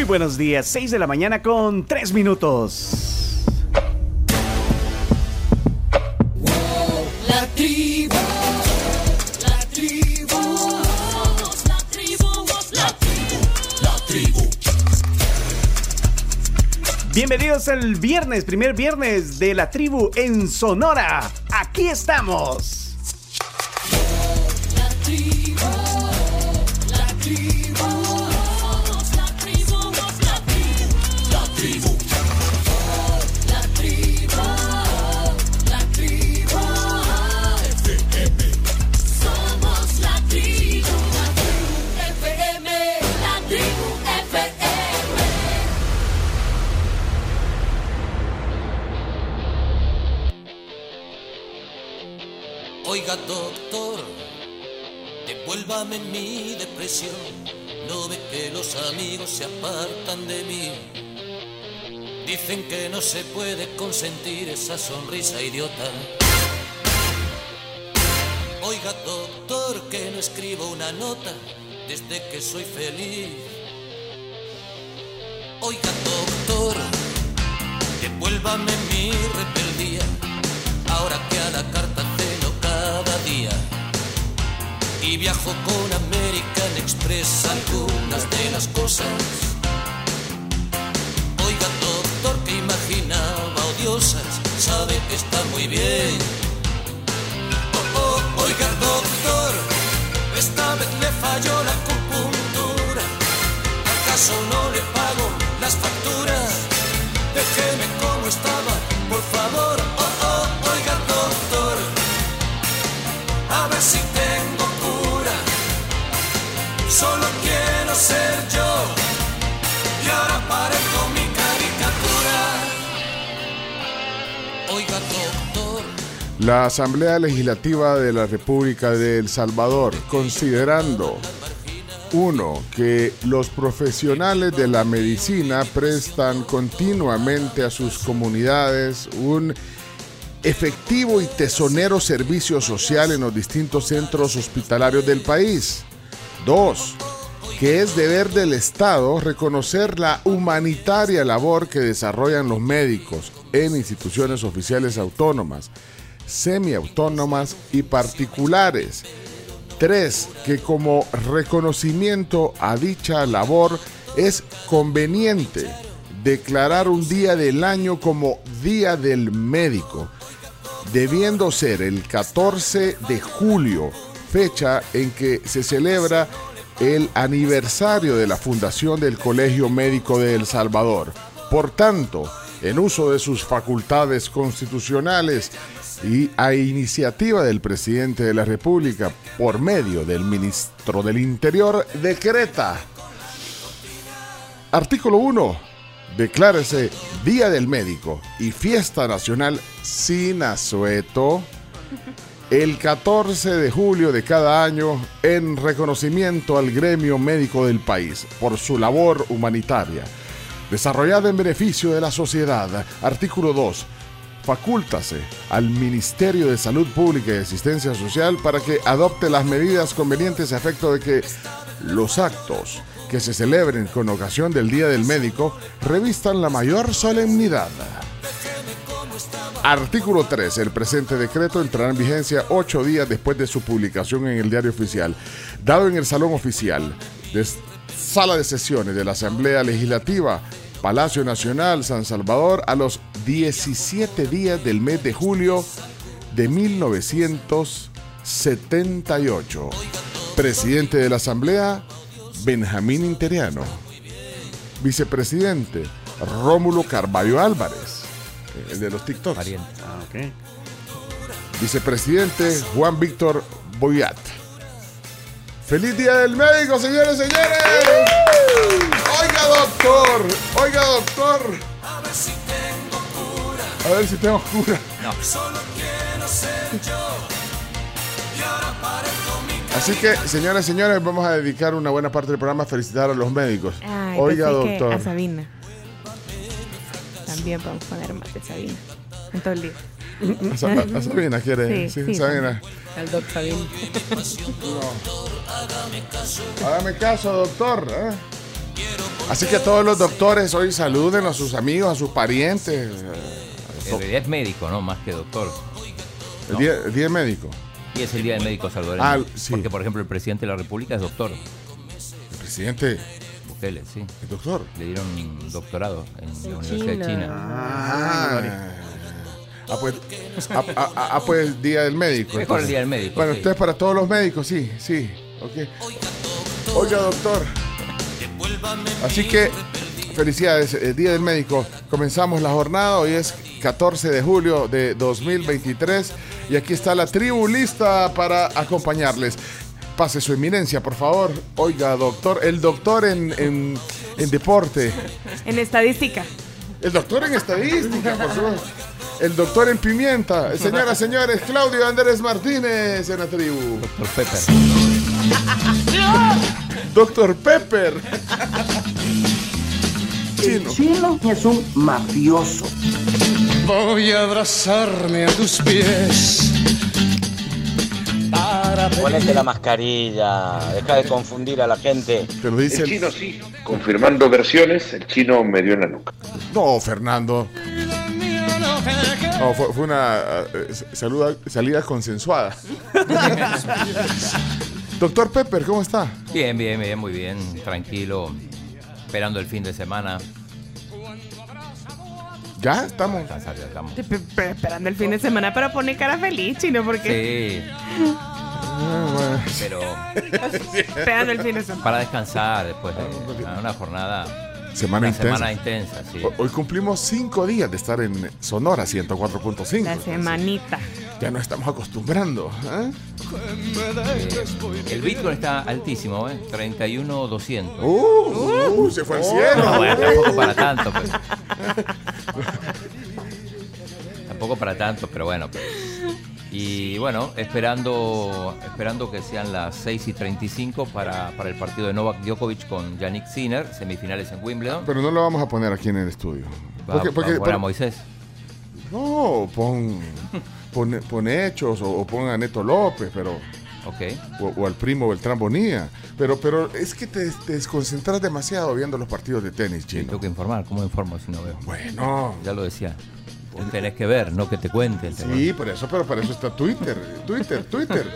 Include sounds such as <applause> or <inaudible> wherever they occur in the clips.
Muy buenos días, 6 de la mañana con 3 minutos. La tribu, la tribu, la tribu, la tribu. Bienvenidos al viernes, primer viernes de la tribu en Sonora. Aquí estamos. Devuélvame mi depresión. No ve que los amigos se apartan de mí. Dicen que no se puede consentir esa sonrisa idiota. Oiga, doctor, que no escribo una nota desde que soy feliz. Oiga, doctor, devuélvame mi rebeldía. Ahora que a la carta celo cada día y viajo con American Express algunas de las cosas. Oiga, doctor, que imaginaba odiosas, sabe que está muy bien. Oh, oh, oiga, doctor, esta vez le falló la acupuntura. ¿Acaso no le pago las facturas? Déjeme como estaba, por favor. Solo quiero ser yo y ahora parezco mi caricatura. Oiga, doctor. La Asamblea Legislativa de la República de El Salvador, considerando, uno, que los profesionales de la medicina prestan continuamente a sus comunidades un efectivo y tesonero servicio social en los distintos centros hospitalarios del país. Dos, que es deber del Estado reconocer la humanitaria labor que desarrollan los médicos en instituciones oficiales autónomas, semiautónomas y particulares. Tres, que como reconocimiento a dicha labor es conveniente declarar un día del año como Día del Médico, debiendo ser el 14 de julio, fecha en que se celebra el aniversario de la fundación del Colegio Médico de El Salvador. Por tanto, en uso de sus facultades constitucionales y a iniciativa del presidente de la República por medio del ministro del Interior, decreta. Artículo 1. Declárese Día del Médico y Fiesta Nacional sin asueto el 14 de julio de cada año en reconocimiento al gremio médico del país por su labor humanitaria, desarrollada en beneficio de la sociedad. Artículo 2. Facúltase al Ministerio de Salud Pública y Asistencia Social para que adopte las medidas convenientes a efecto de que los actos que se celebren con ocasión del Día del Médico revistan la mayor solemnidad. Artículo 3. El presente decreto entrará en vigencia ocho días después de su publicación en el diario oficial, dado en el Salón Oficial de Sala de Sesiones de la Asamblea Legislativa, Palacio Nacional, San Salvador, a los 17 días del mes de julio de 1978. Presidente de la Asamblea, Benjamín Interiano. Vicepresidente, Rómulo Carballo Álvarez, el de los TikToks. Ah, ok. Vicepresidente Juan Víctor Boyat. ¡Feliz Día del Médico, señores, señores! Oiga, doctor, oiga, doctor. A ver si tengo cura. A ver si tengo cura. Solo quiero ser yo y ahora Así que, señoras y señores, vamos a dedicar una buena parte del programa a felicitar a los médicos. Ay, Oiga, pensé que doctor. A Sabina. También podemos poner más de Sabina. En todo el día. A, Sa- a <laughs> Sabina quiere. Sí, Sí, sí, Sabina. Al Doc Sabina. Hágame caso, doctor. ¿eh? Así que todos los doctores hoy saluden a sus amigos, a sus parientes. En realidad es médico, ¿no? Más que doctor. El día, el día médico. Y es el Día del Médico Salvadoreño. Ah, sí. Porque, por ejemplo, el presidente de la República es doctor. El presidente, Sí. el doctor. Le dieron un doctorado en la Universidad de China. Ah, ah, pues, ah, ah, ah, ah, pues Día del Médico. Mejor entonces. el Día del Médico. Bueno, sí. usted es para todos los médicos, sí, sí. ok. Oiga, doctor. Así que, felicidades, el Día del Médico. Comenzamos la jornada, hoy es 14 de julio de 2023 y aquí está la tribu lista para acompañarles. Pase su eminencia, por favor. Oiga, doctor, el doctor en, en, en deporte, En estadística. el doctor en estadística, por supuesto. El doctor en pimienta. Señoras, señores, Claudio Andrés Martínez en la tribu. Doctor Pepper. Doctor Pepper. Chino. Chino es un mafioso. Voy a abrazarme a tus pies. Ponete la mascarilla, deja de confundir a la gente. Te lo dice El el... chino sí, confirmando versiones, el chino me dio en la nuca. No, Fernando. No, fue, fue una eh, saluda- salida consensuada. <laughs> Doctor Pepper, ¿cómo está? Bien, bien, bien, muy bien. Tranquilo. Esperando el fin de semana. ¿Ya? ¿Estamos? Ya estamos. Pe- pe- Esperando el fin de semana para poner cara feliz, chino, porque Sí. Pero <laughs> esperando el fin de semana. para descansar después de una jornada, Semana una intensa. semana intensa, sí. Ho- Hoy cumplimos cinco días de estar en Sonora 104.5. La semanita. Ya nos estamos acostumbrando. ¿eh? Eh, el Bitcoin está altísimo, ¿eh? 31,200. Uh, uh, se fue al cielo. No, bueno, tampoco para tanto, pero... <laughs> Tampoco para tanto, pero bueno. pero- Y bueno, esperando esperando que sean las 6 y 35 para, para el partido de Novak Djokovic con Yannick Sinner, semifinales en Wimbledon. Pero no lo vamos a poner aquí en el estudio. Va, Porque- porque- a Moisés. no, pon, pon, pon hechos o, o pon a Neto López, pero Ok. o, o al primo Beltrán Bonilla. Pero, pero es que te, te desconcentras demasiado viendo los partidos de tenis, Sí, chino. tengo que informar. ¿Cómo informo si no veo? Bueno, Ya lo decía. Tenés que ver, no que te cuenten. sí, por eso, pero para eso está Twitter, Twitter, Twitter.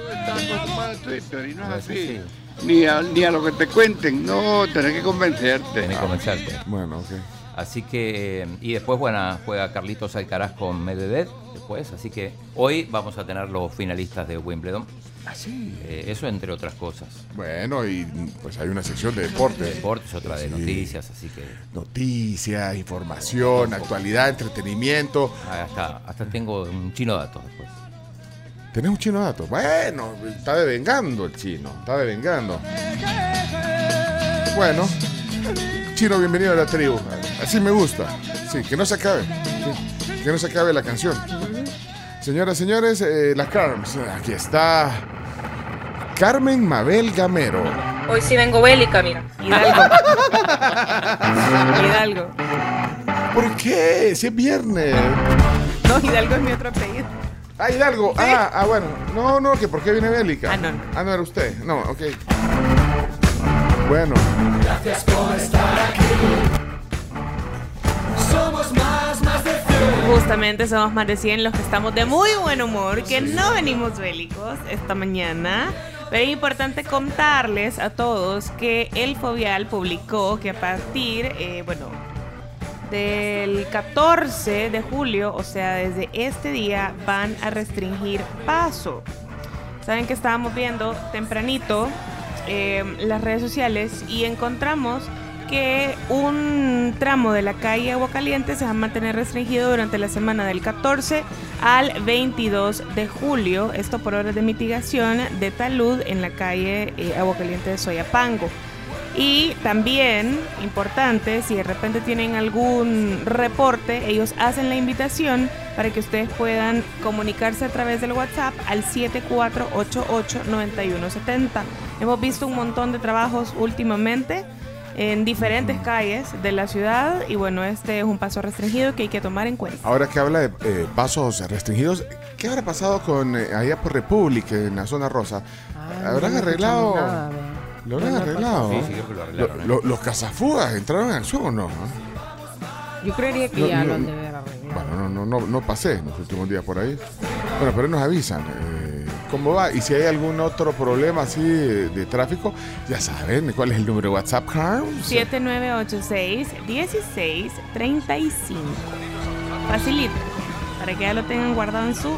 Twitter y no es así. Ni a, ni a lo que te cuenten, no, tenés que convencerte. Tenés que convencerte. Bueno, ok. Así que, y después, bueno, juega Carlitos Alcaraz con Medvedev después. Así que hoy vamos a tener los finalistas de Wimbledon. Así. Eh, eso entre otras cosas. Bueno, y pues hay una sección de deportes. Deportes, otra de Sí. noticias, así que Noticias, información, actualidad, entretenimiento. ah, hasta, hasta tengo un chino dato después. ¿Tenés un chino dato? Bueno, está devengando el chino, está devengando. Bueno, chino, bienvenido a la tribu. Así me gusta. Sí, que no se acabe. Sí, que no se acabe la canción. Señoras, señores, eh, la Carms. Aquí está. Carmen Mabel Gamero. Hoy sí vengo bélica, mira. Hidalgo. Hidalgo. ¿Por qué? Si es viernes. No, Hidalgo es mi otro apellido. Ah, Hidalgo. Ah, ah, bueno. No, no, que por qué viene bélica. Ah, no, no. Ah, no era usted. No, ok. Bueno. Justamente somos más de 100 los que estamos de muy buen humor, que no venimos bélicos esta mañana. Pero es importante contarles a todos que el Fobial publicó que a partir, eh, bueno, del 14 de julio, o sea, desde este día, van a restringir paso. Saben que estábamos viendo tempranito eh, las redes sociales y encontramos que un tramo de la calle Agua Caliente se va a mantener restringido durante la semana del 14 al 22 de julio, esto por horas de mitigación de talud en la calle eh, Agua Caliente de Soyapango. Y también, importante, si de repente tienen algún reporte, ellos hacen la invitación para que ustedes puedan comunicarse a través del WhatsApp al 74889170. Hemos visto un montón de trabajos últimamente en diferentes calles de la ciudad y bueno, este es un paso restringido que hay que tomar en cuenta. Ahora que habla de eh, pasos restringidos, ¿qué habrá pasado con eh, allá por República, en la zona rosa? ¿Habrán arreglado? ¿Lo habrán No, arreglado? Sí, sí, creo que lo arreglaron, ¿eh? Lo- lo- ¿Los cazafugas entraron en acción o no? Yo creería que No, ya no, lo han de ver arreglado. Bueno, no, no, no, no pasé en los últimos días por ahí. Bueno, pero nos avisan eh, cómo va. Y si hay algún otro problema así de, de tráfico, ya saben cuál es el número de WhatsApp, Carms. 7986-1635. Facilito. Para que ya lo tengan guardado en sus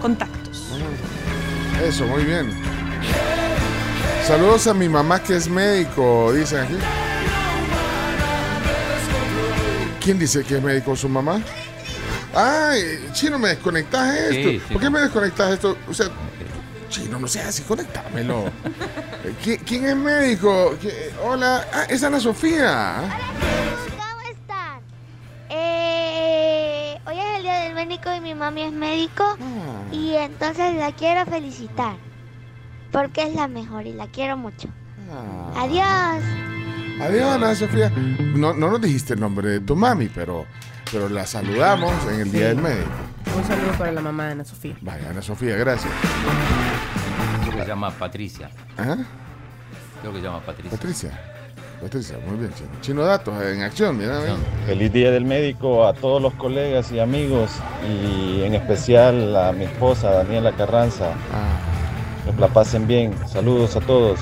contactos. Eso, muy bien. Saludos a mi mamá que es médico, dicen aquí. ¿Quién dice que es médico su mamá? Ay, chino, ¿me desconectas esto? Sí, sí. ¿Por qué me desconectas esto? O sea, chino, no seas así, conéctamelo. <laughs> ¿Qui- ¿Quién es médico? ¿Qui- Hola, ah, es Ana Sofía. ¿Cómo están? Eh, hoy es el día del médico y mi mami es médico y entonces la quiero felicitar porque es la mejor y la quiero mucho. Adiós. Adiós, Ana Sofía. No, no nos dijiste el nombre de tu mami, pero, pero la saludamos en el Día del Médico. Un saludo para la mamá de Ana Sofía. Vaya, Ana Sofía, gracias. Creo que se llama Patricia. ¿Ah? Creo que se llama Patricia. Patricia. Patricia, muy bien, Chino. Chino Datos en acción, mira. Feliz Día del Médico a todos los colegas y amigos y en especial a mi esposa Daniela Carranza. Que la pasen bien. Saludos a todos.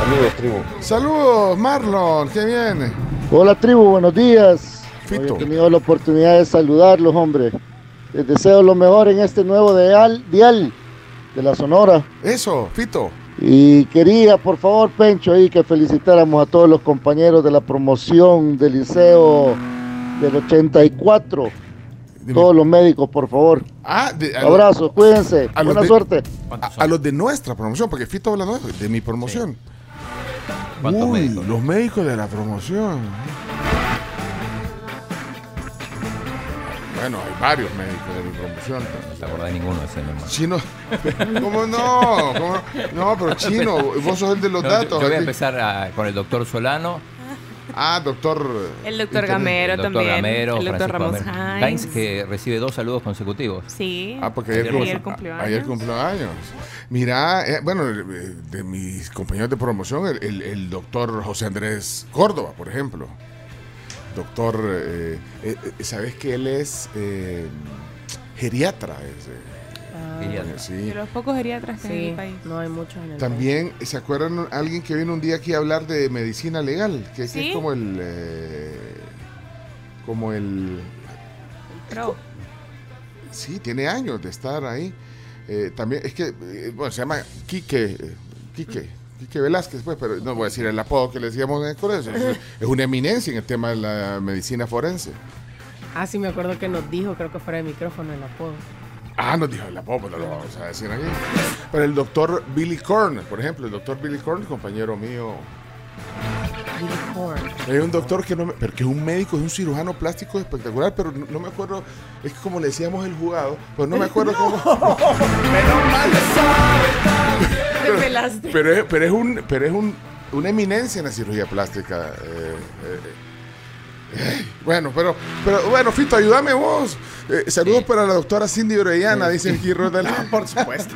Saludos, tribu. Saludos, Marlon, qué bien. Hola tribu, buenos días. Fito. Hoy he tenido la oportunidad de saludarlos, hombre. Les deseo lo mejor en este nuevo dial, dial de la Sonora. Eso, Fito. Y quería, por favor, Pencho, ahí que felicitáramos a todos los compañeros de la promoción del liceo del 84. Todos los médicos, por favor. Ah, de- Abrazos, cuídense. a Buena de- suerte. A, a los de nuestra promoción, porque Fito habla de mi promoción. ¿Cuántos Uy, médicos? Los médicos de la promoción. Bueno, hay varios médicos de mi promoción. No te acordás de ninguno de ese, mi hermano. Chino, <laughs> ¿cómo no? ¿Cómo no? No, pero chino, vos sos el de los No, datos. Yo voy a empezar a- con el doctor Solano. Ah, doctor. El doctor Gamero el doctor también. Gamero, el doctor Francisco Ramos Gamero. Hines. Hines, que recibe dos saludos consecutivos. Sí. Ah, porque ayer, Ayer cum- cumplió a- ayer años. cumplió años. Mira, eh, bueno, eh, de mis compañeros de promoción, el, el- el doctor José Andrés Córdoba, por ejemplo. Doctor, eh, eh, eh, ¿sabes que él es eh, geriatra? es, eh, Geriatra. sí. De los pocos geriatras que hay en el país. no hay muchos en el También, ¿se acuerdan alguien que vino un día aquí a hablar de medicina legal? Que, que Sí. es como el... eh, como el... Pro. Sí, tiene años de estar ahí. Eh, también, es que, eh, bueno, se llama Quique, Quique, Quique Velázquez, pues, pero no voy a decir el apodo que le decíamos en el colegio. Es, una eminencia en el tema de la medicina forense. Ah, sí, me acuerdo que nos dijo, creo que fuera de micrófono el apodo. Ah, nos dijo el apodo, pues no lo vamos a decir aquí. Pero el doctor Billy Korn, por ejemplo, el doctor Billy Korn, compañero mío, Es un doctor que no me, pero que es un médico, es un cirujano plástico espectacular, pero no, no me acuerdo, es que como le decíamos el jugado, pues no me acuerdo cómo. <laughs> Te pelaste. Pero es, pero es un, pero es un, una eminencia en la cirugía plástica. eh, eh. <laughs> Bueno, pero, pero bueno, Fito, ayúdame vos. Eh, saludos para la doctora Cindy Orellana, dice aquí Rodel. <laughs> Por supuesto.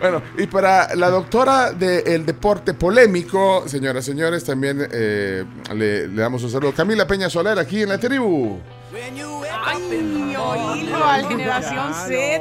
Bueno, y para la doctora del deporte polémico, señoras y señores, también eh, le, le damos un saludo. Camila Peña Soler, aquí en la tribu. Ay, oílo, al generación Z.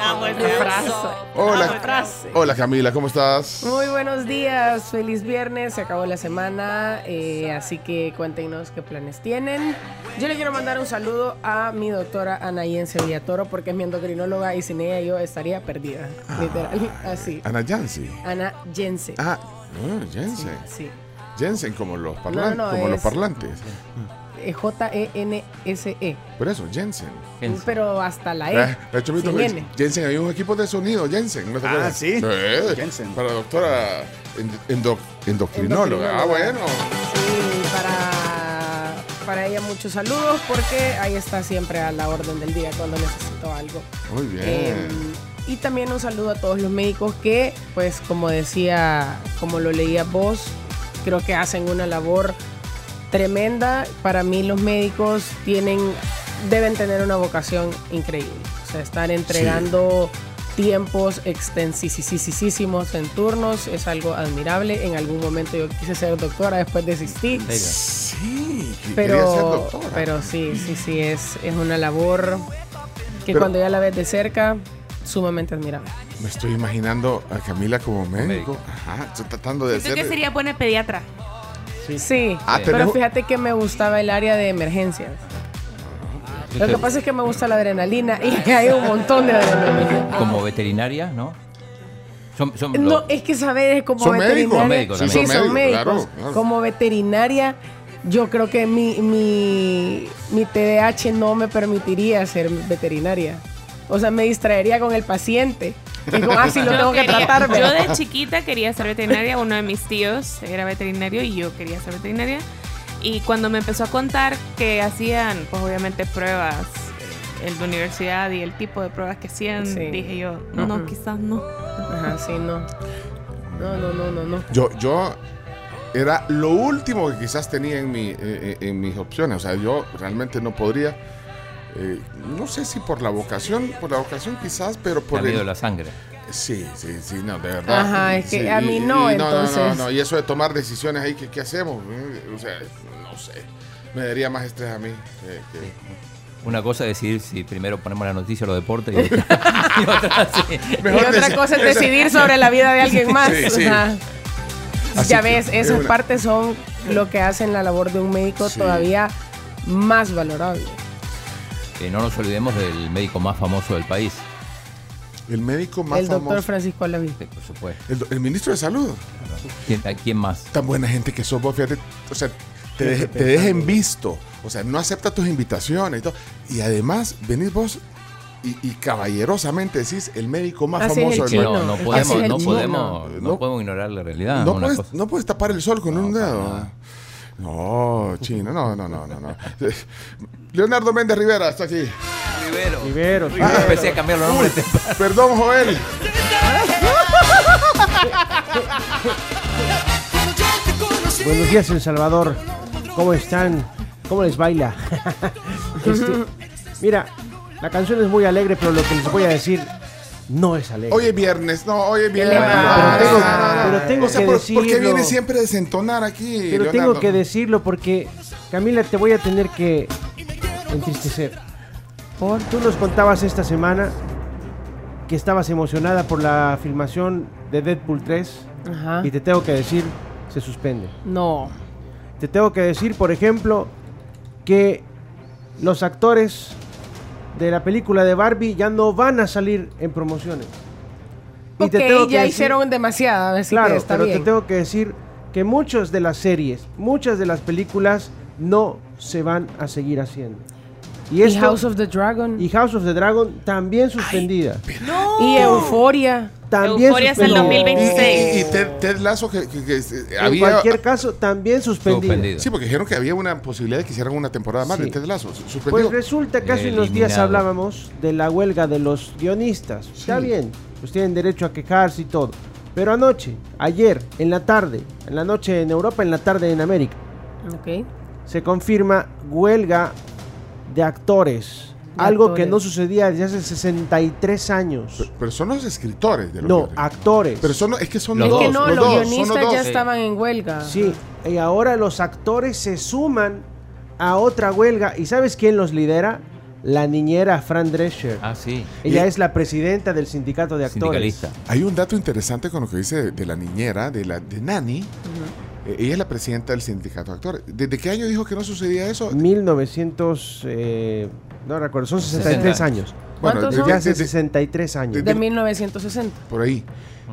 Amo esa frase. Amo Hola, frase. hola Camila, ¿cómo estás? Muy buenos días, feliz viernes, se acabó la semana, eh, así que cuéntenos qué planes tienen. Yo le quiero mandar un saludo a mi doctora Ana Yense Villatoro porque es mi endocrinóloga y sin ella yo estaría perdida, literal, <laughs> así. Ana Yancy. Ana Yense. Ah, no, Jensen. Sí. Jensen como los parlantes. No, no, como los es- parlantes. Eh, J-E-N-S-E. Por eso, Jensen. Pero hasta la Eh, E. de hecho, sin Víctor, N. Jensen, había un equipo de sonido, Jensen. ¿no te Ah, sí. Jensen. Para la doctora endo- endo- endocrinóloga. Ah, bueno. Sí, para, para ella muchos saludos porque ahí está siempre a la orden del día cuando necesito algo. Muy bien. Eh, y también un saludo a todos los médicos que, pues como decía, como lo leía vos, creo que hacen una labor tremenda. Para mí los médicos tienen, deben tener una vocación increíble. O sea, estar entregando tiempos extensísimos en turnos, es algo admirable. En algún momento yo quise ser doctora, después desistí. Sí, ser Pero, doctora. pero sí, sí, sí, es, es una labor que Pero- cuando ya la ves de cerca, sumamente admirable. Me estoy imaginando a Camila como médico. Ajá, estoy tratando de hacer. que sería buena pediatra. Sí, Ah, pero fíjate que me gustaba el área de emergencias. Lo que pasa es que me gusta la adrenalina y <laughs> hay un montón de adrenalina. Como veterinaria, ¿no? Son, son No, es que sabes, como Son médicos. veterinaria. Son médicos sí, son Son médicos. médicos, claro, claro. Como veterinaria, yo creo que mi, mi, mi TDAH no me permitiría ser veterinaria. O sea, me distraería con el paciente. Ah, sí, lo Yo de chiquita quería ser veterinaria. Uno de mis tíos era veterinario y yo quería ser veterinaria. Y cuando me empezó a contar que hacían, pues obviamente pruebas eh, en la universidad y el tipo de pruebas que hacían, Sí. dije yo, no, quizás no. Ajá, sí, no. No, no, no, no, no. Yo, yo era lo último que quizás tenía en, mi, eh, eh, en mis opciones. O sea, yo realmente no podría. Eh, no sé si por la vocación, por la vocación quizás, pero por el- la sangre. Sí, sí, sí, no, de verdad. Ajá, es que Sí, a mí no, y No, entonces. no, no, y eso de tomar decisiones ahí, ¿qué, qué hacemos? Eh, O sea, no sé. Me daría más estrés a mí. que- que- Una cosa es decidir si primero ponemos la noticia o los deportes y otra, <laughs> <laughs> y otra sí. y otra cosa es decidir sobre la vida de alguien más. Ya ves, es esas una- partes son lo que hacen la labor de un médico Sí. todavía más valorable. Que no nos olvidemos del médico más famoso del país. El médico más el doctor famoso. Francisco Alaví. por supuesto. El, el ministro de Salud. ¿Quién, a quién más? Tan buena gente que sos vos, fíjate. O sea, te, deje- te dejen visto. O sea, no acepta tus invitaciones y todo. Y además, venís vos y, y caballerosamente decís el médico más Así famoso el del país. No, no podemos, el no podemos, no podemos ignorar la realidad. No puedes, cosa. no puedes tapar el sol con un dedo. No, chino, no, no, no, no, no. Leonardo Méndez Rivera está aquí. Rivero. Rivero. Ah, empecé a cambiar los nombres. Perdón, Joel. Buenos días, El Salvador. ¿Cómo están? ¿Cómo les baila? <laughs> Este, mira, la canción es muy alegre, pero lo que les voy a decir no es alegre. Hoy es viernes, no, hoy es viernes. Pero tengo- pero tengo O sea, que ¿por, ¿por qué decirlo. viene siempre a desentonar aquí, Pero Leonardo? tengo que decirlo porque, Camila, te voy a tener que entristecer. Tú nos contabas esta semana que estabas emocionada por la filmación de Deadpool 3 Ajá. y te tengo que decir, se suspende. No. Te tengo que decir, por ejemplo, que los actores de la película de Barbie ya no van a salir en promociones. Y Ok, te tengo que ya decir- hicieron demasiado, así Claro, que está pero bien. te tengo que decir que muchas de las series, muchas de las películas no se van a seguir haciendo. Y esto- House of the Dragon. y House of the Dragon también suspendida. Y Euforia. También Euforia es el suspendida. 2026. Y, y Ted, Ted Lasso que, que- que, eh, En había... cualquier caso, también suspendida. Sí, porque dijeron que había una posibilidad de que hicieran una temporada más Sí. de Ted. Suspendido. Pues resulta que hace unos días hablábamos de la huelga de los guionistas. Está bien, pues tienen derecho a quejarse y todo. Pero anoche, ayer, en la tarde, en la noche en Europa, en la tarde en América, se confirma huelga de actores. Algo que no sucedía desde hace 63 años. Pero son los escritores de los No, actores. Pero son, es que son es los que dos. no, los los, dos, son guionistas los ya estaban en huelga. Sí, y ahora los actores se suman a otra huelga. ¿Y sabes quién los lidera? La niñera Fran Drescher. Ah, sí. Ella Y- es la presidenta del sindicato de actores. Sindicalista. Hay un dato interesante con lo que dice de, de la niñera, de la de Nani. Ella es la presidenta del sindicato de actores. ¿Desde qué año dijo que no sucedía eso? 1900, eh, no recuerdo, son 63 60 años. Bueno, ¿Cuántos desde- son? Ya hace desde- 63 años. De 1960. por ahí.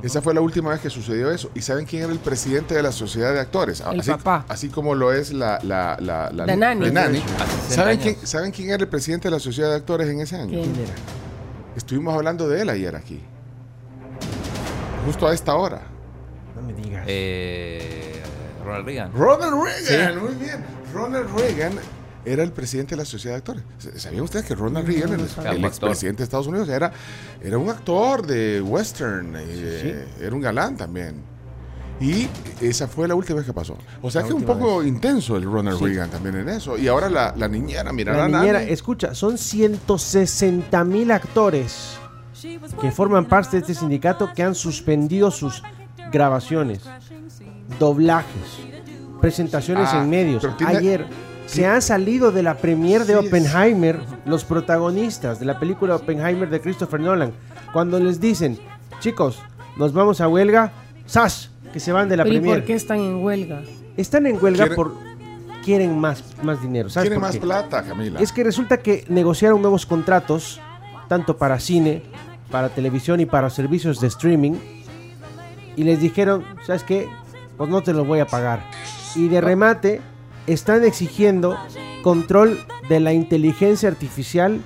Esa fue la última vez que sucedió eso. ¿Y saben quién era el presidente de la sociedad de actores? El así, papá. así como lo es la... la, la, la La Nani. la Nani. Hace 60 ¿Saben quién, ¿Saben quién era el presidente de la sociedad de actores en ese año? ¿Quién? ¿Quién era? Estuvimos hablando de él ayer aquí. Justo a esta hora. No me digas. Eh, Ronald Reagan. Ronald Reagan, muy bien. Ronald Reagan era el presidente de la sociedad de actores. ¿Sabían ustedes que Ronald Reagan, el, el expresidente de Estados Unidos, era, era un actor de western? eh, Era un galán también. Y esa fue la última vez que pasó. O sea La que un poco intenso el Ronald Sí. Reagan también en eso. Y ahora la, la niñera, mira La la niñera, escucha, son 160 mil actores que forman parte de este sindicato que han suspendido sus grabaciones, doblajes, presentaciones Ah, en medios. Ayer se han salido de la premier de Sí, es- Oppenheimer los protagonistas de la película Oppenheimer de Christopher Nolan. Cuando les dicen, chicos, nos vamos a huelga, ¡zas! Que se van de la Pero ¿y premier. por qué están en huelga? Están en huelga Quieren- por quieren más, más dinero. ¿Sabes Quieren por más qué? plata, Camila. Es que resulta que negociaron nuevos contratos, tanto para cine, para televisión y para servicios de streaming. Y les dijeron, ¿sabes qué? Pues no te los voy a pagar. Y de remate, están exigiendo control de la inteligencia artificial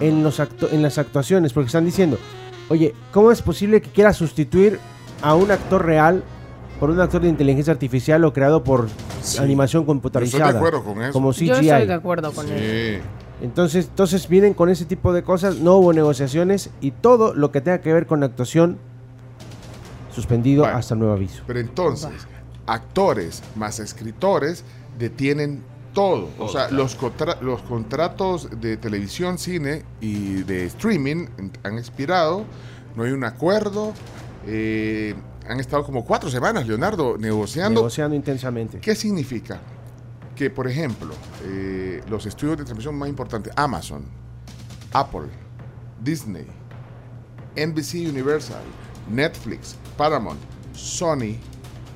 en, los acto- en las actuaciones. Porque están diciendo, oye, ¿cómo es posible que quieras sustituir a un actor real por un actor de inteligencia artificial o creado por animación computarizada? Yo estoy de acuerdo con eso. Como CGI. Yo estoy de acuerdo con Sí. él. Entonces, entonces vienen con ese tipo de cosas, no hubo negociaciones y todo lo que tenga que ver con actuación suspendido Bueno. hasta nuevo aviso. Pero entonces, actores más escritores detienen todo. O sea, los, contra- los contratos de televisión, cine y de streaming han expirado, no hay un acuerdo. eh, han estado como cuatro semanas, Leonardo, negociando. Negociando intensamente. ¿Qué significa? Que, por ejemplo, eh, los estudios de transmisión más importantes, Amazon, Apple, Disney, NBC Universal, Netflix, Paramount, Sony,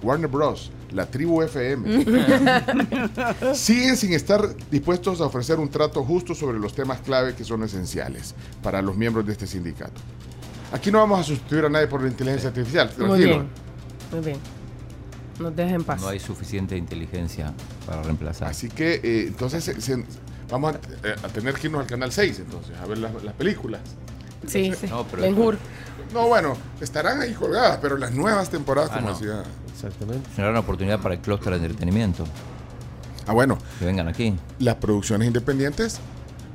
Warner Bros., la tribu FM, <laughs> siguen sin estar dispuestos a ofrecer un trato justo sobre los temas clave que son esenciales para los miembros de este sindicato. Aquí no vamos a sustituir a nadie por la inteligencia artificial, Muy tranquilo. bien. Muy bien. Nos deja en paz. No hay suficiente inteligencia para reemplazar. Así que eh, entonces se- se- vamos a, eh, a tener que irnos al canal 6 entonces, a ver las, las películas. Sí, No, pero- Ben Hur. No, bueno, estarán ahí colgadas, pero las nuevas temporadas, Ah, como no. decía. Exactamente. Es una oportunidad para el clúster de entretenimiento. Ah, bueno, Que vengan aquí. las producciones independientes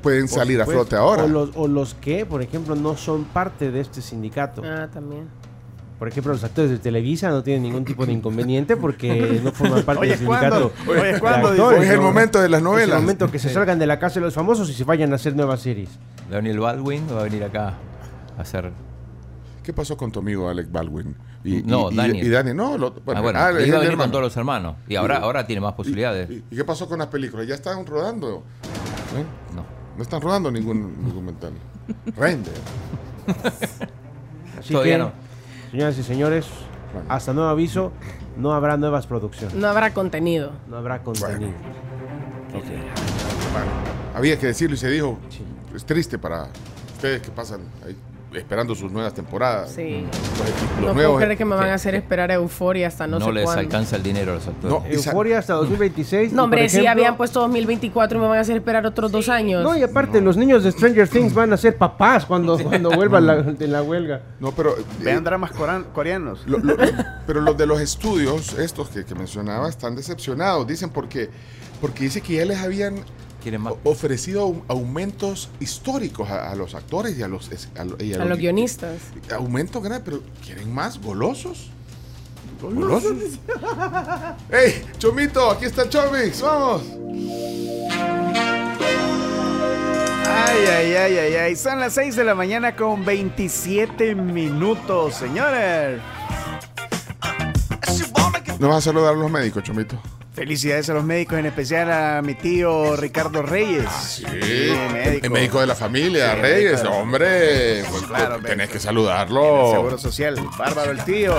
pueden salir a flote ahora. O los, o los que, por ejemplo, no son parte de este sindicato. Ah, también. Por ejemplo, los actores de Televisa no tienen ningún tipo de inconveniente porque no forman parte Oye, del sindicato. ¿cuándo? Oye, de ¿cuándo? actores, Hoy es el ¿no? momento de las Es novelas. el momento que se salgan de la casa de los famosos y se vayan a hacer nuevas series. Daniel Baldwin va a venir acá a hacer. ¿Qué pasó con tu amigo Alec Baldwin? Y, No, y, y- Daniel. y Dani, no, lo- ah, bueno, ah, iba a venir con todos los hermanos. Y ahora, ahora tiene más posibilidades. ¿Y, y qué pasó con las películas? Ya están rodando. ¿Eh? No. No están rodando ningún <laughs> documental. Render. Así Todavía que, no. señoras y señores, Bueno. hasta nuevo aviso, no habrá nuevas producciones. No habrá contenido. No habrá contenido. Bueno, había que decirlo y se dijo. Es triste para ustedes que pasan ahí esperando sus nuevas temporadas. Sí. Los, los no puedo nuevos. creer que me van a hacer esperar a Euforia hasta no, No, sé les cuándo. alcanza el dinero a los actores. No, Euforia hasta 2026. y, No, hombre, si ejemplo- habían puesto 2024 y me van a hacer esperar otros dos años. No, y aparte, los niños de Stranger Things van a ser papás cuando, cuando vuelvan la- de la huelga. No, pero. eh, Vean dramas coran- coreanos. Lo- lo- pero los de los estudios, estos que, que mencionaba, están decepcionados. Dicen porque, porque dice que ya les habían Quieren más. ofrecido au- aumentos históricos a, a los actores y a los, a, lo- y a los guionistas. Aumentos grandes, pero ¿quieren más? ¿Golosos? ¿Golosos? ¡Ey, Chomito! Aquí está el Chomix, ¡vamos! Ay, ay, ay, ay, ay. Son las 6 de la mañana con 27 minutos, señores. ¿No vas a saludar a los médicos, Chomito? Felicidades a los médicos, en especial a mi tío Ricardo Reyes. Sí, médico. el médico de la familia, Sí, Reyes, hombre. pues, Claro, tenés médico. que saludarlo. Seguro Social. Bárbaro el tío.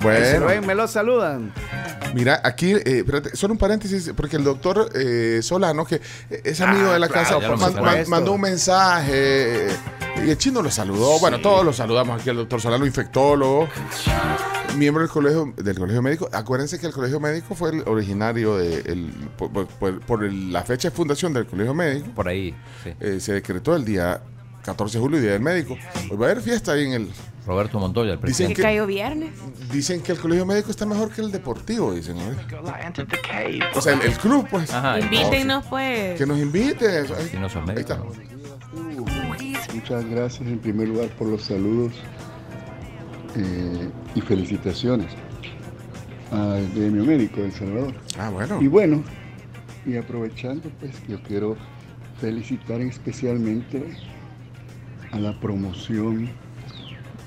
Bueno. ven, me lo saludan. Mira, aquí, eh, espérate, solo un paréntesis, porque el doctor eh, Solano, que es amigo Ah, de la claro, casa, man- man- mandó un mensaje eh, y el chino lo saludó. Bueno, todos lo saludamos aquí, el doctor Solano, infectólogo, miembro del colegio, del colegio médico. Acuérdense que el colegio médico fue el originario de, el- por, por- por- por el- la fecha de fundación del colegio médico. Por ahí. sí. eh, se decretó el día 14 de julio, Día del Médico. Hoy va a haber fiesta ahí en el... Roberto Montoya, el Dicen presidente. Que que- cayó viernes. Dicen que el colegio médico está mejor que el deportivo, dicen. ¿no? O sea, el, el club, pues. Ajá, Invítennos, pues. Que nos invite. Ay, Si no son Ahí está. médicos. Muchas gracias en primer lugar por los saludos eh, y felicitaciones al gremio médico de El Salvador. Ah, bueno. Y bueno, y aprovechando, pues yo quiero felicitar especialmente a la promoción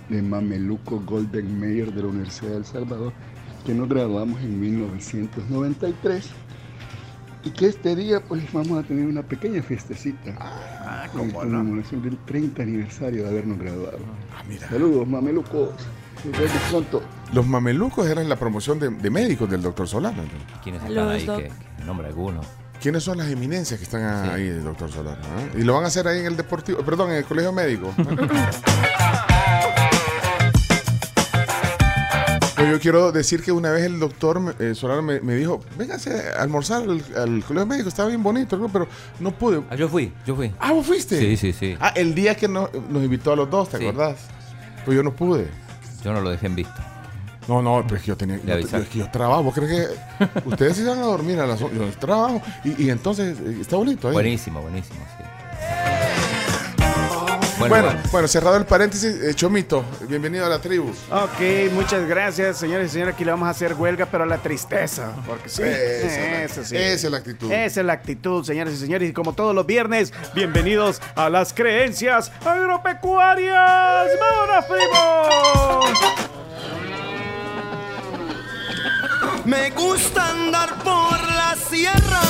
de Mameluco Golden Mayer de la Universidad de El Salvador, que nos graduamos en 1993 y que este día pues vamos a tener una pequeña fiestecita en conmemoración del 30 aniversario de habernos graduado. Saludos, Mamelucos. Los mamelucos eran la promoción de, de médicos del doctor Solano. ¿Quiénes están Los ahí? doc- Que, que nombre alguno. ¿Quiénes son las eminencias que están ahí del doctor Solano? ah? Y lo van a hacer ahí en el deportivo, perdón, en el colegio médico. <laughs> Pues yo quiero decir que una vez el doctor me- eh, Solano me, me dijo, véngase a almorzar al, al colegio médico, estaba bien bonito, ¿no? pero no pude. Ah, yo fui, yo fui. Ah, ¿vos fuiste? Sí, sí, sí. Ah, el día que nos, nos invitó a los dos, ¿te Sí. acordás? Pues yo no pude. Yo no lo dejé en visto. No, no, pero es que yo tenía. yo- es que yo trabajo. ¿Vos crees que <laughs> ustedes se van a dormir a las Yo trabajo. Y, y entonces eh, está bonito ahí. Buenísimo, buenísimo, sí. Bueno, Bueno, bueno, bueno. cerrado el paréntesis, eh, Chomito, bienvenido a la tribu. Ok, muchas gracias, señores y señores. Aquí le vamos a hacer huelga, pero a la tristeza. Porque sí, Esa es la- eso sí. esa es la actitud. Esa es la actitud, señores y señores. Y como todos los viernes, bienvenidos a las creencias agropecuarias. ¡Vámonos, primo! Me gusta andar por la sierra,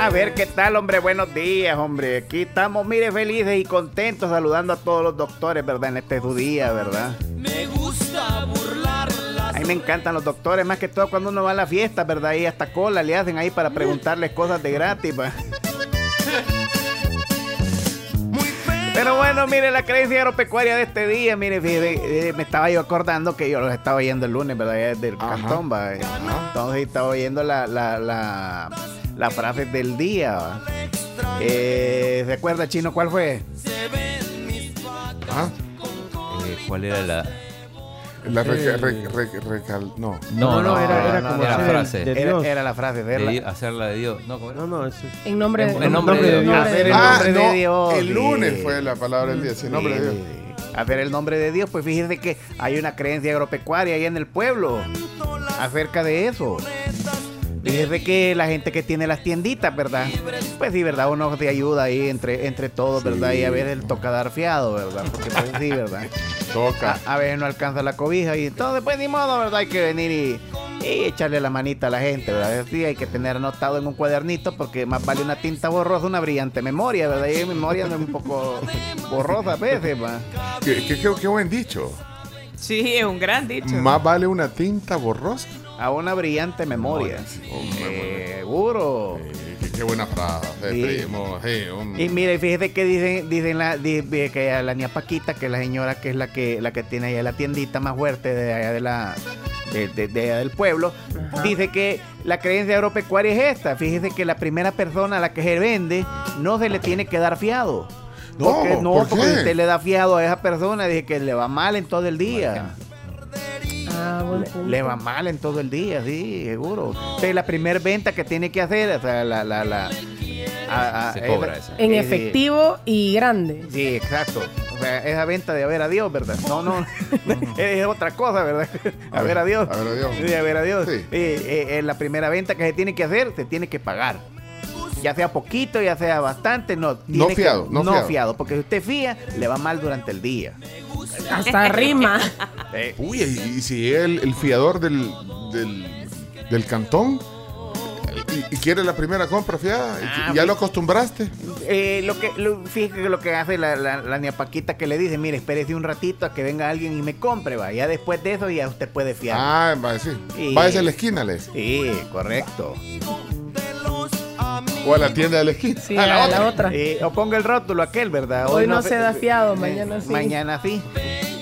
A ver, ¿qué tal, hombre? Buenos días, hombre. Aquí estamos, mire, felices y contentos saludando a todos los doctores, ¿verdad? En este su día, ¿verdad? Me gusta burlar A mí me encantan los doctores, más que todo cuando uno va a la fiesta, ¿verdad? Y hasta cola le hacen ahí para preguntarles cosas de gratis, ¿va? Pero bueno, mire, la creencia agropecuaria de este día, mire, fíjate, eh, me estaba yo acordando que yo los estaba oyendo el lunes, ¿verdad? Ya Del cantón, ¿va? Entonces estaba oyendo la, la, la, la frase del día. Eh, ¿Se acuerda, Chino, cuál fue? Ah, Eh, ¿Cuál era la...? la reca- Eh, re- re- recal- no. No, no, era, era como era la de- frase. de Era- Dios. era la frase, de verla. Di- hacerla de Dios. No. No, no, es En nombre de, En- en nombre de Dios. Hacer el Ah, nombre no, de Dios. el lunes fue la palabra del día, el nombre de Dios. Hacer el nombre de Dios, pues fíjese que hay una creencia agropecuaria ahí en el pueblo acerca de eso. Fíjese que la gente que tiene las tienditas, ¿verdad? Pues sí, ¿verdad? Uno se ayuda ahí entre, entre todos, ¿verdad? Y a veces le toca dar fiado, ¿verdad? Porque pues sí, ¿verdad? Toca. A, a veces no alcanza la cobija y entonces pues ni modo, ¿verdad? Hay que venir y, y echarle la manita a la gente, ¿verdad? Sí, hay que tener anotado en un cuadernito porque más vale una tinta borrosa, una brillante memoria, ¿verdad? Y memoria anda un poco borrosa a veces, qué- qué- qué buen dicho. Sí, es un gran dicho. Más vale una tinta borrosa. A una brillante memoria. Seguro. Qué, qué buena frase, Sí. primo. Y mire, fíjese que dicen, dicen la, que a la niña Paquita, que es la señora que es la que la que tiene allá la tiendita más fuerte de allá de la de, de- de allá del pueblo, dice que la creencia agropecuaria es esta. Fíjese que la primera persona a la que se vende no se le tiene que dar fiado. No, porque, no, ¿por porque usted le da fiado a esa persona, dice que le va mal en todo el día. Ah, buen punto. Le va mal en todo el día, sí, seguro. Entonces, la primera venta que tiene que hacer, o sea, la... la, la a- a- Se cobra esa. En efectivo y grande. Sí, exacto. O sea, esa venta de a ver a Dios, ¿verdad? No, no, <laughs> <laughs> es otra cosa, ¿verdad? A ver a Dios. A ver a Dios. Sí, a ver a Dios. Sí. Eh, eh, la primera venta que se tiene que hacer, se tiene que pagar. Ya sea poquito, ya sea bastante, no. tiene que- fiado, no no fiado. fiado. Porque si usted fía, le va mal durante el día. Hasta rima. Uy, y, y si es el, el fiador del, del, del cantón y, y quiere la primera compra fiada, Ah, ya pues- lo acostumbraste. Eh, lo que, lo, fíjate lo que hace la, la, la niña Paquita que le dice, mire, espérese un ratito a que venga alguien y me compre, va. Ya después de eso ya usted puede fiar. Ah, va a decir. Sí. Váyase a la esquina, les. Sí, correcto. O a la tienda de la esquina. Sí, a la otra. Eh, o ponga el rótulo aquel, ¿verdad? Hoy no se da fiado, mañana sí. Mañana sí.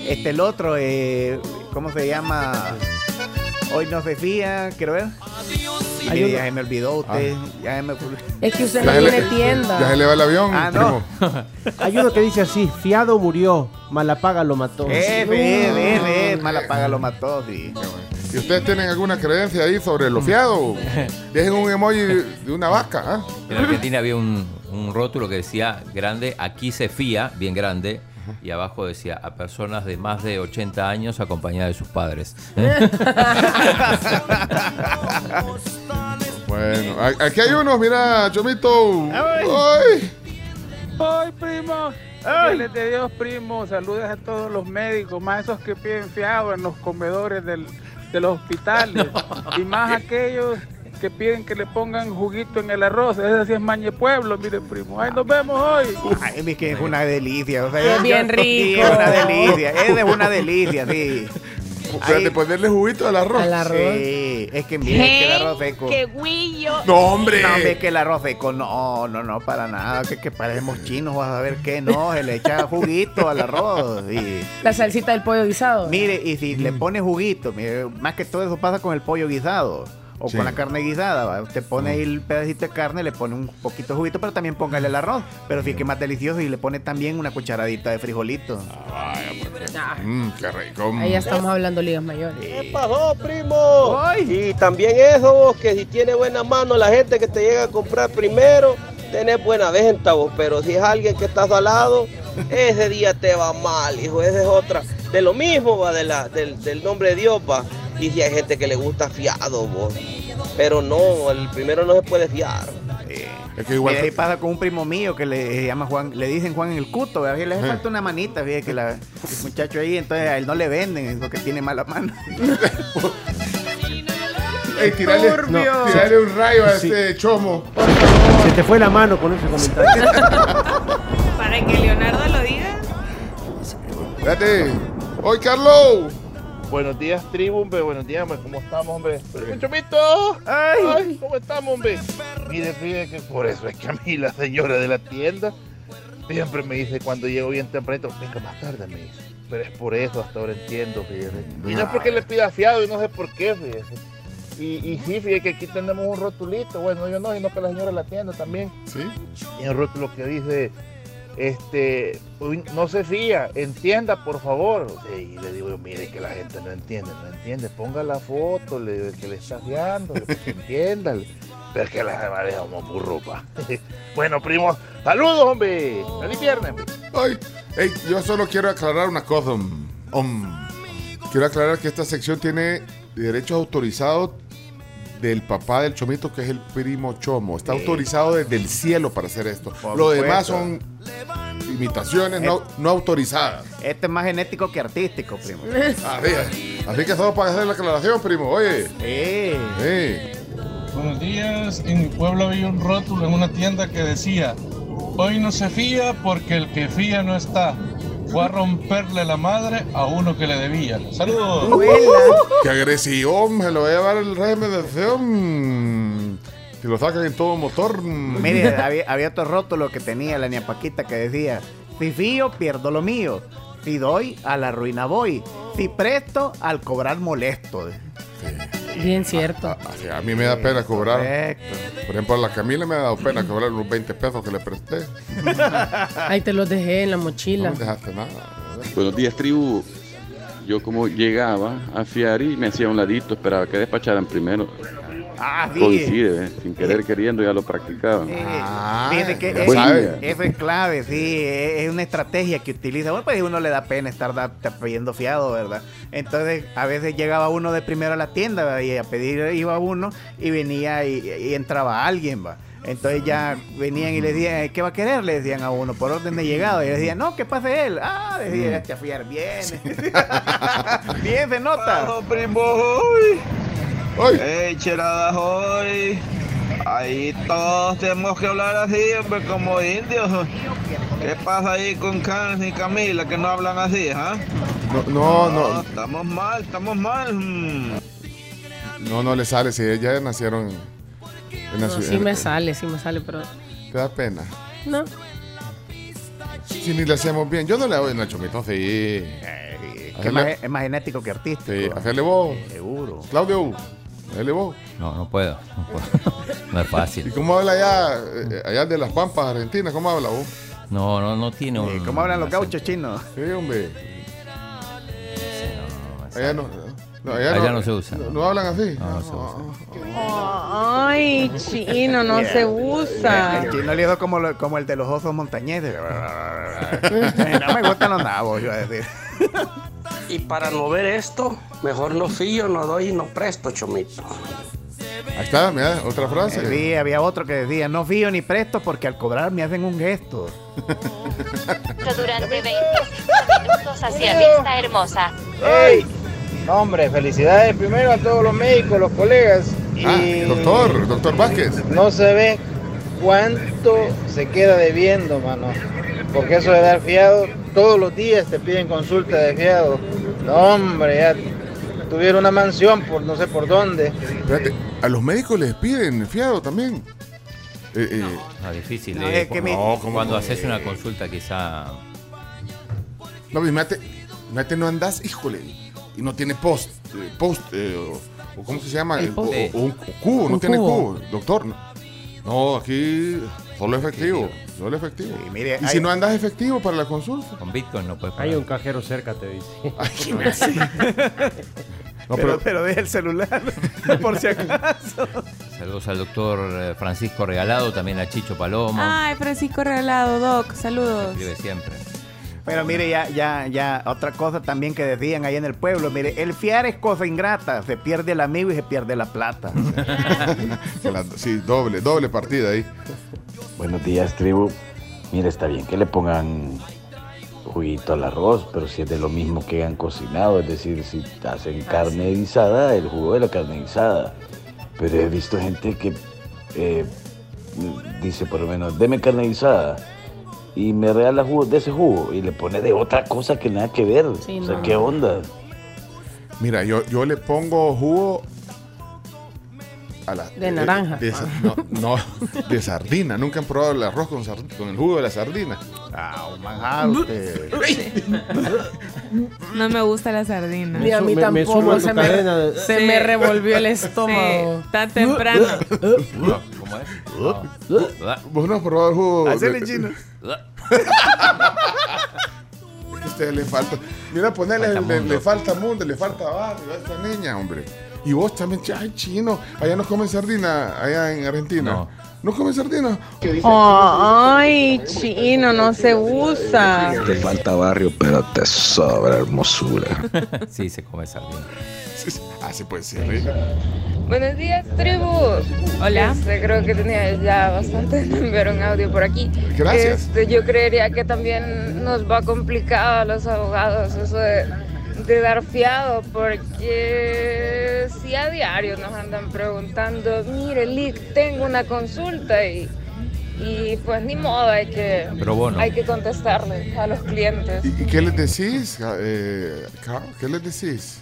Este, el otro, eh, ¿cómo se llama? Hoy no se fía, quiero ver. Y Hay mire, uno- ya se me olvidó usted. Ya se me Es que usted Ya no tiene tienda. Ya se le va el avión, Ah, no. <laughs> Hay uno que dice así, fiado murió, Malapaga lo mató. Eh, ve, ve, ve, mala paga lo mató, sí. ¿Y ustedes tienen alguna creencia ahí sobre lo fiado? <laughs> Dejen un emoji de, una vaca. ¿ah? En Argentina había un, un rótulo que decía grande, aquí se fía, bien grande, y abajo decía a personas de más de 80 años acompañadas de sus padres. <laughs> Bueno, aquí hay unos, mira, Chomito. Ay. ¡Ay, primo! Ángeles de Dios, primo. Saludos a todos los médicos, más esos que piden fiado en los comedores del- de los hospitales. <laughs> Y más aquellos que piden que le pongan juguito en el arroz. Ese sí es Mañe Pueblo, mire, primo. ¡Ay, nos vemos hoy! Ay, es que es una delicia. O sea, Es bien rico. es una delicia. Es una delicia, sí. <laughs> Pero de ponerle juguito al arroz. Al arroz. Sí, es que mira, es que el arroz seco. ¡Qué guillo! No, hombre. No, es que el arroz seco, no, no, no, para nada. Que, que parecemos chinos, vas a ver que no. Se le echa juguito al arroz. Y, La salsita del pollo guisado. mire, y si le pone juguito, mire, más que todo eso pasa con el pollo guisado. O Sí. con la carne guisada, ¿va? usted pone ahí el pedacito de carne, le pone un poquito de juguito, pero también póngale el arroz. Pero sí que es más delicioso y le pone también una cucharadita de frijolito. Mmm, qué rico. Ahí ya estamos hablando ligas mayores. ¿Qué pasó, primo? Y también eso, vos, que si tiene buena mano la gente que te llega a comprar primero, tenés buena venta, vos. Pero si es alguien que está salado, <laughs> ese día te va mal, hijo. Esa es otra. De lo mismo, va, de la, del, del nombre de Dios, va. Y si hay gente que le gusta fiado, vos. Pero no, el primero no se puede fiar. Es que igual. Mira, ahí pasa con un primo mío que le llama Juan, le dicen Juan el Cuto, ¿verdad? Que le hace falta una manita, fíjate que la, el muchacho ahí, entonces a él no le venden, es porque tiene mala mano. <laughs> Ey, tirale, Turbio. no, tirale un rayo a Sí. este chomo. Se te fue la mano con ese comentario. <laughs> Para que Leonardo lo diga. Espérate. ¡Hoy, Carlos! Buenos días, tribu, hombre. Buenos días, hombre. ¿Cómo estamos, hombre? ¡Chomito! ¡Ay! ¿Cómo estamos, hombre? Mire, fíjate que por eso es que a mí la señora de la tienda siempre me dice cuando llego bien tempranito, venga más tarde, me dice. Pero es por eso, hasta ahora entiendo, fíjate. Y no es porque le pida fiado y no sé por qué, fíjate. Y, y sí, fíjate que aquí tenemos un rotulito. Bueno, yo no, sino que la señora de la tienda también. Sí. Y un rótulo que dice, este, no se fía, entienda por favor. Y le digo, mire que la gente no entiende, no entiende, ponga la foto, le digo, que le está fiando, le- que entienda. Pero es que la madre como burro, pa. <laughs> bueno, primo, saludos, hombre. Feliz viernes. Ay, yo solo quiero aclarar una cosa. um, um. Quiero aclarar que esta sección tiene derechos autorizados del papá del chomito, que es el primo chomo. Está autorizado desde el cielo para hacer esto. Por Lo demás son imitaciones no, no autorizadas. Este es más genético que artístico, primo. <laughs> Así, así que solo para hacer la aclaración, primo. Oye. Sí. Sí. Buenos días. En mi pueblo había un rótulo en una tienda que decía: Hoy no se fía porque el que fía no está. Fue a romperle la madre a uno que le debía. Saludos. Qué agresivo, me lo voy a llevar el régimen de acción. Si lo sacan en todo motor. Mire, había, había otro rótulo que tenía la niña Paquita que decía, si fío, pierdo lo mío. Si doy, a la ruina voy. Si presto, al cobrar molesto. Bien cierto. Así, a mí me da pena cobrar. Correcto. Por ejemplo, a la Camila me ha dado pena cobrar los 20 pesos que le presté. <laughs> Ahí te los dejé en la No mochila. me dejaste nada. Buenos días, tribu. Yo como llegaba a fiar y me hacía un ladito, esperaba que despacharan primero. Ah, sí. Coincide, ¿eh? sin querer queriendo ya lo practicaba. Fíjate que ya eso, sabe. eso es clave, sí, es una estrategia que utiliza. Bueno, pues uno le da pena estar da- pidiendo fiado, ¿verdad? Entonces, a veces llegaba uno de primero a la tienda ¿verdad? y a pedir iba uno y venía y, y entraba alguien, ¿va? Entonces ya venían y le decían, ¿qué va a querer? Le decían a uno por orden de llegado. Y le decían, no, que pase él. Ah, decía, este a fiar bien. <laughs> bien, se nota. Primo, hoy. Ey, cheradas hoy. Ahí todos tenemos que hablar así, hombre, como indios. ¿Qué pasa ahí con Carlos y Camila que no hablan así, ah? No, no, no. Estamos mal, estamos mal. mm. No, no le sale. Si ellas ya nacieron en la No, ciudad. sí me sale, sí me sale, pero Te da pena. no. Si ni le hacemos bien. Yo no le hago en el chomito, sí. Es, más, es más genético que artístico. Sí, hacerle vos. Seguro. Claudio, hazle vos. No, no puedo. No, puedo. <laughs> No es ¿Y fácil. cómo habla allá, eh, allá de las Pampas, Argentina? ¿Cómo habla vos? No, no, no tiene un. ¿Cómo hablan los gauchos chinos? Sí, hombre. Allá no. no, Allá no se usa. No, no hablan así. No, se usa. Ay, chino, no se usa. <laughs> El chino le dijo como, lo- como el de los osos montañeses. <laughs> no me gustan los nabos, yo a decir. Y para no ver esto, mejor no fío, no doy y no presto, chomito. Ahí está, mira, otra frase. Sí, había otro que decía, no fío ni presto porque al cobrar me hacen un gesto. Durante 25 minutos hacia vista hermosa. ¡Ey! Hombre, felicidades primero a todos los médicos, los colegas. Y Ah, doctor, doctor Vázquez. No se ve cuánto se queda debiendo, mano. Porque eso de dar fiado, todos los días te piden consulta de fiado. No, hombre, ya tuvieron una mansión por no sé por dónde. Espérate, a los médicos les piden fiado también. Eh, eh, No, difícil. No, eh, es que mi- no, ¿cómo cuando haces una consulta quizá... No, imagínate, imagínate no andas, híjole, y no tiene post, eh, post, eh, o, o ¿cómo se llama? El O- post. o, o un cubo, no tiene cubo. doctor. No, No, aquí solo efectivo, solo efectivo. mire, y hay- si no andas efectivo para la consulta. Con Bitcoin no puedes Hay un cajero cerca, te dice. <laughs> Ay, qué <laughs> me hace. No, pero, pero- pero deja el celular, <laughs> por si acaso. Saludos al doctor eh, Francisco Regalado, también a Chicho Palomo. Ay, Francisco Regalado, Doc, saludos. Escribe siempre. Pero mire, ya, ya, ya, otra cosa también que decían ahí en el pueblo, mire, el fiar es cosa ingrata, se pierde el amigo y se pierde la plata. Sí, doble, doble partida ahí. Buenos días, tribu. Mira, está bien que le pongan juguito al arroz, pero si es de lo mismo que han cocinado, es decir, si hacen carne guisada, el jugo de la carne guisada. Pero he visto gente que eh, dice por lo menos, deme carne guisada y me regala jugo de ese jugo y le pone de otra cosa que nada que ver. Sí, o sea, no. ¿qué onda? Mira, yo, yo le pongo jugo a la, De naranja. de sa- no, no, de sardina. Nunca han probado el arroz con, sard- con el jugo de la sardina. Ah, un. <laughs> No me gusta la sardina. Ni a mí Me- tampoco. se me, cadena de- se Sí. me revolvió el estómago. Sí, tan temprano. No, ¿Cómo es? No. ¿Vos no has probado el jugo? Hacele de- chino. Es que a usted le falta. Mira, ponerle, Falta le, le falta mundo, le falta barrio a esta niña, hombre. Y vos también, ay, chino. Allá no comen sardina, allá en Argentina. No. ¿No comen sardina? Ay, chino, no se usa. Te falta barrio, pero te sobra hermosura. <laughs> Sí, se come sardina. Ah, sí, puede ser. ¿eh? Buenos días, tribu. Hola. Este, creo que tenía ya bastante enviar un audio por aquí. Gracias. Este, yo creería que también nos va complicado a los abogados eso de, de dar fiado, porque si a diario nos andan preguntando, mire, Lick, tengo una consulta y, y pues ni modo, hay que, hay que contestarle a los clientes. ¿Y, y qué les decís, eh? ¿Qué les decís?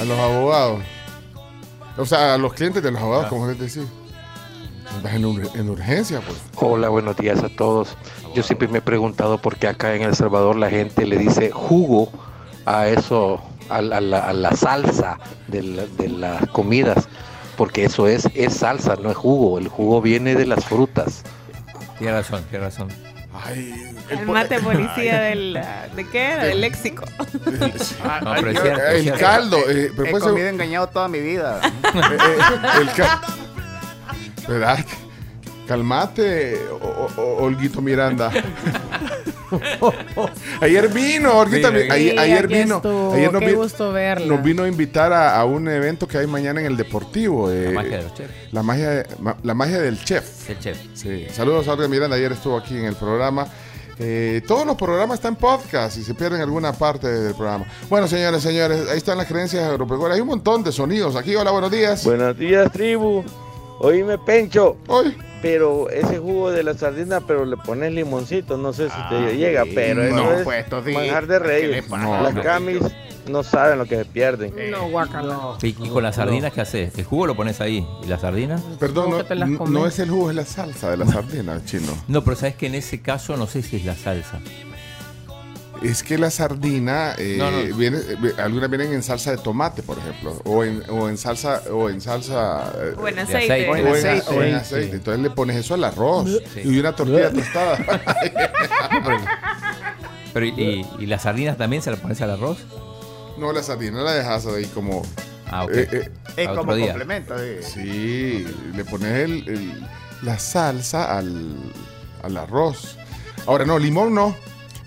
A los abogados. O sea, a los clientes de los abogados, ¿cómo les decís? Estás en, ur- en urgencia, pues. Hola, buenos días a todos. Yo siempre me he preguntado por qué acá en El Salvador la gente le dice jugo a eso, a, la- a la, a la salsa de, la- de las comidas, porque eso es, es salsa, no es jugo. El jugo viene de las frutas. Tiene razón, tiene razón. Ay, El mate policía del, ¿de qué? Del léxico. No, pero es yo- cierto, es El cierto. caldo. eh, pero He puede ser- comido engañado toda mi vida. eh, eh, el ca- ¿Verdad? Calmate, o- Olguito Miranda. <laughs> ayer vino, Olguita. Sí, ayer, vino. estuvo, ayer nos, qué vi- gusto verla. nos vino a invitar a, a un evento que hay mañana en el Deportivo. eh, La magia de los chefs. La magia, de- ma- la magia del chef. El chef. Sí. Saludos a Olga Miranda. Ayer estuvo aquí en el programa. Eh, todos los programas están en podcast y se pierden alguna parte del programa. Bueno, señores, señores, ahí están las creencias agropecuarias. Hay un montón de sonidos aquí. Hola, buenos días. Buenos días, tribu. Oíme, Pencho. Hoy. Pero ese jugo de la sardina, pero le pones limoncito, no sé si Ah, te llega, pero no, eso es pues, sí. manjar de ¿Qué le reyes. Las No. camis no saben lo que se pierden. No, guacala. ¿Y con las sardinas qué haces? ¿El jugo lo pones ahí? ¿Y las sardinas? Perdón, ¿Cómo no, no- no es el jugo, es la salsa de la sardina, chino. No, pero sabes que en ese caso no sé si es la salsa. Es que la sardina, eh, No, no. Viene, eh, algunas vienen en salsa de tomate, por ejemplo, o en, o en salsa, o en salsa, eh, O en aceite. aceite. o en, aceite. o en Sí. aceite. Entonces le pones eso al arroz Sí. y una tortilla tostada. <laughs> <laughs> Pero, ¿y, y las sardinas también se las pones al arroz? no, la sardina la dejas ahí como. Ah, ok. eh, eh, Es como complemento. sí. sí, le pones el- el- la salsa al, al arroz. Ahora no, limón no.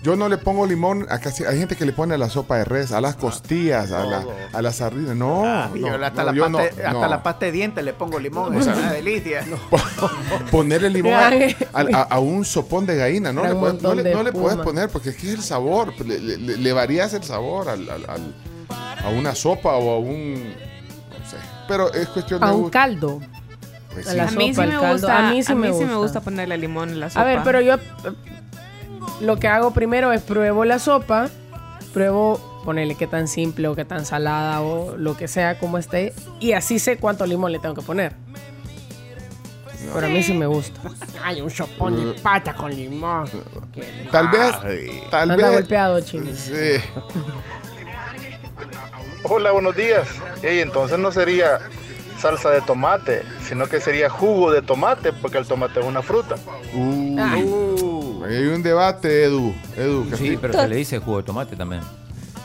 Yo no le pongo limón a casi. Hay gente que le pone a la sopa de res, a las costillas, a la, a la sardina. No, Ah, no, yo hasta, no, la, yo pasta, no, hasta no. la pasta de dientes le pongo limón. O sea, es una delicia. <laughs> Ponerle limón a, Gran- a- a- a un sopón de gallina, ¿no? Le puedes- no le, de no le puedes poner porque es que es el sabor. Le, le- le- le varías el sabor al- al- al- a una sopa o a un. No sé. Pero es cuestión de. A un gusto. caldo. Pues A sí. la a mí sí sopa, el me caldo. gusta, A mí sí me gusta. gusta ponerle limón en la sopa. A ver, pero yo lo que hago primero es pruebo la sopa, pruebo ponerle qué tan simple o qué tan salada o lo que sea como esté y así sé cuánto limón le tengo que poner. Pero a mí sí me gusta. <laughs> Hay un sopón de pata con limón. Tal vez. Tal Anda vez. golpeado, chino. Sí. <laughs> Hola, buenos días. Ey, entonces no sería salsa de tomate, sino que sería jugo de tomate, porque el tomate es una fruta. Uh, ahí hay un debate, Edu. Edu, Sí, pero se le dice jugo de tomate también.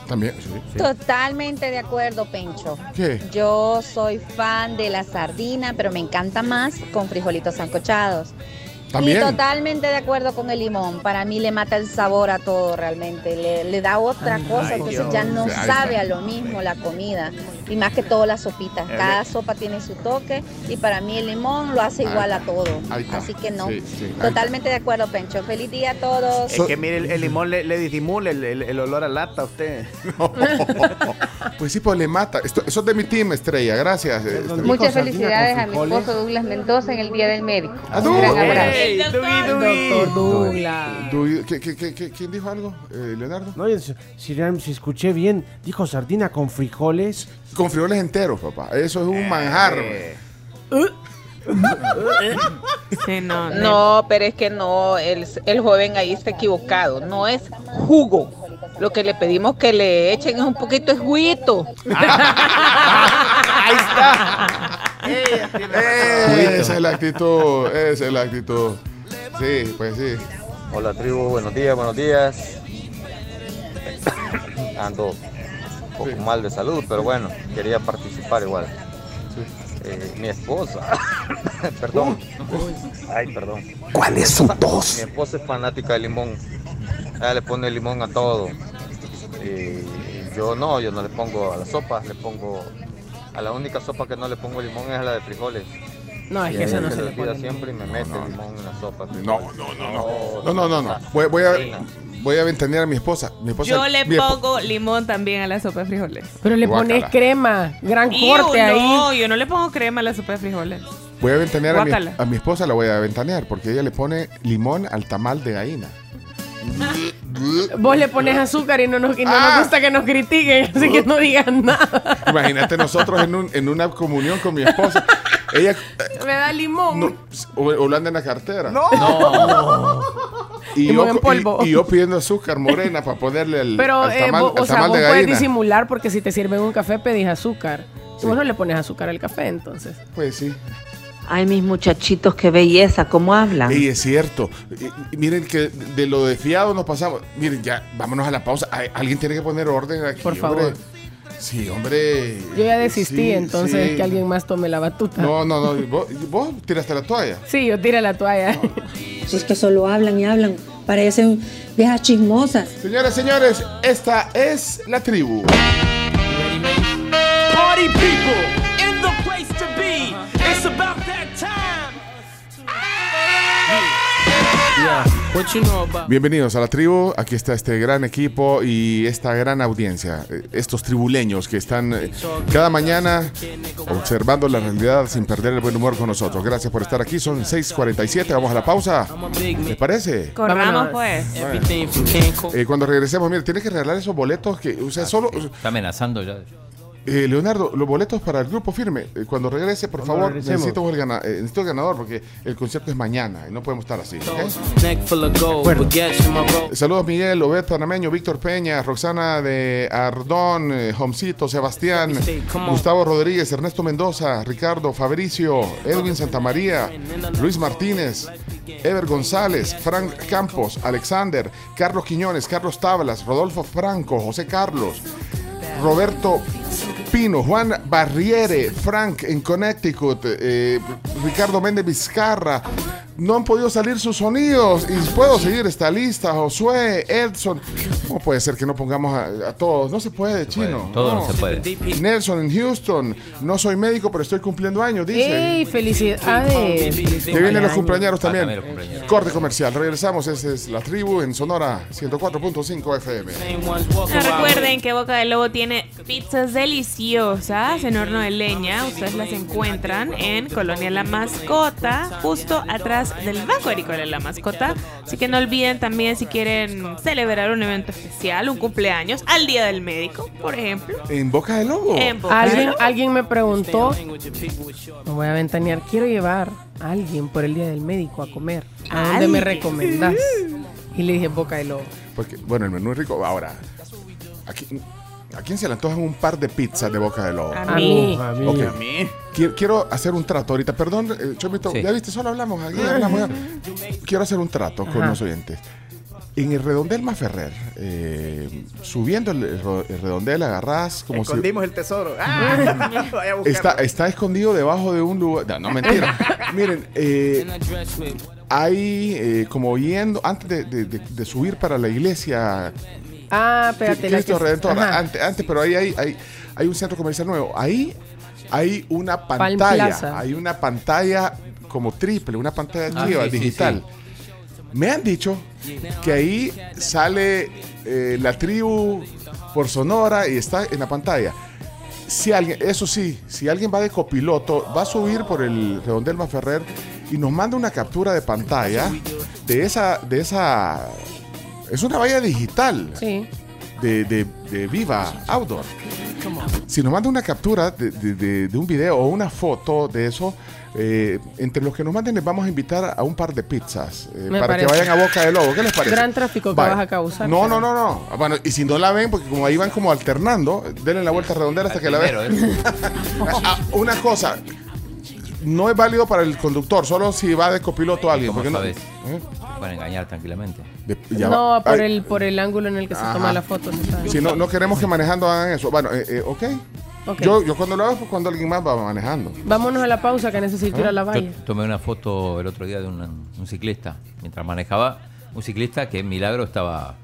También, sí. Totalmente de acuerdo, Pencho. ¿Qué? Yo soy fan de la sardina, pero me encanta más con frijolitos sancochados. También. Y totalmente de acuerdo con el limón. Para mí le mata el sabor a todo realmente. Le, le da otra cosa, entonces Dios. ya no sabe a lo mismo la comida. Y más que todo las sopitas. Eh, Cada sopa tiene su toque y para mí el limón lo hace igual a todo. Así que no. Sí, sí. Totalmente de acuerdo, Pencho. Feliz día a todos. Es que mire, el, el limón le, le disimula el, el- el olor a lata a usted. <laughs> Pues sí, pues le mata. Esto, eso es de mi team, estrella. Gracias. Estrella. Muchas felicidades a mi esposo Douglas Mendoza en el Día del Médico. ¡A Un gran Douglas! abrazo. ¡Ey, Doctor Douglas. Du- ¿qué- qué- qué- qué- ¿Quién dijo algo? Eh, ¿Leonardo? No, si, escuché bien, dijo sardina con frijoles. Con frijoles enteros, papá. Eso es un manjar. <laughs> Sí, no, No, pero es que no, el, el joven ahí está equivocado. No es jugo. Lo que le pedimos que le echen es un poquito de juguito. <laughs> Ahí está. Eh, esa es la actitud. Esa es la actitud. Sí, pues sí. Hola tribu, buenos días, buenos días. Ando un poco mal de salud, pero bueno, quería participar igual. Eh, mi esposa, <laughs> perdón. Ay, perdón. ¿Cuál es su tos? Mi esposa es fanática de limón. Ella le pone limón a todo. Y yo no, yo no le pongo a la sopa, le pongo a la única sopa que no le pongo limón es a la de frijoles. No, es que esa no se le pone siempre y me mete limón en la sopa. No, no, no, no. No, no, no, no. Voy, voy a, voy a ventanear a mi esposa. Mi esposa Yo le pongo limón también a la sopa de frijoles. Pero le Guácala. pones crema, gran Iu, corte ahí. No, yo no le pongo crema a la sopa de frijoles. Voy a ventanear a mi, a mi esposa, la voy a ventanear porque ella le pone limón al tamal de gallina. Vos le pones azúcar y no nos, y no Ah. nos gusta que nos critiquen, así que no digan nada. Imagínate nosotros en, un- en una comunión con mi esposa. Ella Me da limón. o, o lo anda en la cartera. No. Y Limón yo, en polvo. y- y yo pidiendo azúcar morena para ponerle el, Pero, al eh, tamal, vos- al o sea, tamal vos de puedes disimular porque si te sirven un café pedís azúcar. Y vos no le pones azúcar al café, entonces. Pues sí. Ay, mis muchachitos, qué belleza, cómo hablan. Y es cierto. Y- y miren que de lo de fiado nos pasamos. Miren, ya, vámonos a la pausa. Ay, Alguien tiene que poner orden aquí. Por favor. hombre. Sí, hombre. Yo ya desistí, Sí, entonces sí. que alguien más tome la batuta. No, no, no. ¿Vos, vos tiraste la toalla? Sí, yo tiré la toalla. Si <laughs> es que solo hablan y hablan, parecen viejas chismosas. Señoras, señores, esta es la tribu. Party people Bienvenidos a la tribu. Aquí está este gran equipo y esta gran audiencia. eh, Estos tribuleños que están eh, cada mañana observando la realidad sin perder el buen humor con nosotros. Gracias por estar aquí. Son 6:47. Vamos a la pausa. ¿Les parece? Corramos pues. Eh, cuando regresemos, mire, tienes que regalar esos boletos que, o sea, solo. Está amenazando ya. Eh, Leonardo, los boletos para el grupo firme. eh, cuando regrese, por Cuando favor, regresemos. necesito el, gana- eh, necesito el ganador porque el concierto es mañana y no podemos estar así. ¿ok? Neck full of gold, baguettes in my robe. Saludos Miguel, Obed Panameño, Víctor Peña, Roxana de Ardón, eh, Homcito, Sebastián, Gustavo Rodríguez, Ernesto Mendoza, Ricardo Fabricio, Edwin Santamaría, Luis Martínez, Ever González, Frank Campos, Alexander, Carlos Quiñones, Carlos Tablas, Rodolfo Franco, José Carlos, Roberto Pino, Juan Barriere, Frank en Connecticut, eh, Ricardo Méndez Vizcarra, no han podido salir sus sonidos. Y puedo seguir esta lista. Josué, Edson. ¿Cómo puede ser que no pongamos a, a todos? No se puede, chino. todo no se puede. Nelson en Houston. No soy médico, pero estoy cumpliendo años, dice. ¡Ey, felicidades! Que vienen los cumpleaños Ah, también. Corte comercial. Regresamos. Esa es la tribu en Sonora 104.5 FM. Ah, recuerden que Boca del Lobo tiene pizzas deliciosas en horno de leña. Ustedes las encuentran en Colonia La Mascota, justo atrás del Banco Agrícola de La Mascota. Así que no olviden también si quieren celebrar un evento especial, un cumpleaños, al Día del Médico, por ejemplo. En Boca del Lobo. En Boca del Alguien, Lobo. alguien me preguntó, me voy a ventanear, quiero llevar a alguien por el día del médico a comer. ¿A dónde me recomendás? Y le dije Boca de Lobo. Porque, bueno, el menú es rico. Ahora, aquí, ¿a quién se le antojan un par de pizzas de Boca del Lobo? A mí. A mí. Ok. A mí. Quiero, hacer un trato ahorita. Perdón, eh, Chomito, Sí. ya viste, solo hablamos aquí. hablamos ya. Quiero hacer un trato con los oyentes. En el redondel Maferrer, eh, subiendo el, el redondel, agarrás como si. Escondimos el tesoro. Ah. <laughs> Está, está escondido debajo de un lugar. No, no, mentira. <laughs> Miren, eh, hay eh, como yendo, antes de, de- de- de subir para la iglesia Ah, espérate. Cristo que- Redentor, Ajá. antes, antes, pero ahí hay, hay, hay un centro comercial nuevo. Ahí hay una pantalla, hay una pantalla como triple, una pantalla Ah, chiva, sí, sí, digital. Me han dicho que ahí sale eh, la tribu por Sonora y está en la pantalla. Si alguien, eso sí, si alguien va de copiloto, va a subir por el redondel Ferrer y nos manda una captura de pantalla de esa, de esa, es una valla digital Sí. de, de- de Viva Outdoor. Si nos manda una captura de, de- de- de un video o una foto de eso, eh, entre los que nos manden les vamos a invitar a un par de pizzas eh, para que vayan a Boca de Lobo. ¿Qué les parece? Gran tráfico que vas a causar. No, no, no, no. Bueno, y si no la ven, porque como ahí van como alternando, denle la vuelta redondera hasta que la vean. ¿eh? <laughs> Ah, una cosa, no es válido para el conductor, solo si va de copiloto alguien. ¿Cómo porque no- sabes? ¿Eh? Pueden engañar tranquilamente. De- ya va. No, por Ay, el, por el ángulo en el que se toma la foto. Si no, no queremos que manejando hagan eso. Bueno, eh, eh, ok. Ok. Yo, yo cuando lo hago es cuando alguien más va manejando. Vámonos a la pausa que necesito ir a la Yo valla. tomé una foto el otro día de un, un ciclista, mientras manejaba, un ciclista que en Milagro estaba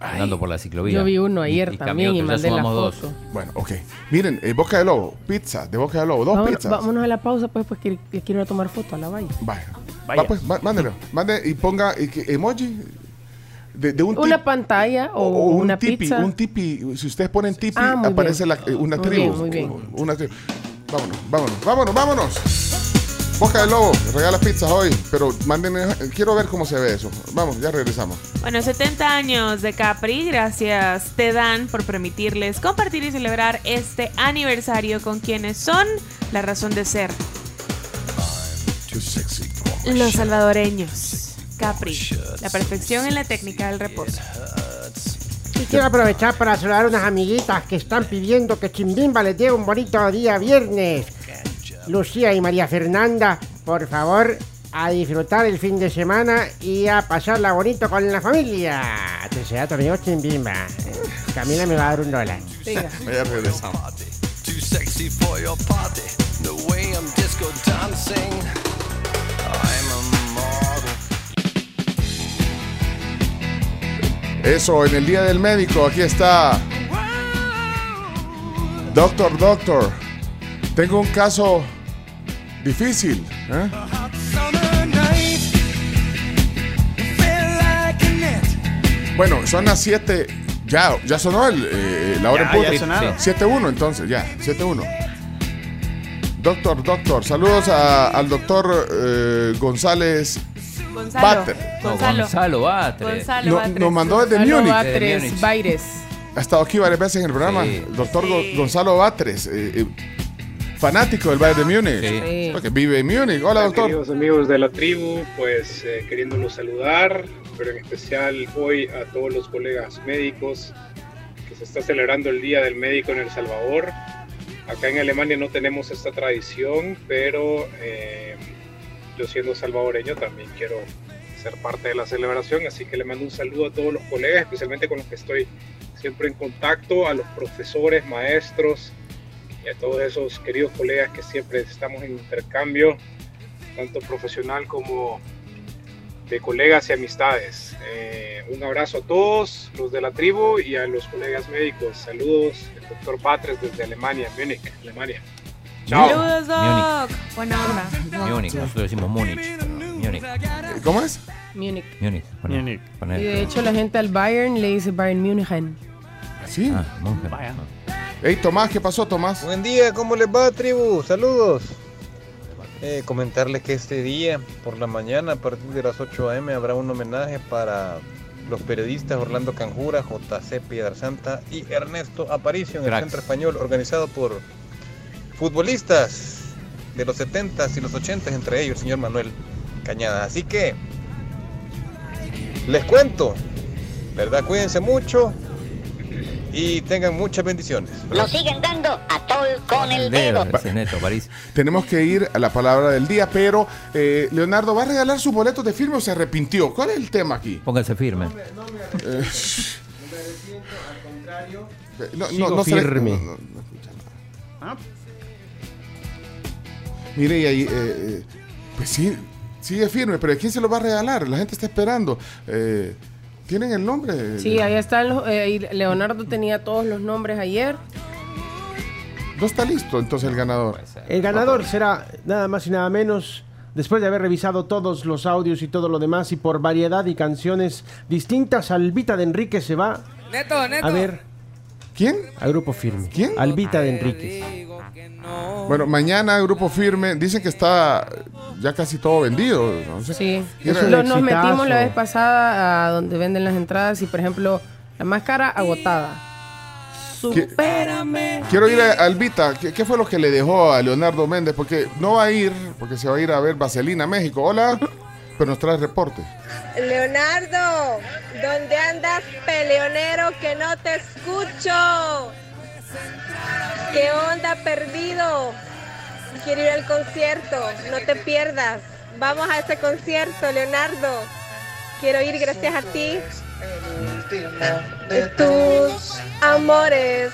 andando por la ciclovía. Yo vi uno ayer Y- y también y mandé la foto. dos. Bueno, ok. Miren, eh, Boca de Lobo, pizza de Boca de Lobo, dos Vámonos, pizzas. vámonos a la pausa, pues, pues que, que quiero ir a tomar foto a la valla. Vaya. Vaya. Va, pues, má- mándelo. Mande y ponga y que- emoji de, de un tip- Una pantalla o, o un una tipi, pizza. un tipi. Si ustedes ponen tipi, Ah, aparece la- eh, una Muy tribu. bien, muy bien. Una tribu. Vámonos, vámonos, vámonos, vámonos. Boca de Lobo, regala pizzas hoy, pero manden, quiero ver cómo se ve eso. Vamos, ya regresamos. Bueno, 70 años de Capri, gracias te dan por permitirles compartir y celebrar este aniversario con quienes son la razón de ser. Los salvadoreños. Capri, la perfección en la técnica del reposo. Y quiero aprovechar para saludar a unas amiguitas que están pidiendo que Chimbimba les dé un bonito día viernes. Lucía y María Fernanda, por favor, a disfrutar el fin de semana y a pasarla bonito con la familia. Te sea tu amigo Chimbimba. Camila me va a dar un dólar. Siga. <laughs> Ya regresamos. Too sexy for your party. The way I'm disco dancing. I'm a model. Eso, en el Día del Médico, aquí está. Doctor, doctor. Tengo un caso difícil. ¿eh? Summer night. Feel like a net. Bueno, son las 7. Ya, ya sonó el, eh, la hora Ya, en punto. ya sonaron. 7-1 entonces, ya, 7-1. Doctor, doctor, saludos a- al doctor eh, González Gonzalo. Bater. No, Gonzalo. Gonzalo Batres. Gonzalo No- Batres. nos mandó desde Gonzalo Múnich. Batres. Baires. Ha estado aquí varias veces en el programa. Sí. El doctor Sí. Gonzalo Batres, eh, eh, fanático del Bayern de Múnich. Sí. Porque vive en Múnich. Hola, doctor. Queridos amigos de la tribu, pues eh, queriéndolos saludar, pero en especial hoy a todos los colegas médicos que se está celebrando el Día del Médico en El Salvador. Acá en Alemania no tenemos esta tradición, pero eh, yo siendo salvadoreño también quiero ser parte de la celebración, así que le mando un saludo a todos los colegas, especialmente con los que estoy siempre en contacto, a los profesores, maestros, y a todos esos queridos colegas que siempre estamos en intercambio, tanto profesional como de colegas y amistades. Eh, un abrazo a todos los de la tribu y a los colegas médicos. Saludos, el doctor Patres desde Alemania, Múnich, Alemania. Chao. Saludos, Doc. Buena onda. Múnich, nosotros decimos Múnich. Múnich. ¿Cómo es? Múnich. Múnich. Poner- Y de hecho la gente al Bayern le dice Bayern München. Sí. Ah, München. Hey, Tomás, ¿qué pasó, Tomás? Buen día, ¿cómo les va, tribu? Saludos. Eh, comentarles que este día, por la mañana, a partir de las 8 a.m., habrá un homenaje para los periodistas Orlando Canjura, JC Piedrasanta y Ernesto Aparicio en el Cracks. Centro Español, organizado por futbolistas de los 70s y los 80s, entre ellos el señor Manuel Cañada. Así que, les cuento, ¿verdad? Cuídense mucho y tengan muchas bendiciones. Nos siguen dando a tol con el Dedo, neto, París. Tenemos que ir a la palabra del día, pero eh, Leonardo va a regalar sus boletos de firme o se arrepintió. ¿Cuál es el tema aquí? Pónganse firme. Eh, no, Sigo no, no se le- firme. no, no, no escucha nada. Mire, y ahí, eh, eh, pues sí, sigue firme, pero ¿a quién se lo va a regalar? La gente está esperando. Eh, ¿Tienen el nombre? Sí, ahí están los. eh, Leonardo tenía todos los nombres ayer. No está listo entonces el ganador. El ganador será nada más y nada menos, después de haber revisado todos los audios y todo lo demás, y por variedad y canciones distintas, Albita de Enrique se va Neto, neto. a ver ¿Quién? a Grupo Firme. ¿Quién? Albita de Enrique. Bueno, mañana Grupo Firme, dicen que está ya casi todo vendido. no sé. Sí. Lo- nos metimos la vez pasada a donde venden las entradas y, por ejemplo, la más cara agotada. Supérame. Quiero ir a Albita. ¿Qué, qué fue lo que le dejó a Leonardo Méndez? Porque no va a ir, porque se va a ir a ver Vaselina, México. Hola, pero nos trae reporte. Leonardo, ¿dónde andas, peleonero, que no te escucho? ¿Qué onda, perdido? Quiero ir al concierto, no te pierdas. Vamos a ese concierto, Leonardo. Quiero ir gracias a ti. De tus amores.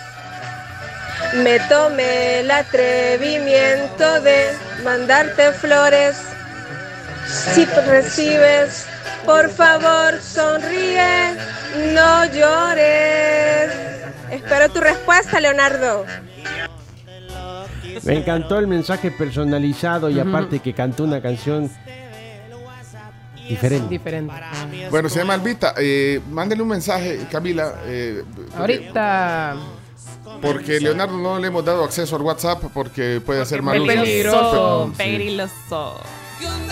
Me tomé el atrevimiento de mandarte flores. Si recibes, por favor, sonríe, no llores. Espero tu respuesta, Leonardo. Me encantó el mensaje personalizado y aparte que cantó una canción diferente. Diferente. Bueno, se llama Albita. Eh, mándele un mensaje, Camila. eh, Ahorita. porque Leonardo no le hemos dado acceso al WhatsApp porque puede ser mal uso. Peligroso. Sí. Peligroso.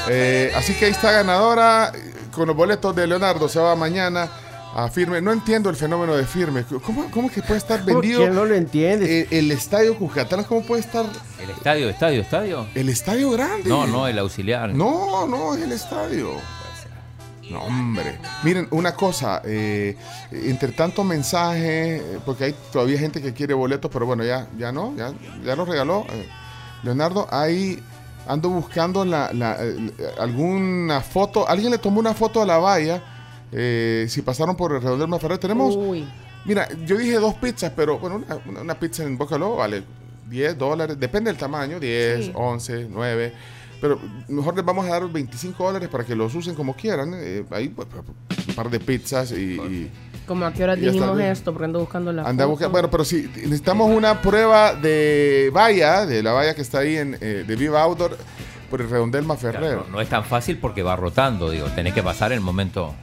Eh, así que ahí está ganadora con los boletos de Leonardo. Se va mañana a Firme. No entiendo el fenómeno de Firme. ¿Cómo, cómo es que puede estar ¿Cómo vendido? no lo entiendes? eh, el estadio Cuscatlán, ¿cómo puede estar? El estadio, estadio, estadio. El estadio grande. No, no, el auxiliar. No, no, es el estadio. No, hombre. Miren, una cosa, eh, entre tanto mensaje, porque hay todavía gente que quiere boletos, pero bueno, ya, ya no, ya, ya los regaló. eh, Leonardo, ahí ando buscando la, la, eh, alguna foto. Alguien le tomó una foto a la valla. eh, si pasaron por el redondel Maferrer, tenemos. Uy. Mira, yo dije dos pizzas, pero bueno, una, una- pizza en Boca Lobo vale 10 dólares, depende del tamaño, 10, Sí. 11, 9. Pero mejor les vamos a dar 25 dólares para que los usen como quieran. eh, ahí, pues, un par de pizzas y. y Como a qué hora dijimos esto, porque ando buscando la. anda a foto. buscar- Bueno, pero si necesitamos una prueba de valla, de la valla que está ahí en, eh, de Viva Outdoor, por el redondel Maferrer. Claro, no es tan fácil porque va rotando, digo. Tenés que pasar el momento.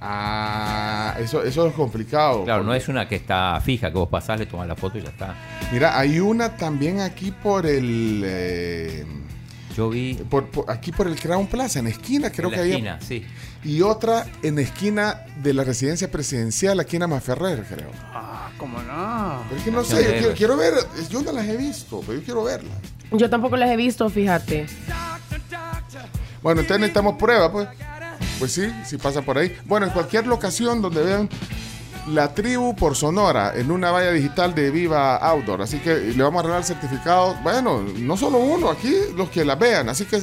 Ah, eso, eso es complicado. Claro, no es una que está fija, que vos pasás, le tomás la foto y ya está. Mira, hay una también aquí por el. eh, Yo vi. por- por- aquí por el Crown Plaza, en esquina, creo en la que hay. esquina, sí. Y otra en esquina de la residencia presidencial, aquí en Amaferrer, creo. Ah, ¿cómo no? Pero es que no sé, yo quiero, quiero ver. Yo no las he visto, pero yo quiero verlas. Yo tampoco las he visto, fíjate. Bueno, entonces necesitamos prueba, pues. Pues sí, si pasa por ahí. Bueno, en cualquier locación donde vean la tribu por Sonora en una valla digital de Viva Outdoor. Así que le vamos a regalar certificados. Bueno, no solo uno, aquí los que la vean. Así que,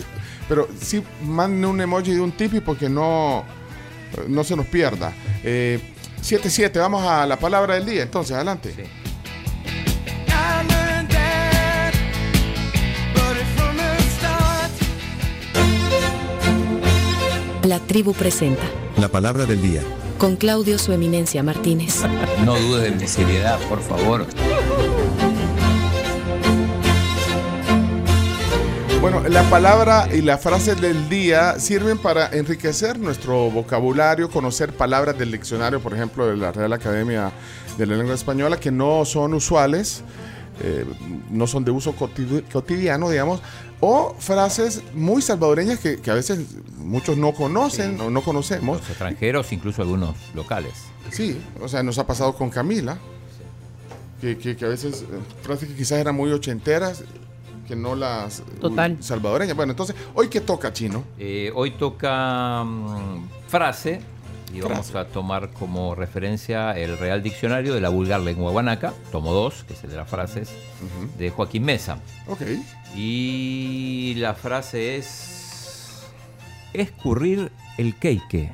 pero sí manden un emoji de un tipi porque no, no se nos pierda. Eh, 7-7, vamos a la palabra del día. Entonces, adelante. La tribu presenta La palabra del día. Con Claudio Su Eminencia Martínez. No dudes de mi seriedad, por favor. Bueno, la palabra y la frase del día sirven para enriquecer nuestro vocabulario, conocer palabras del diccionario, por ejemplo, de la Real Academia de la Lengua Española, que no son usuales, eh, no son de uso cotidi- cotidiano, digamos, o frases muy salvadoreñas que, que a veces muchos no conocen o no conocemos. Los extranjeros, incluso algunos locales. Sí, o sea, nos ha pasado con Camila, que, que- que a veces eh, frases que quizás eran muy ochenteras, que no las eh, Total. salvadoreñas. Bueno, entonces, ¿hoy qué toca, Chino? Eh, hoy toca mm, frase y vamos a tomar como referencia el Real Diccionario de la Vulgar Lengua Guanaca, tomo 2, que es el de las frases, de Joaquín Mesa. Ok. Y la frase es escurrir el cake.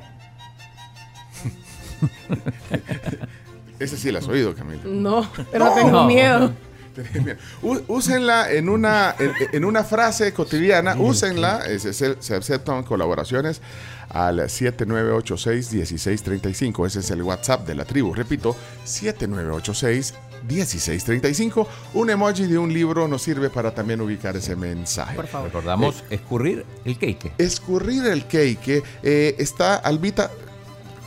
<laughs> Ese sí la has oído, Camila. No, pero tengo miedo. <laughs> Tenés miedo. Ú- Úsenla en una, en, en una frase cotidiana, úsenla, es- es- se aceptan colaboraciones al 7986-1635, ese es el WhatsApp de la tribu, repito, 7986-1635, un emoji de un libro nos sirve para también ubicar ese mensaje. Por favor. Recordamos, escurrir el cake. Escurrir el cake, eh, está Albita,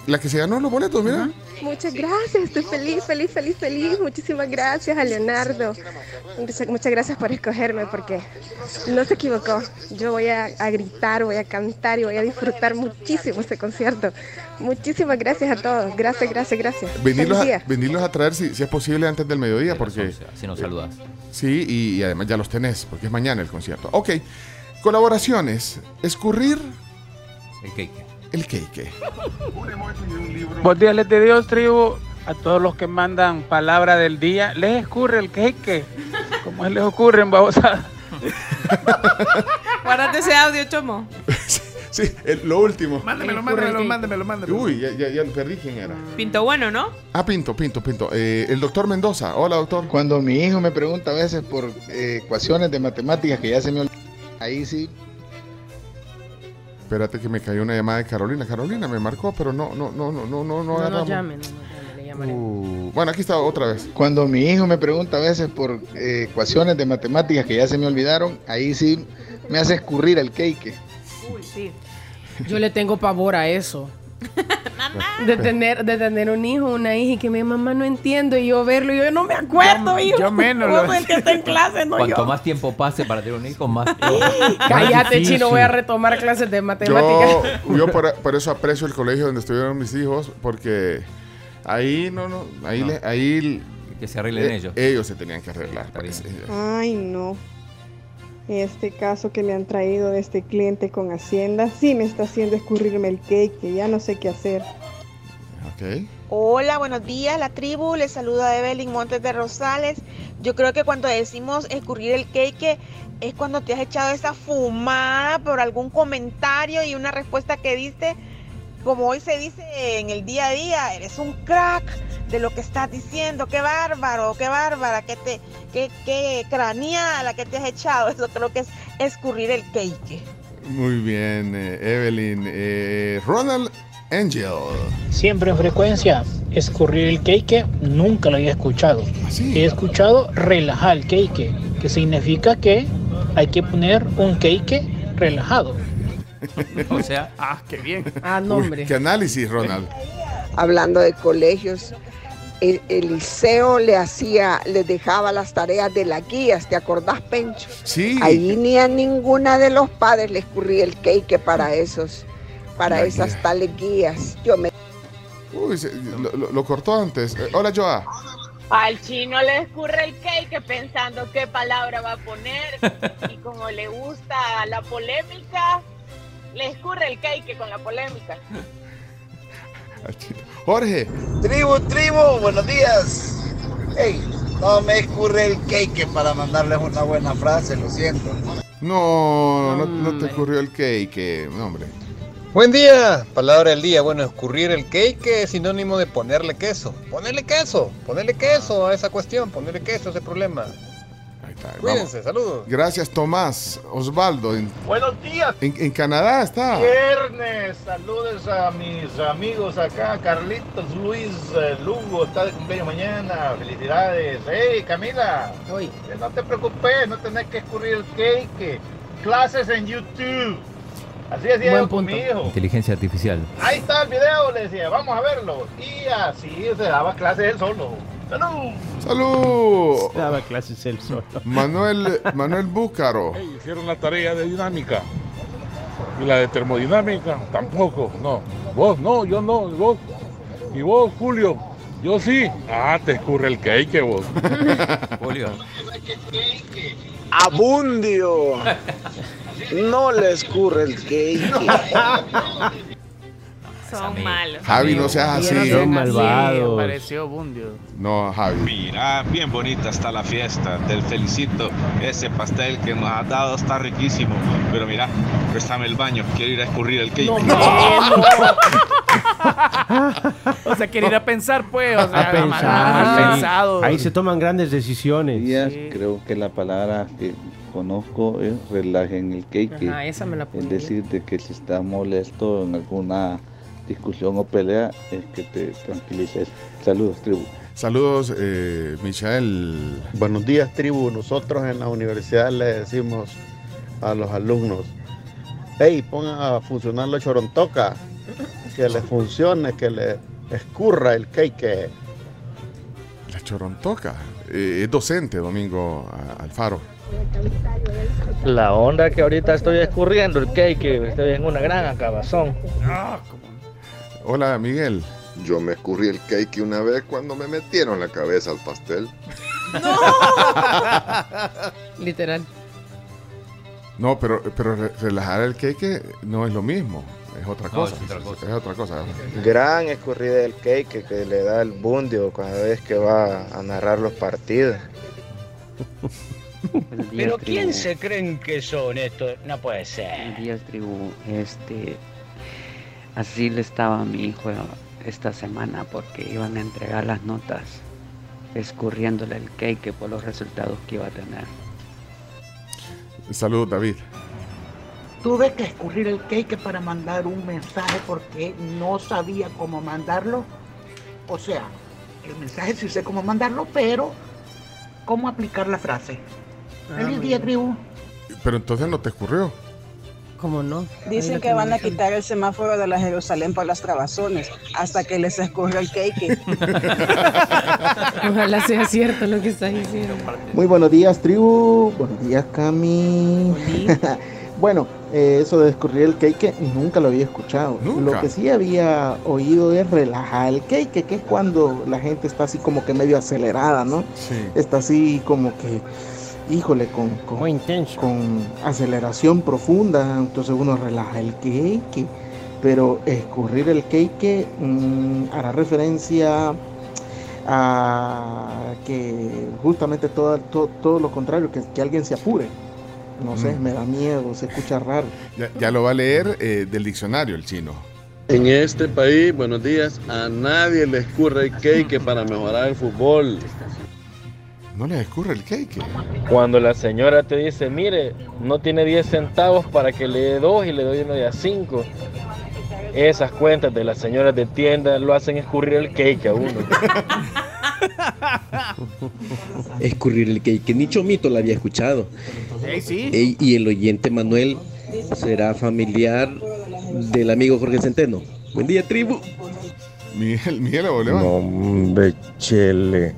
la que se ganó los boletos, mira. Muchas gracias, estoy feliz, feliz, feliz, feliz. Muchísimas gracias a Leonardo. Muchas, muchas gracias por escogerme porque no se equivocó. Yo voy a, a gritar, voy a cantar y voy a disfrutar muchísimo este concierto. Muchísimas gracias a todos. Gracias, gracias, gracias. Venirlos a, día. venirlos a traer si, si es posible antes del mediodía, porque... Si nos saludas. Sí, y, y además ya los tenés, porque es mañana el concierto. Ok, colaboraciones. Escurrir El cake. El cake. Buenos días, les de Dios, tribu. A todos los que mandan palabra del día, les escurre el queque. Como les ocurren, babosadas. <laughs> Guárdate ese audio, Chomo. Sí, el- lo último. Mándemelo, mándemelo, mándemelo, mándemelo. Uy, ya, ya, ya perdí quién era. Pinto bueno, ¿no? Ah, Pinto, Pinto, Pinto. Eh, el doctor Mendoza. Hola, doctor. Cuando mi hijo me pregunta a veces por eh, ecuaciones de matemáticas que ya se me olvidan, ahí sí Espérate que me cayó una llamada de Carolina. Carolina me marcó, pero no, no, no, no, no, no, no No nos agarramos. llamen, no nos llamen, le llamaré. Uh, bueno, aquí está otra vez. Cuando mi hijo me pregunta a veces por eh, ecuaciones de matemáticas que ya se me olvidaron, ahí sí me hace escurrir el cake. Uy, sí. Yo le tengo pavor a eso. <laughs> De tener, de tener un hijo, una hija y que mi mamá no entiendo y yo verlo y yo no me acuerdo, hijo. yo menos Vos lo- el que está en clase, no Cuanto yo. más tiempo pase para tener un hijo, más. <laughs> Cállate, más chino, voy a retomar clases de Yo, matemáticas. <laughs> yo por, por eso aprecio el colegio donde estuvieron mis hijos, porque ahí no, no, ahí, No. le- ahí Que se arreglen eh, ellos. ellos se tenían que arreglar. Pues. Ay, no. Este caso que me han traído de este cliente con Hacienda sí me está haciendo escurrirme el cake, que ya no sé qué hacer. Ok. Hola, buenos días, la tribu. Les saluda Evelyn Montes de Rosales. Yo creo que cuando decimos escurrir el cake es cuando te has echado esa fumada por algún comentario y una respuesta que diste, como hoy se dice en el día a día, eres un crack de lo que estás diciendo. Qué bárbaro, qué bárbara, qué, te, qué, qué craneada la que te has echado. Eso creo que es escurrir el cake. Muy bien, eh, Evelyn. Eh, Ronald Angel. Siempre en frecuencia, escurrir el cake nunca lo había escuchado. He escuchado relajar el cake, que significa que hay que poner un cake relajado. O sea, Ah, qué bien. Ah, no, Uy, hombre. qué análisis, Ronald. hablando de colegios, el, el liceo le hacía, le dejaba las tareas de las guías, ¿te acordás, Pencho? Sí. Ahí ni a ninguna de los padres le escurría el cake para esos, para La esas guía. tales guías. Yo me Uy, se- lo, lo- lo cortó antes. Eh, hola, Joa. Al chino le escurre el cake pensando qué palabra va a poner y como le gusta la polémica, le escurre el cake con la polémica. <laughs> Jorge. Tribu, tribu, buenos días. Hey, no me escurre el cake para mandarles una buena frase, lo siento. No, no, no te ocurrió el cake, no, hombre. Buen día, palabra del día. Bueno, escurrir el cake es sinónimo de ponerle queso. Ponerle queso, ponerle queso a esa cuestión, ponerle queso a ese problema. Cuídense, saludos. Gracias, Tomás. Osvaldo, en, Buenos días. en- en Canadá está. Viernes, saludos a mis amigos acá, Carlitos, Luis, eh, Lugo, está de cumpleaños mañana, felicidades. Hey, Camila, que no te preocupes, no tenés que escurrir el cake, clases en YouTube. Así decía Buen yo con punto. mi hijo. Inteligencia artificial. Ahí está el video, le decía, vamos a verlo. Y así se daba clases él solo. ¡Salud! ¡Salud! Daba clases él solo. Manuel, Manuel Búcaro. Hicieron la tarea de dinámica. Y la de termodinámica, tampoco. No. Vos, no, yo no. Vos. Y vos, Julio. Yo sí. Ah, te escurre el cake, vos. <laughs> Julio. Abundio. No le escurre el cake. <laughs> Son malos. Javi, no seas así. Son malvados. Pareció Bundio. No, Javi. Mira, bien bonita está la fiesta. Te felicito. Ese pastel que nos has dado está riquísimo. Pero mira, préstame el baño. Quiero ir a escurrir el cake. <laughs> <laughs> O sea, quiere ir a pensar, pues. O sea, A pensar. pensado. Ahí se toman grandes decisiones. creo que la palabra que conozco es relajen el cake. Ajá, esa me la Es decir, de que si estás molesto en alguna discusión o pelea, es que te tranquilices. Saludos, tribu. Saludos, eh, Michael. Buenos días, tribu. Nosotros en la universidad le decimos a los alumnos, hey, pongan a funcionar la chorontoca, que le funcione, que le escurra el cake. La chorontoca. Eh, es docente, Domingo Alfaro. La onda que ahorita estoy escurriendo el cake, estoy en una gran acabazón. Hola, Miguel. Yo me escurrí el cake una vez cuando me metieron la cabeza al pastel. <laughs> Literal. No, pero, pero re- relajar el cake no es lo mismo. Es otra No, cosa. es otra cosa. Es otra cosa. Gran escurrida del cake que le da el bundio cada vez que va a narrar los partidos. <laughs> Pero ¿quién se creen que son estos? No puede ser. Días, tribu. Este, así le estaba a mi hijo esta semana porque iban a entregar las notas escurriéndole el cake por los resultados que iba a tener. Saludos, David. Tuve que escurrir el cake para mandar un mensaje porque no sabía cómo mandarlo. O sea, el mensaje sí sé cómo mandarlo, pero cómo aplicar la frase. Feliz día, tribu. Pero entonces no te escurrió. ¿Cómo no? Dicen que van a quitar el semáforo de la Jerusalén por las trabazones hasta que les escurra el cake. <laughs> Ojalá sea cierto lo que estás diciendo. Muy buenos días, tribu. Buenos días, Cami. <laughs> bueno, eh, eso de escurrir el cake nunca lo había escuchado. Nunca. Lo que sí había oído es relajar el cake, que es cuando la gente está así como que medio acelerada, ¿no? Sí. Está así como que, híjole, con, con, con aceleración profunda. Entonces uno relaja el cake. Pero escurrir el cake mm, hará referencia a que justamente todo, todo, todo lo contrario, que, que alguien se apure. No sé, Mm. me da miedo, se escucha raro. Ya, ya lo va a leer eh, del diccionario el chino. En este país, buenos días, a nadie le escurre el cake para mejorar el fútbol. No le escurre el cake. Cuando la señora te dice, mire, no tiene 10 centavos para que le dé dos y le doy uno de a 5. Esas cuentas de las señoras de tienda lo hacen escurrir el cake a uno. <laughs> Escurrir el cake. Ni Chomito la había escuchado. Sí. Ey, y el oyente Manuel será familiar del amigo Jorge Centeno. Buen día, tribu. Miguel, Miguel Bolívar. No, hombre, chele.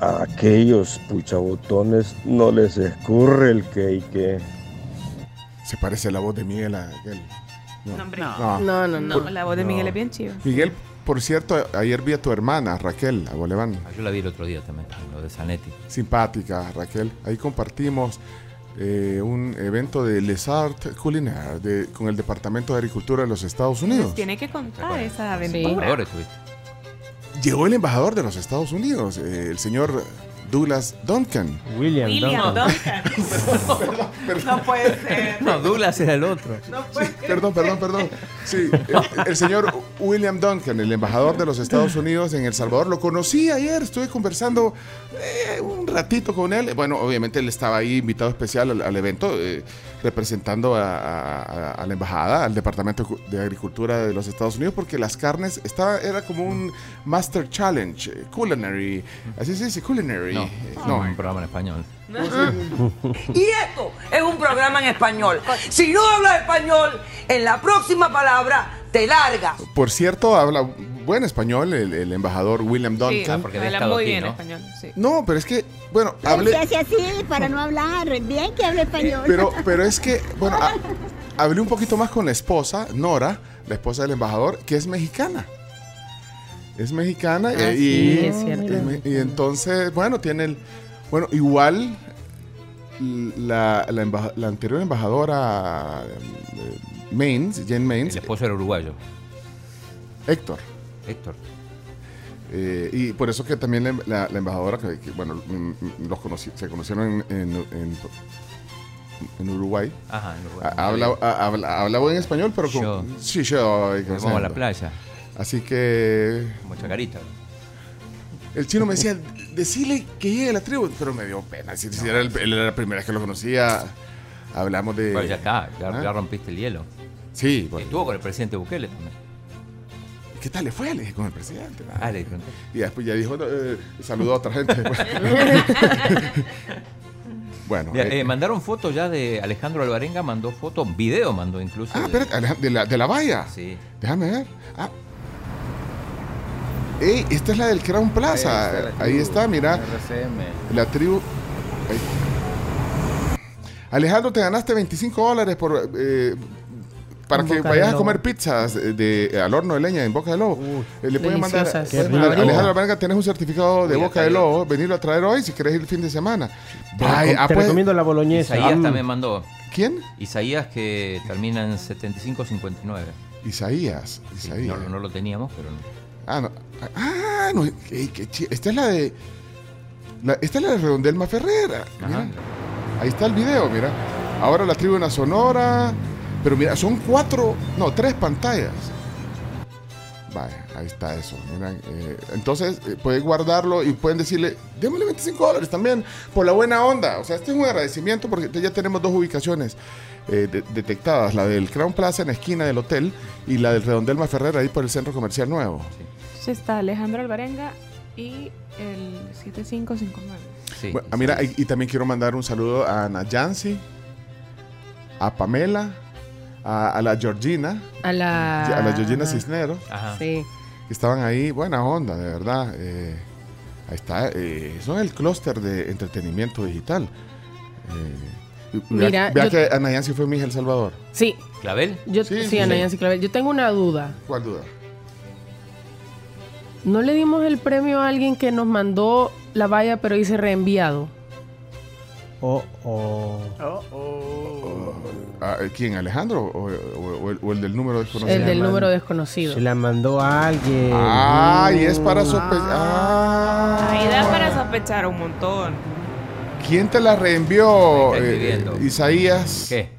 A aquellos puchabotones no les escurre el cake. Se parece la voz de Miguel a aquel. No. No. No, no, no. La voz de Miguel es bien chiva. Miguel, por cierto, ayer vi a tu hermana, Raquel, a Boleván. Ah, Yo la vi el otro día también, lo de Zanetti. Simpática, Raquel. Ahí compartimos eh, un evento de Les Arts Culinaires de- con el Departamento de Agricultura de los Estados Unidos. Tiene que contar esa aventura. Llegó el embajador de los Estados Unidos, eh, el señor Douglas Duncan. William, William Duncan. Duncan. <laughs> No puede ser. No, Douglas era el otro. No puede Perdón, perdón, perdón. Sí, el, el señor William Duncan, el embajador de los Estados Unidos en El Salvador, lo conocí ayer, estuve conversando eh, un ratito con él. Bueno, obviamente él estaba ahí invitado especial al, al evento, eh, representando a, a- a- a la embajada, al Departamento de Agricultura de los Estados Unidos, porque las carnes, estaba, era como un Master Challenge, eh, culinary, así se dice, culinary. No, eh, no, un programa en español. Y esto es un programa en español. Si no hablas español, en la próxima palabra te largas. Por cierto, habla buen español el, el embajador William Sí, Duncan. porque habla muy aquí, bien ¿no? español. Sí. No, pero es que, bueno, hablé... se hace así para no hablar. Bien que hable español. Pero, <laughs> pero es que, bueno, ha- hablé un poquito más con la esposa, Nora, la esposa del embajador, que es mexicana. Es mexicana Ah, eh, sí, y, es cierto. y y entonces, bueno, tiene el... Bueno, igual la, la, embaja- la anterior embajadora eh, Maines, Jane Maines, El esposo era uruguayo. Héctor. Héctor. Eh, y por eso que también la, la- la embajadora, que, que, bueno, mm, mm, los conocí- se conocieron en, en- en- en Uruguay. Ajá, en Uruguay. Ha- Habla, ha- habla, habla buen español, pero con... Yo. Sí, yo. a la playa. Así que Como chacarita. el chino me decía, decirle que llegue a la tribu, pero me dio pena. Si, era, el- él era la primera vez que lo conocía, hablamos de... Bueno, ya está, ya, ¿Ah? ya rompiste el hielo. Sí, bueno. Estuvo con el presidente Bukele también. ¿Qué tal le fue? Le dije con el presidente. Ah, le. Y después ya dijo, eh, saludó a otra gente. <laughs> bueno, Mira, eh, eh, mandaron fotos ya de Alejandro Alvarenga, mandó fotos, video mandó incluso. Ah, de- de la, de la valla. Sí. Déjame ver. Ah. Ey, esta es la del Crown Plaza. Ahí está la Ahí tribu, está, mira. RCM. La tribu. ahí. Alejandro, te ganaste 25 dólares por, eh, para que vayas a comer pizzas de, de- al horno de leña en Boca de Lobo. Eh, le pueden mandar. Alejandro Alvarenga, tenés un certificado de Uy, Boca de. Lobo. Venirlo a traer hoy si querés ir el fin de semana. Te, ah, pues, recomiendo la boloñesa. Isaías Mm. también mandó. ¿Quién? Isaías que termina en 75-59. Isaías. Sí, Isaías. no, no lo teníamos, pero no. Ah, no. Ah, no. ey, qué chi- Esta es la de. la- esta es la de Redondelma Ferrera. Mira. Ahí está el video, mira. Ahora la tribu en la Sonora. Pero mira, son cuatro. No, tres pantallas. Vaya, ahí está eso. Mira, eh, entonces, eh, pueden guardarlo y pueden decirle, démosle 25 dólares también por la buena onda. O sea, este es un agradecimiento porque ya tenemos dos ubicaciones eh, de- detectadas: la del Crown Plaza en la esquina del hotel y la del Redondelma Ferrera ahí por el centro comercial nuevo. Sí, está Alejandro Alvarenga y el 7559. Sí. Bueno, mira, y, y también quiero mandar un saludo a Ana Yancy, a Pamela, a, a la Georgina, A la. a la Georgina Cisneros, Ajá. Sí. que estaban ahí, buena onda, de verdad. eh, ahí está, eh, son el clúster de entretenimiento digital. Eh, vea- Mira, vea yo- que Ana Yancy fue mi hija El Salvador. Sí. ¿Clavel? Yo, Sí, sí, sí, Ana sí. Yancy Clavel. Yo tengo una duda. ¿Cuál duda? ¿No le dimos el premio a alguien que nos mandó la valla pero dice reenviado? Oh, oh. Ah, ¿Quién? ¿Alejandro? ¿O, o- o el, o el del número desconocido? El del número desconocido. Se la mandó a alguien. Ah, y es para sospechar. Ah. Ahí da para sospechar un montón. ¿Quién te la reenvió, eh, escribiendo. Isaías? ¿Qué?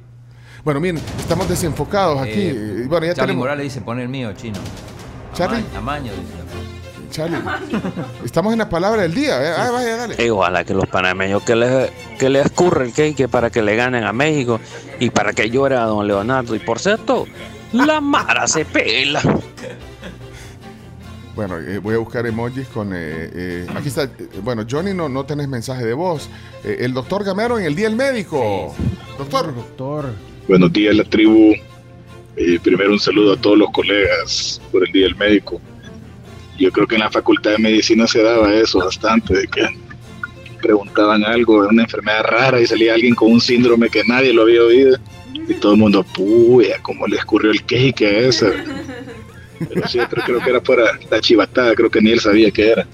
Bueno, miren, estamos desenfocados aquí. Eh, bueno, ya Charlie tenemos. Morales dice, pone el mío, chino. Charlie. Ama- Amaño, dice. Estamos en la palabra del día. ¿eh? Ah, vaya, dale. Y ojalá que los panameños que les, que les escurre el cake para que le ganen a México y para que llore a don Leonardo. Y por cierto, la Mara se pela. Bueno, eh, voy a buscar emojis con. eh, eh, aquí está. eh, bueno, Johnny, no, no tenés mensaje de voz. Eh, el doctor Gamero en el Día del Médico. Doctor. Doctor. Buenos días, la tribu. Eh, primero un saludo a todos los colegas por el Día del Médico. Yo creo que en la Facultad de Medicina se daba eso bastante, de que preguntaban algo de una enfermedad rara y salía alguien con un síndrome que nadie lo había oído y todo el mundo, puya, cómo le escurrió el cake a esa. Pero sí, pero creo que era para la chivatada, creo que ni él sabía qué era.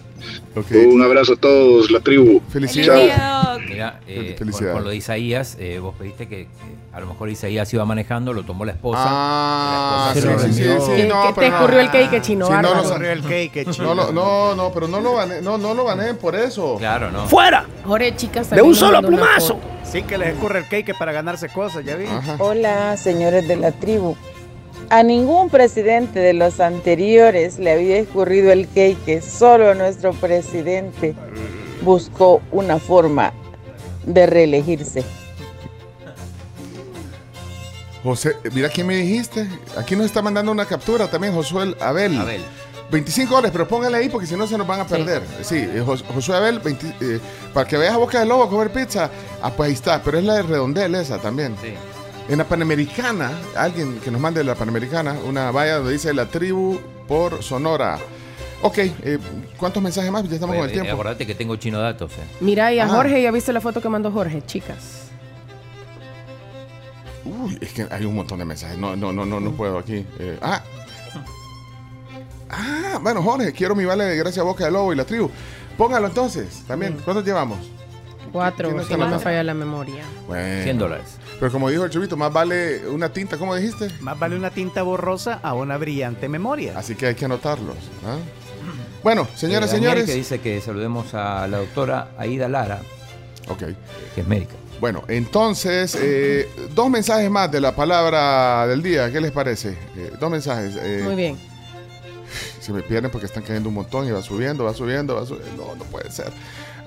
Un abrazo a todos, la tribu. Felicidades. Mira, eh, con, Felicidades. con lo de Isaías, eh, vos pediste que, que a lo mejor Isaías iba manejando, lo tomó la esposa. Ah, la sí, esposa se sí, sí, sí, envió. no, que te no. escurrió el cake chino, Sí, no, Corrió el cake, No, chino. lo- no, no, pero no lo baneen, no, no lo baneen por eso. Claro, no. ¡Fuera! Jorge, chicas, De un solo plumazo. Sí, que les escurre el cake para ganarse cosas, ya vi. Hola, señores de la tribu. A ningún presidente de los anteriores le había escurrido el cake, solo nuestro presidente buscó una forma de reelegirse. José, mira quién me dijiste. Aquí nos está mandando una captura también, Josué Abel. Abel. 25 dólares, pero póngale ahí porque si no se nos van a perder. Sí, eh, Jos- Josué Abel, 20, eh, para que veas a Boca de Lobo a comer pizza. Ah, pues ahí está, pero es la de Redondel esa también. Sí. En la Panamericana, alguien que nos mande la Panamericana, una valla donde dice la tribu por Sonora. Ok, eh, ¿cuántos mensajes más? Ya estamos Oye, con el eh, tiempo. acordate que tengo chino datos. eh. Mira, y a Ah. Jorge, ¿ya viste la foto que mandó Jorge, chicas? Uy, es que hay un montón de mensajes. No, no, no, no, no puedo aquí. Eh, ah. Ah, bueno, Jorge, quiero mi vale de gracias a Boca de Lobo y la tribu. Póngalo entonces, también. ¿Cuántos llevamos? Cuatro, ¿Quién si no me falla la memoria. Bueno. 100 dólares. Pero como dijo el chubito, más vale una tinta, ¿cómo dijiste? Más vale una tinta borrosa a una brillante memoria. Así que hay que anotarlos. ¿ah? Bueno, señoras y Eh, señores. que dice que saludemos a la doctora Aida Lara, Ok. que es médica. Bueno, entonces, eh, dos mensajes más de la palabra del día. ¿Qué les parece? Eh, dos mensajes. eh, Muy bien. Se me pierden porque están cayendo un montón y va subiendo, va subiendo, va subiendo. No, no puede ser.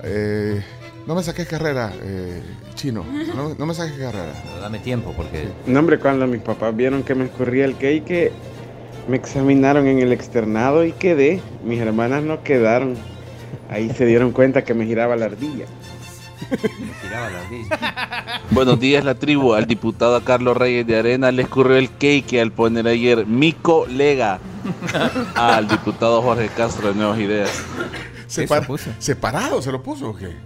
Eh, no me saques carrera, eh, chino. No, no me saques carrera. Pero dame tiempo porque No, hombre, cuando mis papás vieron que me escurría el cake, me examinaron en el externado y quedé. Mis hermanas no quedaron. Ahí se dieron cuenta que me giraba la ardilla. me tiraba la ardilla. <laughs> Buenos días, la tribu. Al diputado Carlos Reyes de Arena le escurrió el cake al poner ayer mi colega al diputado Jorge Castro de Nuevas Ideas. Separ- ¿Separado se lo puso o qué?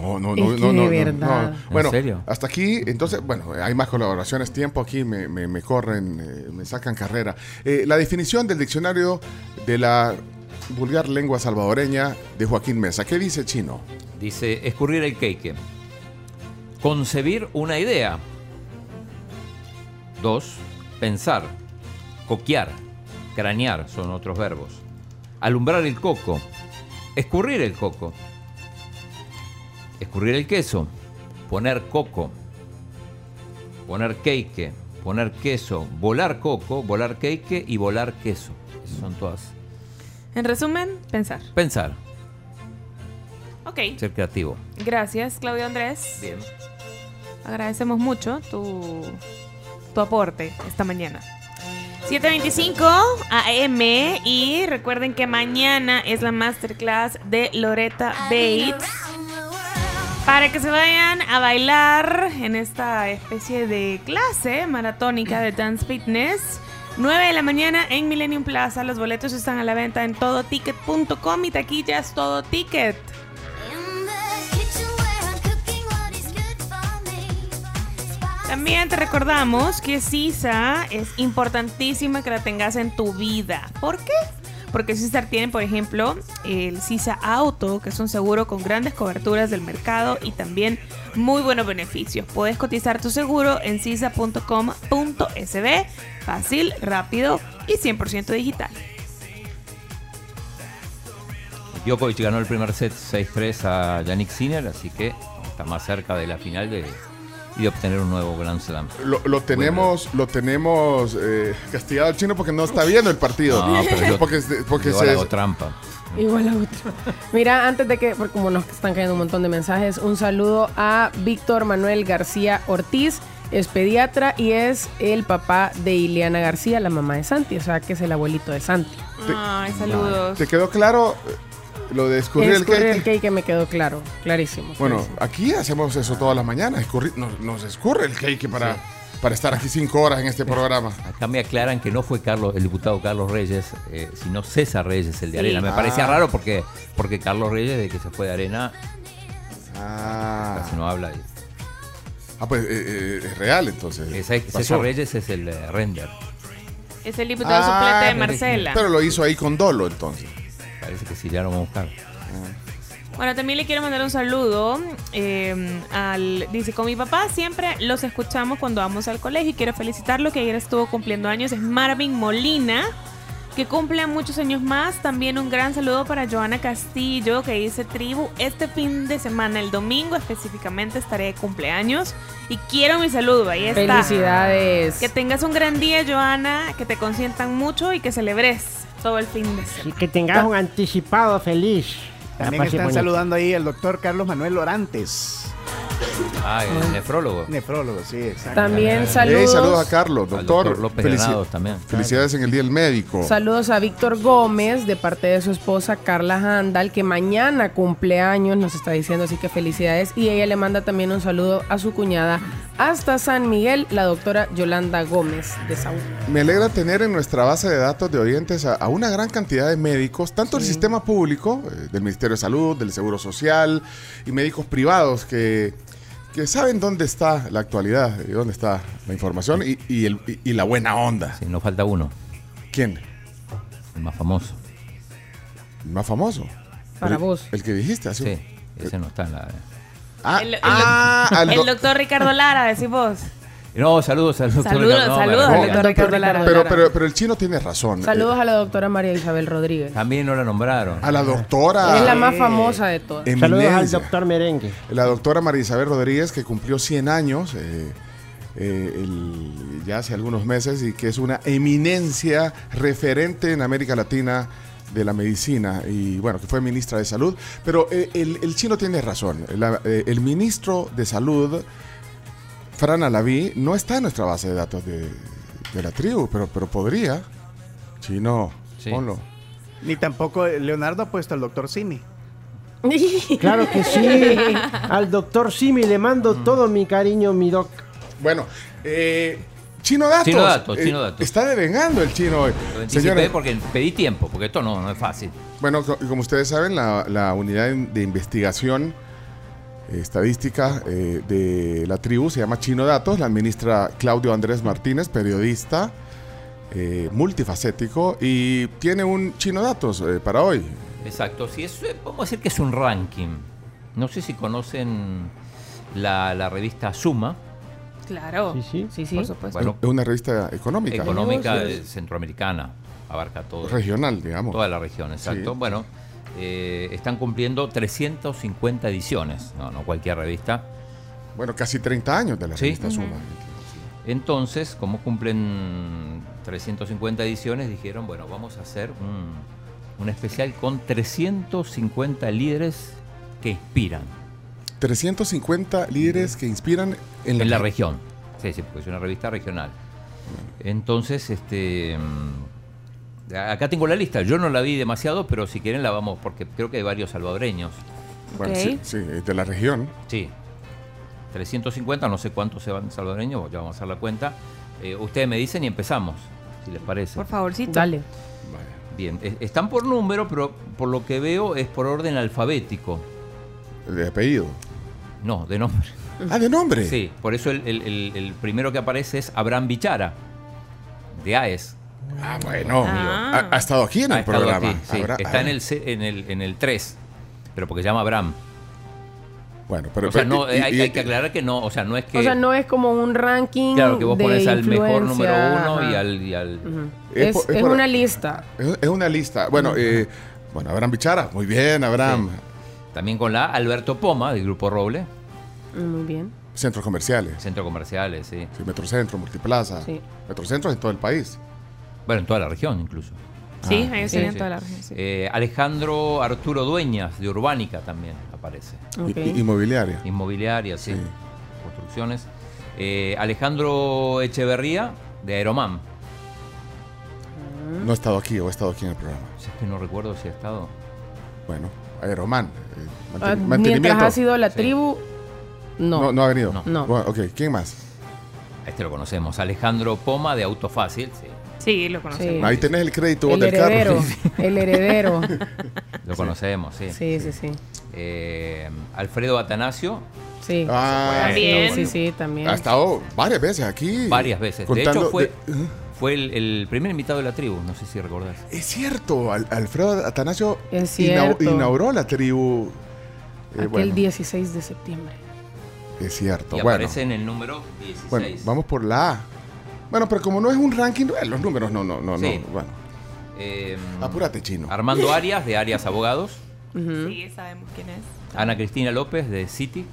No, no, no, Es no, que no, de no, verdad. no. ¿En Bueno, serio? hasta aquí, entonces, bueno, hay más colaboraciones, tiempo aquí, me, me- me corren, eh, me sacan carrera. Eh, la definición del diccionario de la vulgar lengua salvadoreña de Joaquín Mesa. ¿Qué dice chino? Dice, escurrir el cake. Concebir una idea. Dos, pensar. Coquear. Cranear son otros verbos. Alumbrar el coco. Escurrir el coco. Escurrir el queso. Poner coco. Poner cake. Poner queso. Volar coco. Volar cake y volar queso. Esas son todas. En resumen, pensar. Pensar. Ok. Ser creativo. Gracias, Claudio Andrés. Bien. Agradecemos mucho tu, tu aporte esta mañana. 7.25 AM y recuerden que mañana es la masterclass de Loretta Bates para que se vayan a bailar en esta especie de clase maratónica de Dance Fitness. 9 de la mañana en Millennium Plaza. Los boletos están a la venta en todoticket.com y taquillas todo ticket. También te recordamos que Sisa es importantísima que la tengas en tu vida. ¿Por qué? Porque César tiene, por ejemplo, el Sisa Auto, que es un seguro con grandes coberturas del mercado y también muy buenos beneficios. Puedes cotizar tu seguro en sisa.com.sb. Fácil, rápido y 100% digital. Djokovic ganó el primer set 6-3 a Yannick Sinner, así que está más cerca de la final de, y de obtener un nuevo Grand Slam. Lo, lo tenemos, lo tenemos eh, castigado al chino porque no está viendo el partido. No, pero yo- porque porque yo se, hago trampa. Igual a otro. Mira, antes de que, porque como nos están cayendo un montón de mensajes, un saludo a Víctor Manuel García Ortiz, es pediatra y es el papá de Ileana García, la mamá de Santi, o sea que es el abuelito de Santi. Ay, saludos. ¿Te quedó claro lo de escurrir el Escurrir cake? el cake me quedó claro, clarísimo. Bueno, clarísimo. aquí hacemos eso todas las mañanas. escurrir- nos, nos escurre el cake para, Sí. para estar aquí cinco horas en este programa. Acá me aclaran que no fue Carlos, el diputado Carlos Reyes, eh, sino César Reyes, el de Sí. Arena. Me Ah. parecía raro porque, porque Carlos Reyes, de que se fue de Arena, Ah, casi no habla. Ah, pues eh, eh, es real entonces. Ese-. César Reyes es el eh, render. Es el diputado Ah, suplente de pero- Marcela. Pero lo hizo ahí con dolo entonces. Parece que sí, ya lo vamos a buscar. Bueno, también le quiero mandar un saludo eh, al... Dice, con mi papá siempre los escuchamos cuando vamos al colegio y quiero felicitarlo que ayer estuvo cumpliendo años. Es Marvin Molina, que cumple muchos años más. También un gran saludo para Joana Castillo, que dice, tribu, este fin de semana, el domingo específicamente, estaré de cumpleaños y quiero mi saludo. Ahí está. Felicidades. Que tengas un gran día, Joana, que te consientan mucho y que celebres todo el fin de semana. Y que tengas un anticipado feliz. También están bonito. saludando ahí al doctor Carlos Manuel Lorantes. Ah, el nefrólogo. Nefrólogo, sí, exacto. También Hey, saludos. saludos a Carlos, doctor. doctor López Felici- también. Felicidades en el Día del Médico. Saludos a Víctor Gómez de parte de su esposa Carla Handal, que mañana cumpleaños, nos está diciendo, así que felicidades. Y ella le manda también un saludo a su cuñada hasta San Miguel, la doctora Yolanda Gómez de Saúl. Me alegra tener en nuestra base de datos de oyentes a, a una gran cantidad de médicos, tanto del sistema público, eh, del Ministerio de Salud, del Seguro Social, y médicos privados que, que saben dónde está la actualidad y dónde está la información y, y el- y- y la buena onda. Sí, nos falta uno. ¿Quién? El más famoso. ¿El más famoso? Para El- vos. El que dijiste hace Sí, ese no está en la... Ah, El, el ah, el do- doctor Ricardo Lara, decís vos. No, saludos al doctor Saludos, saludos me al doctor Ricardo Lara. pero, pero, pero el chino tiene razón. Saludos Eh, a la doctora María Isabel Rodríguez. También no la nombraron. a la doctora. Es la más famosa de todas. Saludos al doctor Merengue. La doctora María Isabel Rodríguez, que cumplió 100 años eh, eh, el- ya hace algunos meses y que es una eminencia referente en América Latina de la medicina y bueno, que fue ministra de Salud. Pero eh, el, el chino tiene razón. La- eh, el ministro de Salud, Fran Alaví, no está en nuestra base de datos de, de la tribu, pero, pero podría. Chino, Sí. ponlo. Ni tampoco Leonardo ha puesto al doctor Cini. <laughs> Claro que sí. <laughs> Al doctor Simi le mando todo mi cariño, mi doc. Bueno, eh, Chino Datos. Chino Datos, eh, Chino Datos. Está devengando el chino hoy. Señores, porque pedí tiempo, porque esto no, no es fácil. bueno, co- como ustedes saben, la, la unidad de investigación eh, estadística eh, de la tribu se llama Chino Datos. La administra Claudio Andrés Martínez, periodista eh, multifacético, y tiene un Chino Datos eh, para hoy. Exacto, sí, es, eh, vamos a decir que es un ranking. No sé si conocen la, la revista Suma, Claro. Sí, sí. Sí, sí. Por supuesto. Bueno, Es una revista económica, económica eh, centroamericana, abarca todo. regional, digamos. Toda la región, exacto. Sí. Bueno, eh, están cumpliendo 350 ediciones, no, no cualquier revista. Bueno, casi 30 años de la Sí. revista Suma. Entonces, como cumplen 350 ediciones, dijeron, bueno, vamos a hacer un, un especial con 350 líderes que inspiran 350 líderes que inspiran en la, en la región. Sí, sí, porque es una revista regional. Entonces, este acá tengo la lista. Yo no la vi demasiado, pero si quieren la vamos, porque creo que hay varios salvadoreños. Bueno, Ok. sí, sí, de la región. Sí. 350, no sé cuántos se van salvadoreños, ya vamos a hacer la cuenta. Eh, ustedes me dicen y empezamos, si les parece. Por favorcito. Dale. Bien, es- están por número, pero por lo que veo es por orden alfabético. De apellido. No, de nombre. <laughs> Ah, de nombre. Sí, por eso el, el- el- el primero que aparece es Abraham Bichara, de AES. Ah, bueno. Ah. Ha, ha estado aquí en Ha el programa. aquí, sí. Está en el, en, el, en el 3, pero porque se llama Abraham. Bueno, pero. o sea, no, y- hay, y- hay que aclarar que no, o sea, no es que... O sea, no es como un ranking. claro, que vos de pones al mejor número influencia, uno y al... y al- Ujú. Es Es, es es por- una lista. Es, es una lista. Bueno, eh, bueno, Abraham Bichara. Muy bien, Abraham. También con la Alberto Poma, del Grupo Roble, Muy bien. Centros comerciales. Centro Comerciales, sí. Sí, Metrocentro, Multiplaza. Sí. Metrocentros en todo el país. Bueno, en toda la región incluso. Sí, Ah, ahí Sí, sí. toda la región. sí. Eh, Alejandro Arturo Dueñas, de Urbánica también aparece. Inmobiliaria. Inmobiliaria, sí. Sí. Construcciones. Eh, Alejandro Echeverría, de Aeromam. No he estado aquí o he estado aquí en el programa. Si es que no recuerdo si ha estado. Bueno, Aeroman. eh, manten- Ah, mantenimiento. Mientras ha sido la Sí. tribu, no. No, no ha venido. No. No. Bueno, ok, ¿quién más? Este lo conocemos. Alejandro Poma, de Auto Fácil. Sí, Sí, lo conocemos. Sí. Ahí tenés el crédito vos El del carro. heredero. <laughs> El heredero. lo conocemos, sí. Sí, sí, sí. Eh, Alfredo Atanasio, Sí. Ah, También. Sí, sí, también. Ha estado varias veces aquí. varias veces. De hecho, fue, de- ¿eh? fue el, el primer invitado de la tribu. No sé si recordás. Es cierto, Al- Alfredo Atanasio Es inau- cierto. inauguró la tribu Eh, Aquel bueno, 16 de septiembre. es cierto. Y bueno, aparece en el número 16. bueno, vamos por la A. Bueno, pero como no es un ranking, eh, los números no, no, no, Sí. no. Bueno, Eh, apúrate, chino. Armando Arias, de Arias Abogados. Sí, sabemos quién es. Ana Cristina López, de City.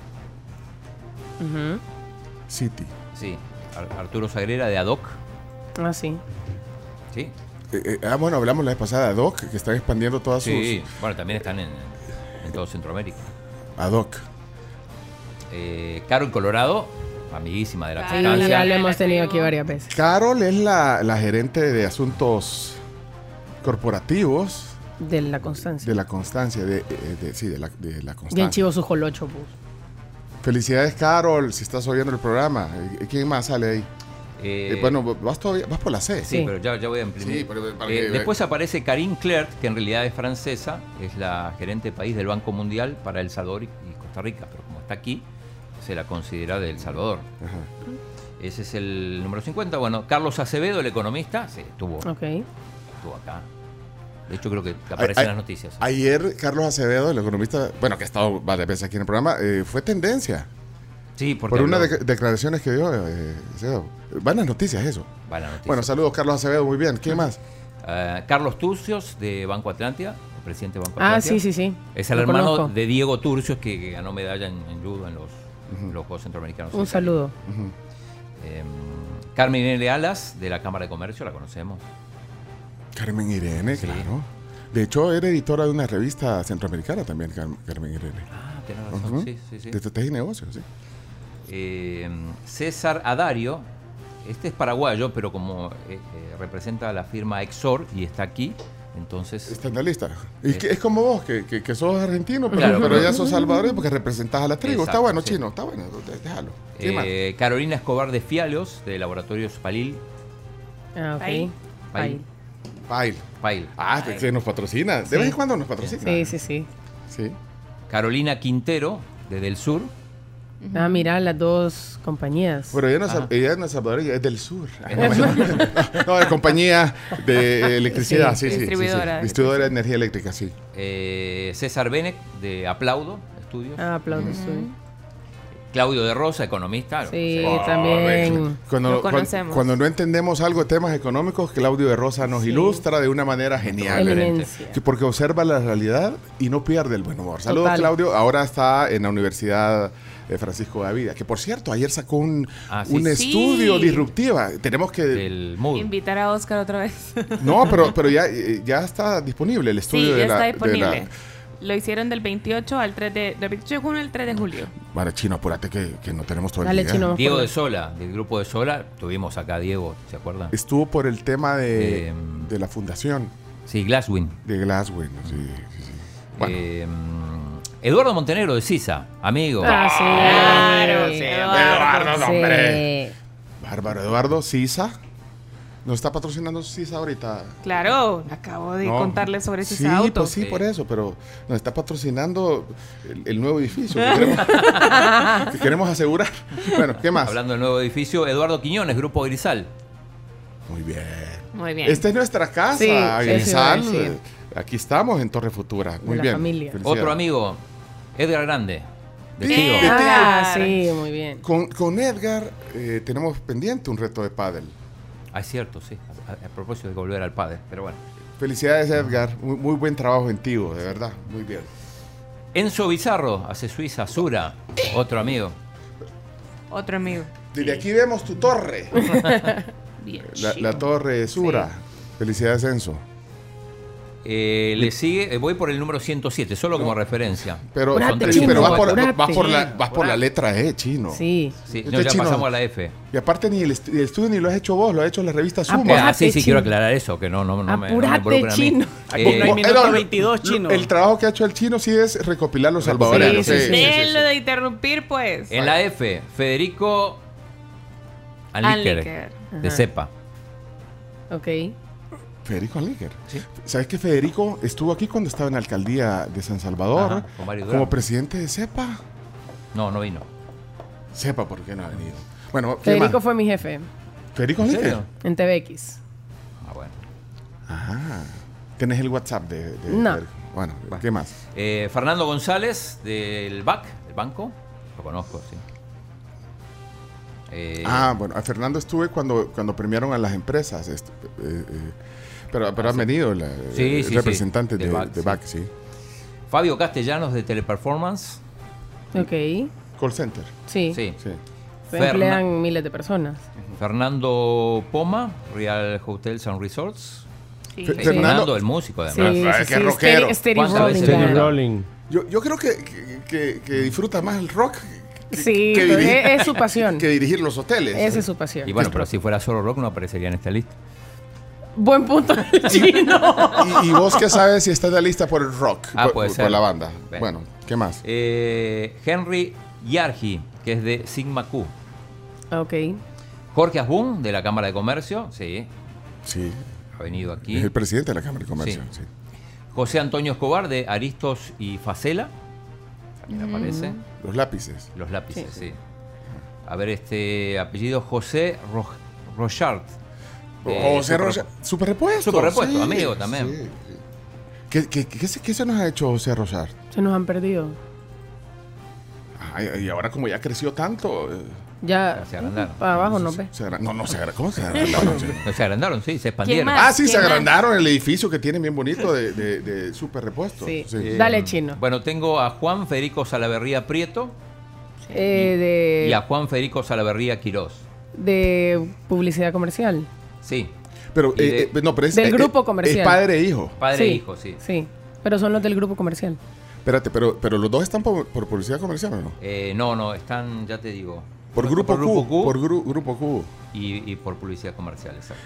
City. Sí. Ar- Arturo Sagrera, de Adoc. Ah, sí. Sí. Eh, eh, ah, bueno, hablamos la vez pasada de Doc, que están expandiendo todas Sí. Bueno, también están en, en todo Centroamérica. sus. Ad hoc. Eh, Carol Colorado, amiguísima de la constancia. ya lo hemos tenido aquí varias veces. Carol es la, la gerente de asuntos corporativos De la constancia. de la constancia, de, eh, de- sí, de la, de la Bien constancia. chivo su jolocho, pues. Felicidades, Carol, si estás oyendo el programa. Eh, ¿Quién más sale ahí? Eh, Eh, bueno, vas todavía, vas por la C. Sí, pero ya, ya voy a imprimir. Sí, pero para Eh, que- después aparece Karine Clerc, que en realidad es francesa, es la gerente de país del Banco Mundial para El Salvador y y Costa Rica, pero como está aquí, se la considera de El Salvador. Ese es el número 50. Bueno, Carlos Acevedo, el economista, sí, estuvo, Ok. estuvo acá. De hecho, creo que aparece Ay- en las noticias. Ayer, Carlos Acevedo, el economista, bueno, que ha estado varias veces aquí en el programa, eh, fue tendencia. Sí, porque Por unas de- declaraciones que dio eh, Acevedo. Buenas noticias eso. Buenas noticias. Bueno, saludos, Carlos Acevedo, muy bien. ¿Quién más? Eh, Carlos Turcios, de Banco Atlantia, el presidente de Banco Ah, Atlantia. sí, sí, sí. Es el Lo hermano conozco. de Diego Turcios, que, que ganó medalla en, en judo en los, los Juegos Centroamericanos. Un saludo. Eh, Carmen Irene Alas, de la Cámara de Comercio, la conocemos. Carmen Irene, claro. De hecho, era editora de una revista centroamericana también, Car- Carmen Irene. Ah, tienes razón, sí, sí, sí. De estrategia y negocios, sí. Eh, César Adario, este es paraguayo, pero como eh, eh, representa a la firma Exor y está aquí, entonces... Está en la lista. Y que es como vos, que, que, que sos argentino, pero, Claro, pero pero- ya sos salvadoreño porque representás a la tribu. está Exacto, bueno, sí. chino, está bueno, déjalo. ¿Qué más? Eh, Carolina Escobar de Fialos, de Laboratorios Palil. Ah, ok. Pail. Pail. Pail. Ah, que nos patrocina. De Sí. vez en cuando nos patrocina. Sí, sí, sí. Sí. Carolina Quintero, de Del Sur. Ah, mira, las dos compañías. Pero ella no, es, ella no es salvadoreña, es del sur. <laughs> No, <laughs> no, de compañía de electricidad, sí, Sí, sí. sí, sí, distribuidora de energía eléctrica, sí. Eh, César Benek, de Aplaudo Estudios. Ah, aplaudo, estoy. Claudio de Rosa, economista. Sí, Oh, también. Cuando, Lo conocemos. Cuando, no entendemos algo de temas económicos, Claudio de Rosa nos ilustra de una manera genial. Que porque observa la realidad y no pierde el buen humor. Saludos, Total. Claudio. Ahora está en la Universidad de Francisco de Vida. Que por cierto, ayer sacó un, Ah, sí. un Sí. estudio disruptiva. Tenemos que. Invitar a Oscar otra vez. <laughs> No, pero, pero ya, eh, ya está disponible el Sí, estudio ya de, la, está de disponible. la- Lo hicieron del 28 al 3 de, del 28 de junio al 3 de julio. Bueno, chino, apúrate que, que no tenemos todo el Dale, día. chino. Diego de Sola, del grupo de Sola. Tuvimos acá a Diego, ¿se acuerdan? Estuvo por el tema de, Eh, de la fundación Sí, Glasswing. de Glasgow. Sí, sí, sí. Bueno, Eh, Eduardo Montenegro de Sisa, amigo. Ah, sí. Claro, sí, Eduardo, Sí. hombre. Bárbaro Eduardo Sisa. ¿Nos está patrocinando Sisa ahorita? Claro, acabo de No. contarles sobre Sí, ese auto. pues sí, Sí. por eso, pero nos está patrocinando el, el nuevo edificio que <laughs> queremos, que queremos asegurar. Bueno, ¿qué más? Hablando del nuevo edificio, Eduardo Quiñones, Grupo Grisal. Muy bien. Muy bien. Esta es nuestra casa, Sí, Grisal. Aquí estamos en Torre Futura. Muy la bien. Otro amigo, Edgar Grande, de Sí. Tigo. De- Ah, sí, muy bien. Con, con Edgar eh, tenemos pendiente un reto de pádel. Ah, es cierto, sí. A, a propósito de volver al padre, pero bueno. Felicidades, Edgar. Muy, muy buen trabajo en Tigo, de verdad. Muy bien. Enzo Bizarro, hace Suiza, Sura, otro amigo. Otro amigo. Desde aquí vemos tu torre. <laughs> Bien. La, la torre Sura. Felicidades, Enzo. Eh, le sigue, eh, voy por el número 107, solo como referencia. Pero, Apurate, chino, vas por, apurate. vas por la, Sí, vas por la letra E, chino. Sí. Sí, Este no, ya chino- pasamos a la F. Y aparte ni el, est- el estudio ni lo has hecho vos, lo ha hecho la revista Suma. Apurate, Ah, sí, sí, chino. quiero aclarar eso, que no, no, no me, no me Apurate, involucren a mí. chino. Aquí no hay Eh, minuto no, 22, lo- chino. El trabajo que ha hecho el chino sí es recopilar los salvadoreños. Sí, sí, sí. De interrumpir, pues. en la F, Federico Anliker, de. CEPA. Ok. Federico Anliker. Sí. ¿Sabes que Federico estuvo aquí cuando estaba en la alcaldía de San Salvador? Ajá, con Mario como presidente de CEPA. No, no vino. CEPA, ¿por qué no ha venido? Bueno, ¿qué Federico más? fue mi jefe Federico ¿En Anliker. serio? en TVX. Ah, bueno. Ajá. ¿Tenés el WhatsApp de, de No. Federico? Bueno, ¿qué más? Eh, Fernando González del BAC, del banco. Lo conozco, sí. Eh, Ah, bueno, a Fernando estuve cuando, cuando premiaron a las empresas. este, eh, eh, pero pero han venido la, Sí, el sí, sí, representante del de, BAC, de sí. BAC, sí. Fabio Castellanos de Teleperformance. Ok. Call center. Sí. Sí. Emplean miles de personas. Fernando Poma, Real Hotels and Resorts. Fernando, el músico, además. Sí, Ah, sí, qué sí, rockero. Steady- Steady ¿Cuántas Rolling? Rolling. Yo, yo creo que, que, disfruta más el rock que, Sí, que dirigir- es, es su pasión. <laughs> que dirigir los hoteles. Esa es su pasión. Y bueno, pero si fuera solo rock no aparecería en esta lista. Buen punto del <laughs> chino. Y, y vos qué sabes si está en la lista por el rock, Ah, por, puede por ser. la banda. Bueno, ¿qué más? Eh, Henry Yargi, que es de Sigma Q. Ok. Jorge Asbun, de la Cámara de Comercio. Sí. Sí. Ha venido aquí. Es el presidente de la Cámara de Comercio. Sí. sí. José Antonio Escobar, de Aristos y Facela. También aparece. Los lápices. Los lápices, sí. A ver, este apellido José Ro Rochard. De José Super- Rocha. Super repuesto. Super repuesto, sí, amigo también. sí. ¿Qué, qué, qué se, qué se nos ha hecho José Rochard? Se nos han perdido. Ay, y ahora como ya creció tanto. eh, Ya. Se agrandaron. Para abajo no ve. no, no se agrandaron. ¿Cómo se <laughs> agrandaron? Se agrandaron, sí, se expandieron. ah, sí, se agrandaron el edificio que tiene bien bonito de, de, de super repuesto. Sí. Eh, Dale, chino. Bueno, tengo a Juan Federico Salaverría Prieto Eh, y a Juan Federico Salaverría Quirós. de publicidad comercial. Sí. Pero, de- eh, eh, no, pero es, Del eh, grupo eh, comercial. Es padre e hijo. Padre Sí. e hijo, sí. Sí. Pero son los del grupo comercial. Espérate, pero, pero los dos están por, por publicidad comercial o no? Eh, no, no, están, ya te digo. Por Grupo Q, Q por Gru- Grupo Q. Y, y por publicidad comercial, exacto.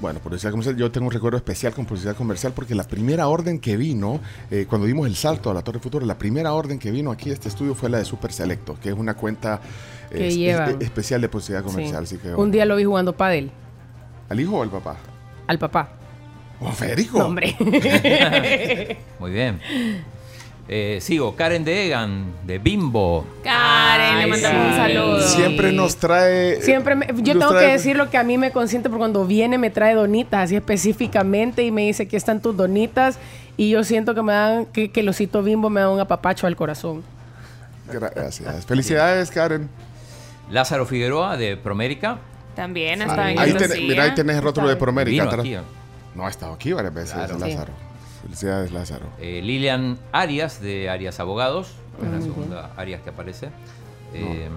Bueno, publicidad comercial, yo tengo un recuerdo especial con publicidad comercial porque la primera orden que vino, eh, cuando dimos el salto a la Torre Futuro, la primera orden que vino aquí a este estudio fue la de Super Selecto, que es una cuenta eh, Que es- llevan. es- especial de publicidad comercial. Sí. Así que, Un día lo vi jugando pádel. ¿Al hijo o al papá? Al papá. ¿O Federico? No, hombre. <laughs> Muy bien. Eh, sigo, Karen de Egan, de Bimbo. Karen, le mandamos un saludo. Siempre nos trae... Siempre me- yo tengo trae- que decir lo que a mí me consiente porque cuando viene me trae donitas así específicamente y me dice aquí están tus donitas y yo siento que me dan que, que el osito bimbo me da un apapacho al corazón. Gracias. Felicidades, Karen. Lázaro Figueroa, de Promérica. También Ah, está en Ahí tenés, mira, ahí tenés el rótulo de Promérica. Aquí, ¿no? No, ha estado aquí varias veces, Claro. Lázaro. Felicidades, Lázaro. Eh, Lilian Arias, de Arias Abogados. Es la segunda Arias que aparece. Eh,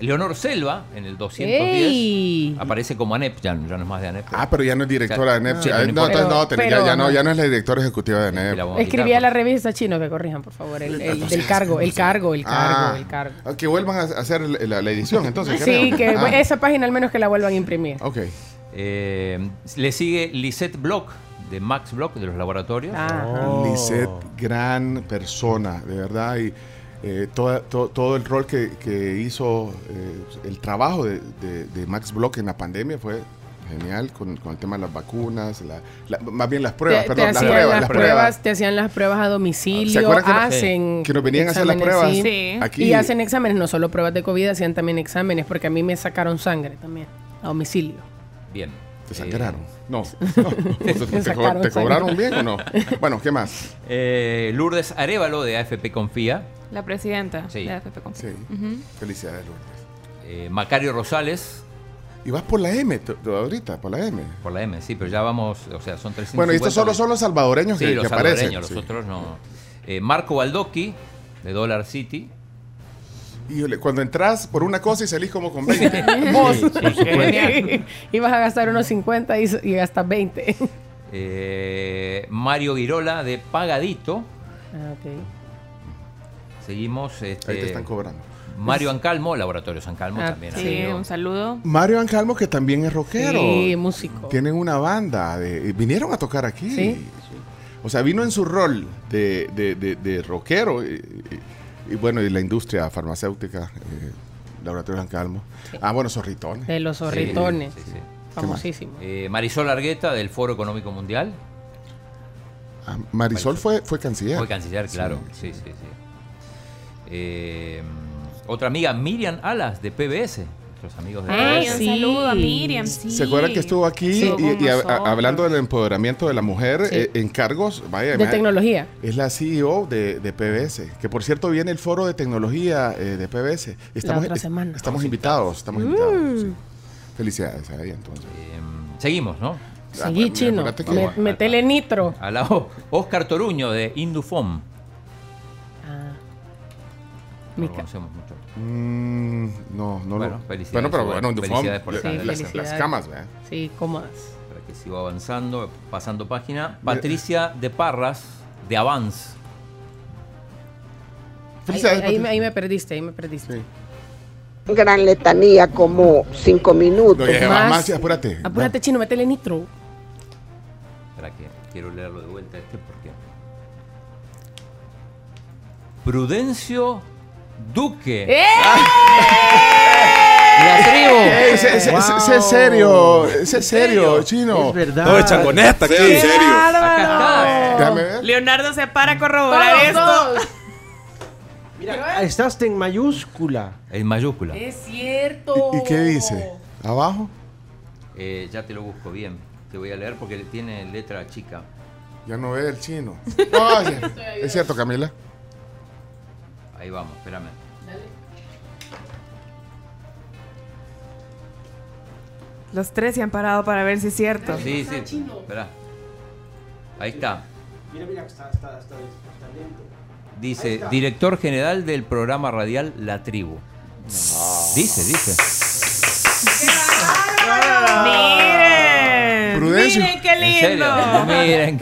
Leonor Selva, en el 210. ¡Ey! Aparece como ANEP, ya, ya no es más de ANEP. Ah, pero ya no es directora de Ah, NEP. sí, Ah, pero no, importa. entonces no, tenés- ya, pero- ya no, ya no es la directora ejecutiva de La NEP. vamos a Escribí quitar, a la revista chino que corrijan, por favor, el, el- del cargo, el cargo, el cargo, Ah, el cargo. ah, Que vuelvan a hacer la, la edición, entonces. Sí, creo. que Ah, esa página al menos que la vuelvan a imprimir. Ok. Eh, le sigue Lisette Block, de Max Block, de los laboratorios. Ah. Lisette, gran persona, de verdad. Y eh, toda- to- todo el rol que, que hizo, eh, el trabajo de, de- de Max Block en la pandemia fue genial con, con el tema de las vacunas, la- la- más bien las pruebas, te, perdón, te las hacían pruebas, las las pruebas, pruebas. te hacían las pruebas a ¿Se domicilio, que, hacen que nos venían a hacer las pruebas? sí. Sí. Aquí, Y hacen exámenes, no solo pruebas de COVID, hacían también exámenes, porque a mí me sacaron sangre también, a domicilio. Bien. ¿Te Eh, sangraron? No. no. <laughs> ¿Te, co- <laughs> te cobraron sangre. bien o no? Bueno, ¿qué más? eh, Lourdes Arevalo, de AFP Confía. La presidenta Sí. de AFP Confía. Sí. Felicidades, Lourdes. Eh, Macario Rosales, Y vas por la M ahorita, por la M. por la M, sí, pero ya vamos, o sea, son 350. Bueno, y estos solo son los salvadoreños Sí, que, los que aparecen. salvadoreños, sí. los otros no. Eh, Marco Baldocky, de Dollar City. Híjole, cuando entras por una cosa y salís como con 20. <laughs> Vos. Ibas <laughs> a gastar unos 50 y, y gastas 20. Eh, Mario Girola, de Pagadito. Ah, ok. Seguimos. Este, Ahí te están cobrando. Mario Ancalmo, Laboratorio San Calmo Ah, también. Sí, un saludo. Mario Ancalmo, que también es rockero. Sí, músico. Tienen una banda. De, vinieron a tocar aquí. Sí. O sea, vino en su rol de, de, de- de rockero. Y, y- y bueno, y la industria farmacéutica. eh, Laboratorio Ancalmo. Ah, bueno, Zorritones. De los zorritones. Sí, sí, sí. Famosísimo. Eh, Marisol Argueta, del Foro Económico Mundial. Ah, Marisol fue, fue canciller. Fue canciller, claro. Sí, sí, sí. Eh, otra amiga, Miriam Alas, de PBS. nuestros amigos de Ay, PBS. un saludo a Miriam, sí. ¿Se acuerdan que estuvo aquí Sí, y, con y a- a- nosotros. hablando del empoderamiento de la mujer Sí. eh, en cargos? Vaya, De tecnología. Es la CEO de, de PBS, que por cierto viene el foro de tecnología eh, de PBS. Estamos, otra es- semana. estamos invitados, estamos Mm. invitados. sí. Felicidades ahí entonces. Seguimos, ¿no? Seguí, Ah, chino. metele nitro. Al lado, Oscar Toruño de Indufom. No lo Mica. conocemos mucho. Mm, no, no Bueno, lo. felicidades, Bueno, pero bueno, Felicidades por Sí, las, felicidades. las camas, ¿verdad? Sí, cómodas. Para que sigo avanzando, pasando página. Patricia de Parras, de Avance. Ahí, me, ahí me perdiste, ahí me perdiste. Gran letanía, como cinco minutos. No, Más- más, apúrate. Apúrate, chino, metele nitro. Para que quiero leerlo de vuelta este porque. Prudencio Duque. ¡Eh! La tribu. Ey, ese, ese- ese- ese es serio, ese es serio, chino. Es verdad. Todo de changoneta aquí. ¿En serio? Acá Déjame ver. Leonardo se para a corroborar Todos, esto. todos. Mira, estás en mayúscula. En mayúscula. Es cierto. ¿Y, y qué dice? ¿Abajo? Eh, ya te lo busco bien. Te voy a leer porque tiene letra chica. Ya no ve el chino. No, ya- <laughs> es cierto, Camila. Ahí vamos, espérame. Los tres se han parado para ver si es cierto. Sí, sí. Espera. Ahí está. Mira, mira, está, está, está, lento. Dice, director general del programa radial La Tribu. Dice, dice. Miren. Prudencio. Miren qué En serio. lindo. <laughs> Miren.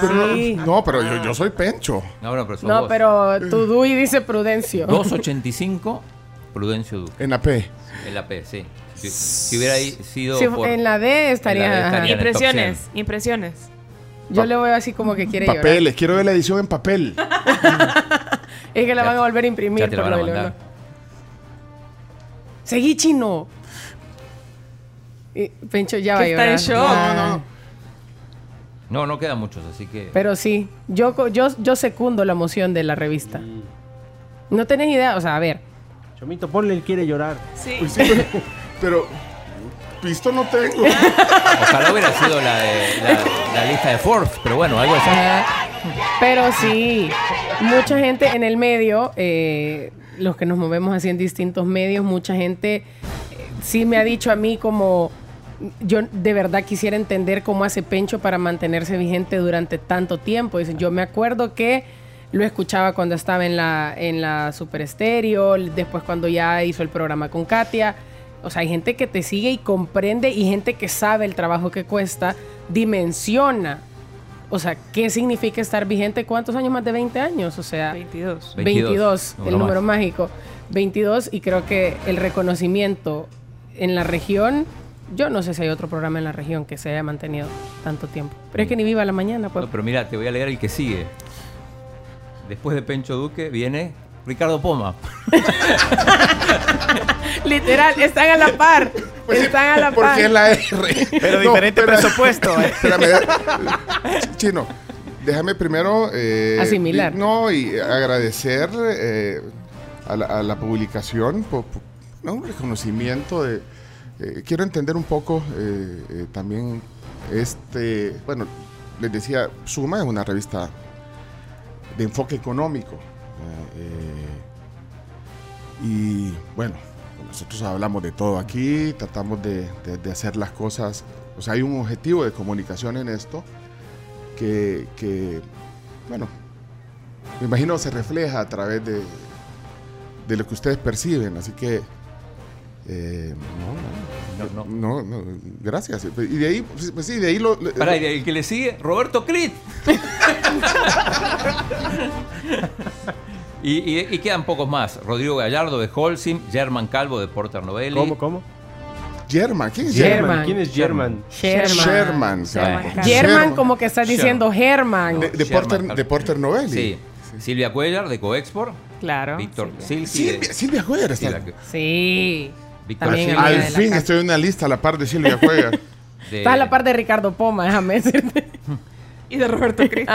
Pero, Sí. No, pero yo, yo soy Pencho. No, no, pero sos No, vos. pero tu Dui dice Prudencio. 285, Prudencio Duque. En la P. En la P, sí. Si, si hubiera sido Si por- en la D estaría. la D Impresiones, 100. impresiones. Yo le veo así como que quiere llorar. Papeles, quiero ver la edición en papel. <laughs> Es que la Ya van a volver a imprimir por a. Seguí chino. Y Pencho ya va a Que está llorar. en shock. Ah. No, no quedan muchos, así que. Pero sí, yo, yo, yo secundo la emoción de la revista. No tenés idea, o sea, a ver. Chomito, ponle el quiere llorar. Sí. Pues sí, <laughs> pero, pisto no tengo. Ojalá hubiera sido la, de, la, la lista de Forbes, pero bueno, algo así. Pero sí, mucha gente en el medio, eh, los que nos movemos así en distintos medios, mucha gente eh, sí me ha dicho a mí como yo de verdad quisiera entender cómo hace Pencho para mantenerse vigente durante tanto tiempo. Dicen, yo me acuerdo que lo escuchaba cuando estaba en la, en la Super Estéreo, después cuando ya hizo el programa con Katia. O sea, hay gente que te sigue y comprende y gente que sabe el trabajo que cuesta, dimensiona. O sea, ¿qué significa estar vigente? ¿Cuántos años más de 20 años? O sea, 22. 22, 22, el número más. mágico. 22 y creo que el reconocimiento en la región, yo no sé si hay otro programa en la región que se haya mantenido tanto tiempo. Pero es que ni viva la mañana, pues. No, pero mira, te voy a leer el que sigue. Después de Pencho Duque viene Ricardo Poma. <laughs> Literal, están a la par. están a la par. Porque es la R. Pero <laughs> diferente presupuesto, <laughs> eh. Espérame. Chino, déjame primero. eh, Asimilar. no, y agradecer eh, a, la, a la publicación por, por- no, un reconocimiento de. eh, quiero entender un poco eh, eh, también este. Bueno, les decía, Suma es una revista de enfoque económico. Eh, y bueno, nosotros hablamos de todo aquí, tratamos de, de- de hacer las cosas. O sea, hay un objetivo de comunicación en esto que, que, bueno, me imagino se refleja a través de, de lo que ustedes perciben. Así que, eh, no, no, no, no, gracias. Y de ahí, pues, sí, de ahí lo. y el que le sigue, Roberto Crit. <laughs> y, y- y quedan pocos más. Rodrigo Gallardo de Holcim, German Calvo de Porter Novelli. ¿Cómo, cómo? German, ¿quién es German. German? ¿Quién es German? Sherman. Sherman. Sherman. German como que estás diciendo Herman. De, Porter, de Porter Novelli. Sí. Silvia Cuellar de Coexport. Claro. Víctor Silvia. Silvia, Silvia Cuellar está. Silvia Sí. Víctor Al fin estoy en una lista a la par de Silvia Cuellar. <laughs> de- Estás a la par de Ricardo Poma, déjame decirte. <laughs> Y de Roberto <laughs> Cris.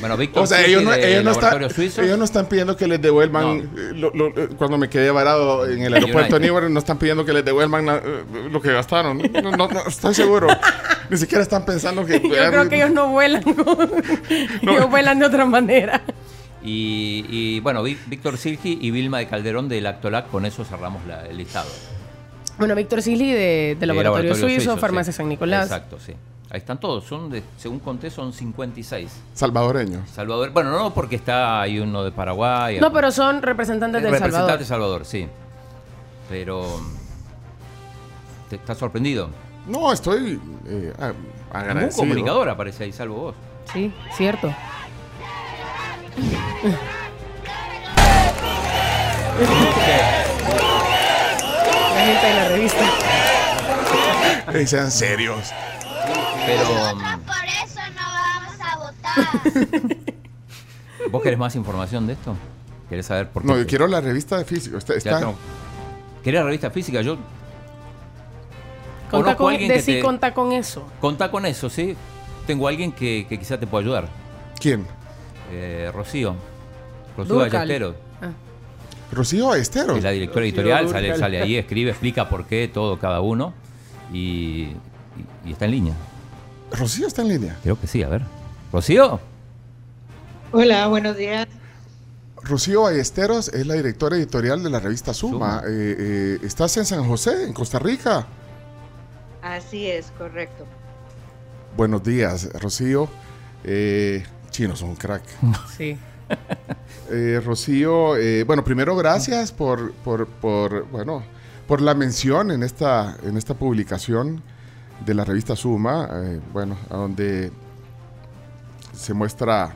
Bueno, Víctor O sea, Silgi ellos no, de ellos, no están, Laboratorios Suizos. ellos no están pidiendo que les devuelvan, eh, lo- lo- eh, cuando me quedé varado en el aeropuerto de. Newark, no están pidiendo que les devuelvan la- eh, lo que gastaron. No, no, no, estoy seguro. Ni siquiera están pensando que... <laughs> Yo creo que ellos no vuelan. con- <laughs> ellos vuelan de otra manera. Y, y, bueno, Ví- Víctor Silgi y Vilma de Calderón del Actolac, con eso cerramos la- el listado. Bueno, Víctor Silly de, de Laboratorio, Suizo, sí. Farmacia San Nicolás. Exacto, sí. Ahí están todos, son de, según conté son 56. Salvadoreños. Salvador, bueno, no porque está hay uno de Paraguay. No, pero son representantes del representante Salvador. de Salvador, sí. Pero ¿te estás sorprendido? No, estoy eh, agradecido. comunicador aparece ahí, salvo vos. Sí, cierto. La gente de la revista. Sean serios. Pero mm, Por eso no vamos a votar. <laughs> ¿vos querés más información de esto? ¿Querés saber por qué? No, yo quiero la revista de físico. Está, está- ¿Querés la revista física? Yo Conta con, alguien que decí, te- conta con eso. Contá con eso, ¿sí? Tengo a alguien que, que quizá te pueda ayudar. ¿Quién? Eh, Rocío. Rocío Durcal. Ballesteros. Ah. Rocío Estero. Es la directora Rocío editorial, sale, sale ahí, escribe, explica por qué, todo, cada uno. Y, y- y está en línea. Rocío está en línea. Creo que sí, a ver. ¿Rocío? Hola, buenos días. Rocío Ballesteros es la directora editorial de la revista Suma. Eh, eh, ¿Estás en San José, en Costa Rica? Así es, correcto. Buenos días, Rocío. Eh, chinos son un crack. <laughs> Sí. Eh, Rocío, eh, bueno, primero gracias por, por, por, bueno, por la mención en esta, en esta publicación de la revista Suma, eh, bueno, a donde se muestra,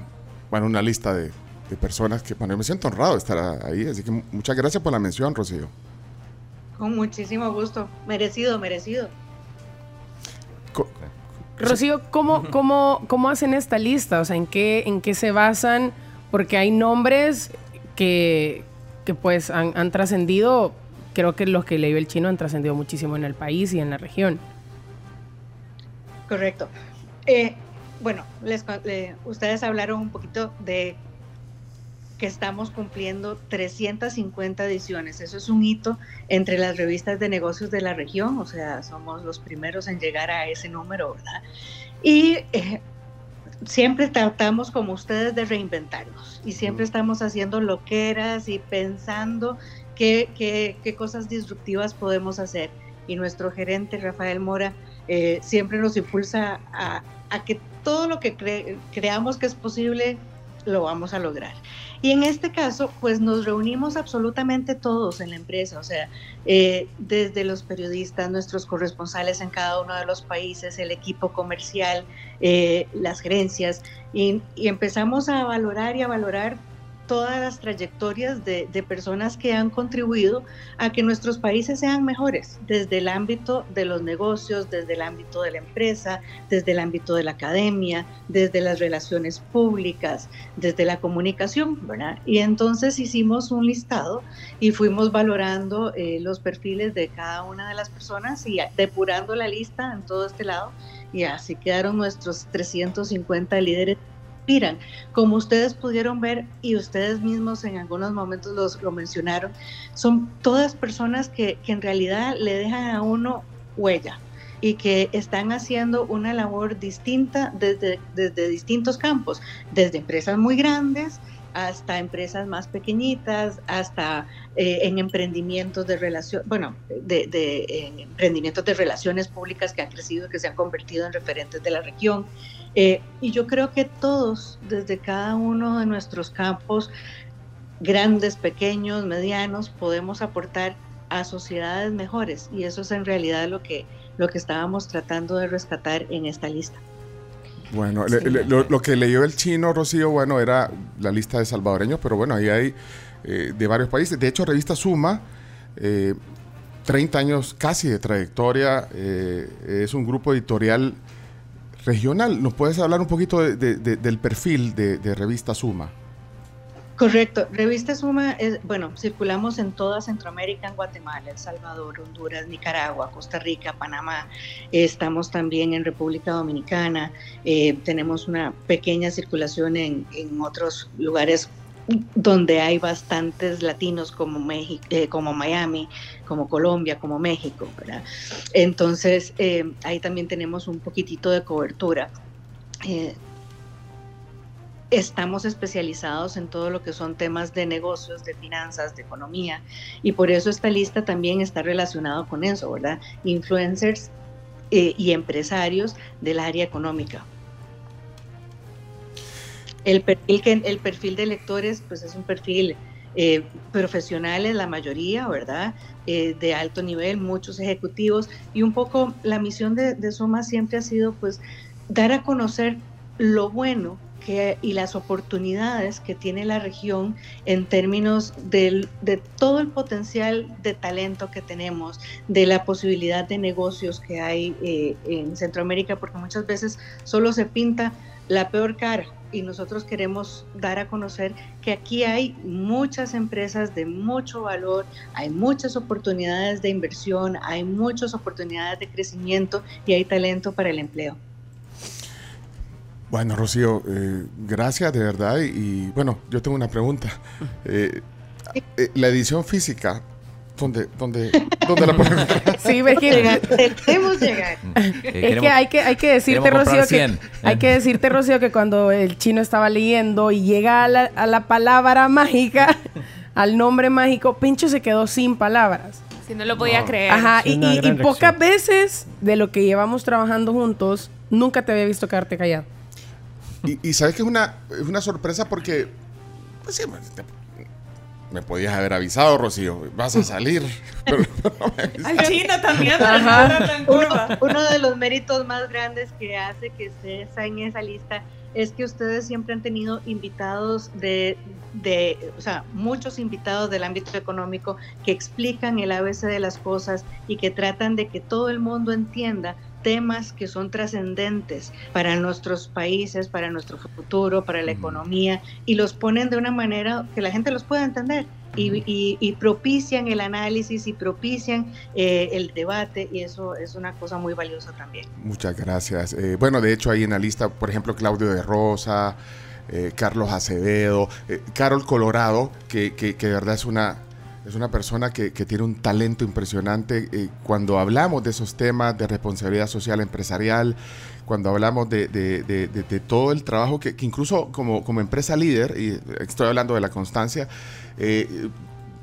bueno, una lista de, de personas que, bueno, yo me siento honrado de estar ahí, así que muchas gracias por la mención, Rocío. Con muchísimo gusto. Merecido, merecido. Rocío, ¿cómo, cómo, ¿cómo hacen esta lista? O sea, ¿en qué, en qué se basan? Porque hay nombres que, que pues han, han trascendido, creo que los que leyó el chino han trascendido muchísimo en el país y en la región. Correcto. Eh, bueno, les, ustedes hablaron un poquito de que estamos cumpliendo 350 ediciones. Eso es un hito entre las revistas de negocios de la región, o sea, somos los primeros en llegar a ese número, ¿verdad? Y eh, siempre tratamos como ustedes de reinventarnos y siempre estamos haciendo loqueras y pensando qué, qué- qué cosas disruptivas podemos hacer. Y nuestro gerente, Rafael Mora, eh, siempre nos impulsa a, que todo lo que cre- creamos que es posible lo vamos a lograr. Y en este caso, pues nos reunimos absolutamente todos en la empresa, o sea, eh, desde los periodistas, nuestros corresponsales en cada uno de los países, el equipo comercial, eh, las gerencias, y empezamos a valorar y a valorar todas las trayectorias de, de personas que han contribuido a que nuestros países sean mejores, desde el ámbito de los negocios, desde el ámbito de la empresa, desde el ámbito de la academia, desde las relaciones públicas, desde la comunicación, ¿verdad? Y entonces hicimos un listado y fuimos valorando eh, los perfiles de cada una de las personas y depurando la lista en todo este lado y así quedaron nuestros 350 líderes Como ustedes pudieron ver y ustedes mismos en algunos momentos los, lo mencionaron, son todas personas que, que en realidad le dejan a uno huella y que están haciendo una labor distinta desde, desde distintos campos, desde empresas muy grandes hasta empresas más pequeñitas, hasta eh, en emprendimientos de relación, bueno, de, de en emprendimientos de relaciones públicas que han crecido, que se han convertido en referentes de la región. Eh, y yo creo que todos, desde cada uno de nuestros campos, grandes, pequeños, medianos, podemos aportar a sociedades mejores. Y eso es en realidad lo que, lo que estábamos tratando de rescatar en esta lista. Bueno, le- le- lo, lo que leyó el chino, Rocío, bueno, era la lista de salvadoreños, pero bueno, ahí hay eh, de varios países. De hecho, Revista Suma, eh, 30 años casi de trayectoria, eh, es un grupo editorial regional. ¿Nos puedes hablar un poquito de- de- de- del perfil de Revista Suma? Correcto. Revista Suma, es, bueno, circulamos en toda Centroamérica, en Guatemala, El Salvador, Honduras, Nicaragua, Costa Rica, Panamá. estamos también en República Dominicana. eh, tenemos una pequeña circulación en, otros lugares donde hay bastantes latinos como México, eh, como Miami, como Colombia, como México, ¿verdad? Entonces eh, ahí también tenemos un poquitito de cobertura. Eh, estamos especializados en todo lo que son temas de negocios, de finanzas, de economía, y por eso esta lista también está relacionado con eso, ¿verdad? Influencers eh, y empresarios del área económica. El perfil, que, el perfil de lectores, pues es un perfil eh, la mayoría, ¿verdad? Eh, de alto nivel, muchos ejecutivos, y un poco la misión de, de Soma siempre ha sido, pues, dar a conocer lo bueno que, y las oportunidades que tiene la región en términos de todo el potencial de talento que tenemos, de la posibilidad de negocios que hay eh, en Centroamérica, porque muchas veces solo se pinta la peor cara y nosotros queremos dar a conocer que aquí hay muchas empresas de mucho valor, hay muchas oportunidades de inversión, hay muchas oportunidades de crecimiento y hay talento para el empleo. Bueno, Rocío, eh, gracias de verdad. Y, y, bueno, yo tengo una pregunta. Eh, eh, la edición física, ¿dónde, dónde, dónde la podemos <laughs> encontrar? Sí, que Debemos llegar. <laughs> <laughs> Es que hay que, hay que decirte, Rocío, que, 100. hay que decirte, Rocío, que cuando el chino estaba leyendo y llega a la, a la palabra mágica, al nombre mágico, Pincho se quedó sin palabras. Si no lo podía creer. Ajá, y pocas veces de lo que llevamos trabajando juntos, nunca te había visto quedarte callado. <laughs> Y, y sabes que es una, es una sorpresa porque, pues sí, pues, te- me podías haber avisado, Rocío, vas a <laughs> salir. Pero no me. Al chino también. Uno, uno de los méritos más grandes que hace que estés en esa lista es que ustedes siempre han tenido invitados de, de, o sea, muchos invitados del ámbito económico que explican el ABC de las cosas y que tratan de que todo el mundo entienda temas que son trascendentes para nuestros países, para nuestro futuro, para la economía, y los ponen de una manera que la gente los pueda entender. Y, y- y propician el análisis y propician eh, el debate y eso es una cosa muy valiosa también. Muchas gracias. Eh, bueno, de hecho, ahí en la lista, por ejemplo, Claudio de Rosa, eh, Carlos Acevedo, Carol Colorado, que, que- que de verdad es una, es una persona que, que tiene un talento impresionante. eh, cuando hablamos de esos temas de responsabilidad social empresarial, cuando hablamos de, de- todo el trabajo que, que incluso como, como empresa líder, y estoy hablando de la constancia, eh,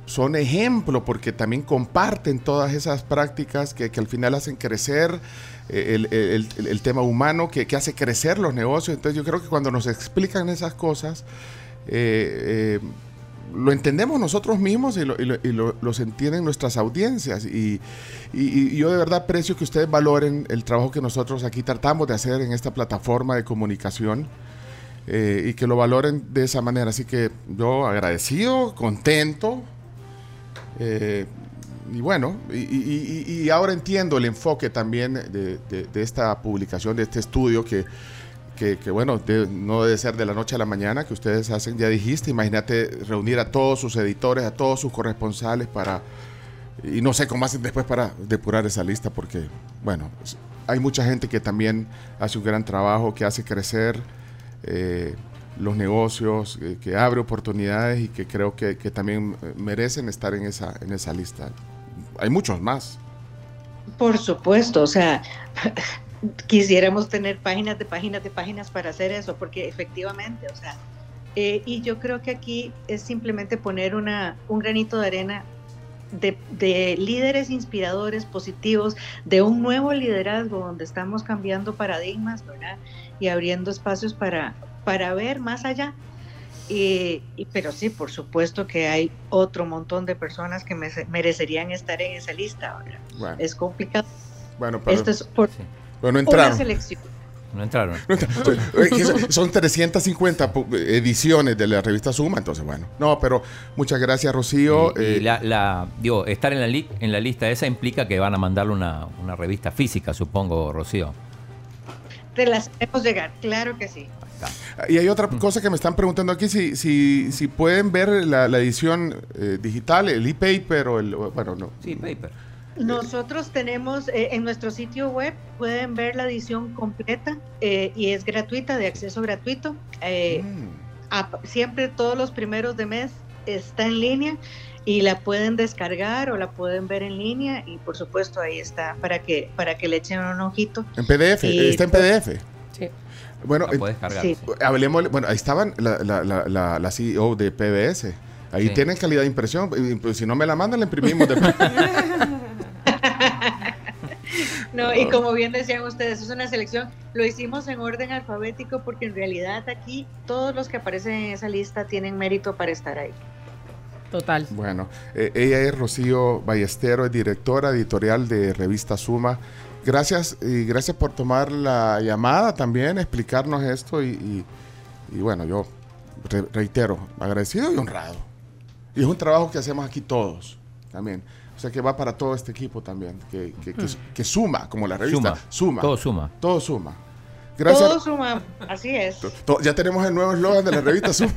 son ejemplo porque también comparten todas esas prácticas que, que al final hacen crecer eh, el, el- tema humano, que, que hace crecer los negocios. Entonces yo creo que cuando nos explican esas cosas, lo entendemos nosotros mismos y, lo, y lo- y lo- los entienden nuestras audiencias. Y, y- yo de verdad aprecio que ustedes valoren el trabajo que nosotros aquí tratamos de hacer en esta plataforma de comunicación eh, y que lo valoren de esa manera. Así que yo agradecido, contento. eh, y bueno, y ahora entiendo el enfoque también de, de- de esta publicación, de este estudio que, que, bueno, no debe ser de la noche a la mañana que ustedes hacen, ya dijiste, imagínate reunir a todos sus editores, a todos sus corresponsales para, y no sé cómo hacen después para depurar esa lista, porque, bueno, hay mucha gente que también hace un gran trabajo, que hace crecer eh, los negocios, eh, que abre oportunidades y que creo que, que también merecen estar en esa, en esa lista. Hay muchos más. Por supuesto, o sea, quisiéramos tener páginas de páginas de páginas para hacer eso, porque efectivamente, o sea, eh, y yo creo que aquí es simplemente poner una, un granito de arena de, de líderes inspiradores, positivos, de un nuevo liderazgo donde estamos cambiando paradigmas, ¿verdad? Y abriendo espacios para, para ver más allá. Y, y- pero sí, por supuesto que hay otro montón de personas que me- merecerían estar en esa lista. ¿verdad? Bueno. Es complicado. Bueno, pero, Esto es por bueno, una entraron. selección. No entraron. <laughs> Son- Son 350 pu- ediciones de la revista Suma, entonces bueno. No, pero muchas gracias, Rocío. Y, y Eh, la, la- digo, estar en la, li- en la lista esa implica que van a mandarle una, una revista física, supongo, Rocío. Te las hacemos llegar, claro que sí. Y hay otra cosa que me están preguntando aquí, si, si, si pueden ver la, la edición eh, digital, el e-paper o el... Bueno, no. Sí, paper. Nosotros tenemos eh, en nuestro sitio web, pueden ver la edición completa eh, y es gratuita, de acceso gratuito. Eh, a- siempre todos los primeros de mes está en línea y la pueden descargar o la pueden ver en línea y por supuesto ahí está para que para que le echen un ojito. En PDF, Y- está en PDF. Sí. Bueno, cargar, sí. hablemos, bueno, ahí estaban la, la, la, la, la CEO de PBS. Ahí Sí. tienen calidad de impresión. pues, si no me la mandan, la imprimimos. de- <laughs> No, y como bien decían ustedes, es una selección, lo hicimos en orden alfabético porque en realidad aquí todos los que aparecen en esa lista tienen mérito para estar ahí. Total. Bueno, eh, ella es Rocío Ballestero, es directora editorial de Revista Suma. Gracias y gracias por tomar la llamada también, explicarnos esto y, y- y bueno, yo re- reitero, agradecido y honrado. Y es un trabajo que hacemos aquí todos también. O sea que va para todo este equipo también, que, que- que- que suma, como la revista. Suma. Suma. Todo suma. Todo suma. Gracias. Todo suma, así es. To- ya tenemos el nuevo eslogan de la revista Suma.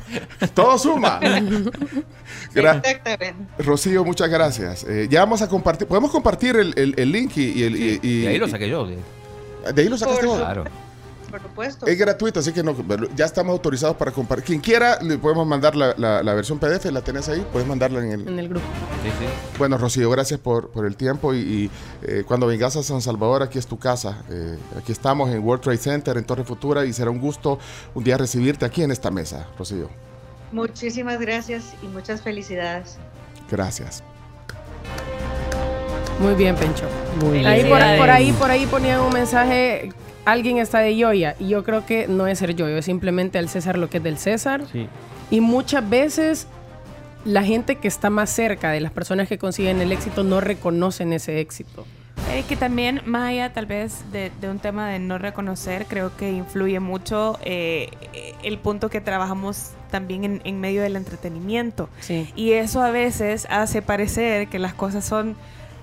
Todo suma. <laughs> Gra- Exactamente. Rocío, muchas gracias. Eh, ya vamos a compartir. Podemos compartir el, el- el link y, y el. y- y- De ahí lo saqué yo. de- De ahí lo sacaste vos. Claro. Por supuesto. Es gratuito, así que no, ya estamos autorizados para compartir. Quien quiera, le podemos mandar la, la- la versión PDF, la tenés ahí, puedes mandarla en el. En el grupo. Sí, sí. Bueno, Rocío, gracias por, por el tiempo y, y, eh, cuando vengas a San Salvador, aquí es tu casa. Eh, aquí estamos en World Trade Center, en Torre Futura, y será un gusto un día recibirte aquí en esta mesa, Rocío. Muchísimas gracias y muchas felicidades. Gracias. Muy bien, Pencho. Muy bien. Ahí por, por ahí por ahí ponían un mensaje. Alguien está de Yoya. Y yo creo que no es ser yoyo, es simplemente al César lo que es del César. Sí. Y muchas veces la gente que está más cerca de las personas que consiguen el éxito no reconocen ese éxito. Eh, que también, más allá tal vez de, de un tema de no reconocer, creo que influye mucho eh, el punto que trabajamos también en, en medio del entretenimiento. Sí. Y eso a veces hace parecer que las cosas son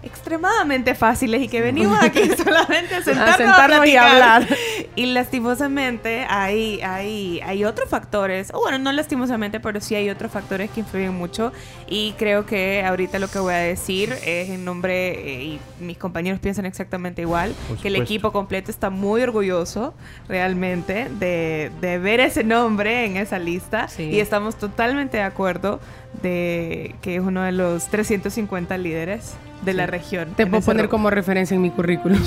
extremadamente fáciles y que venimos aquí <laughs> solamente a sentarnos, a sentarnos y platicar. hablar. Y lastimosamente hay, hay, hay otros factores, o bueno, no lastimosamente, pero sí hay otros factores que influyen mucho. Y creo que ahorita lo que voy a decir es en nombre, eh, y mis compañeros piensan exactamente igual, que el equipo completo está muy orgulloso realmente de, de ver ese nombre en esa lista. Sí. Y estamos totalmente de acuerdo de que es uno de los 350 líderes de la región. Te puedo poner rubro. como referencia en mi currículum.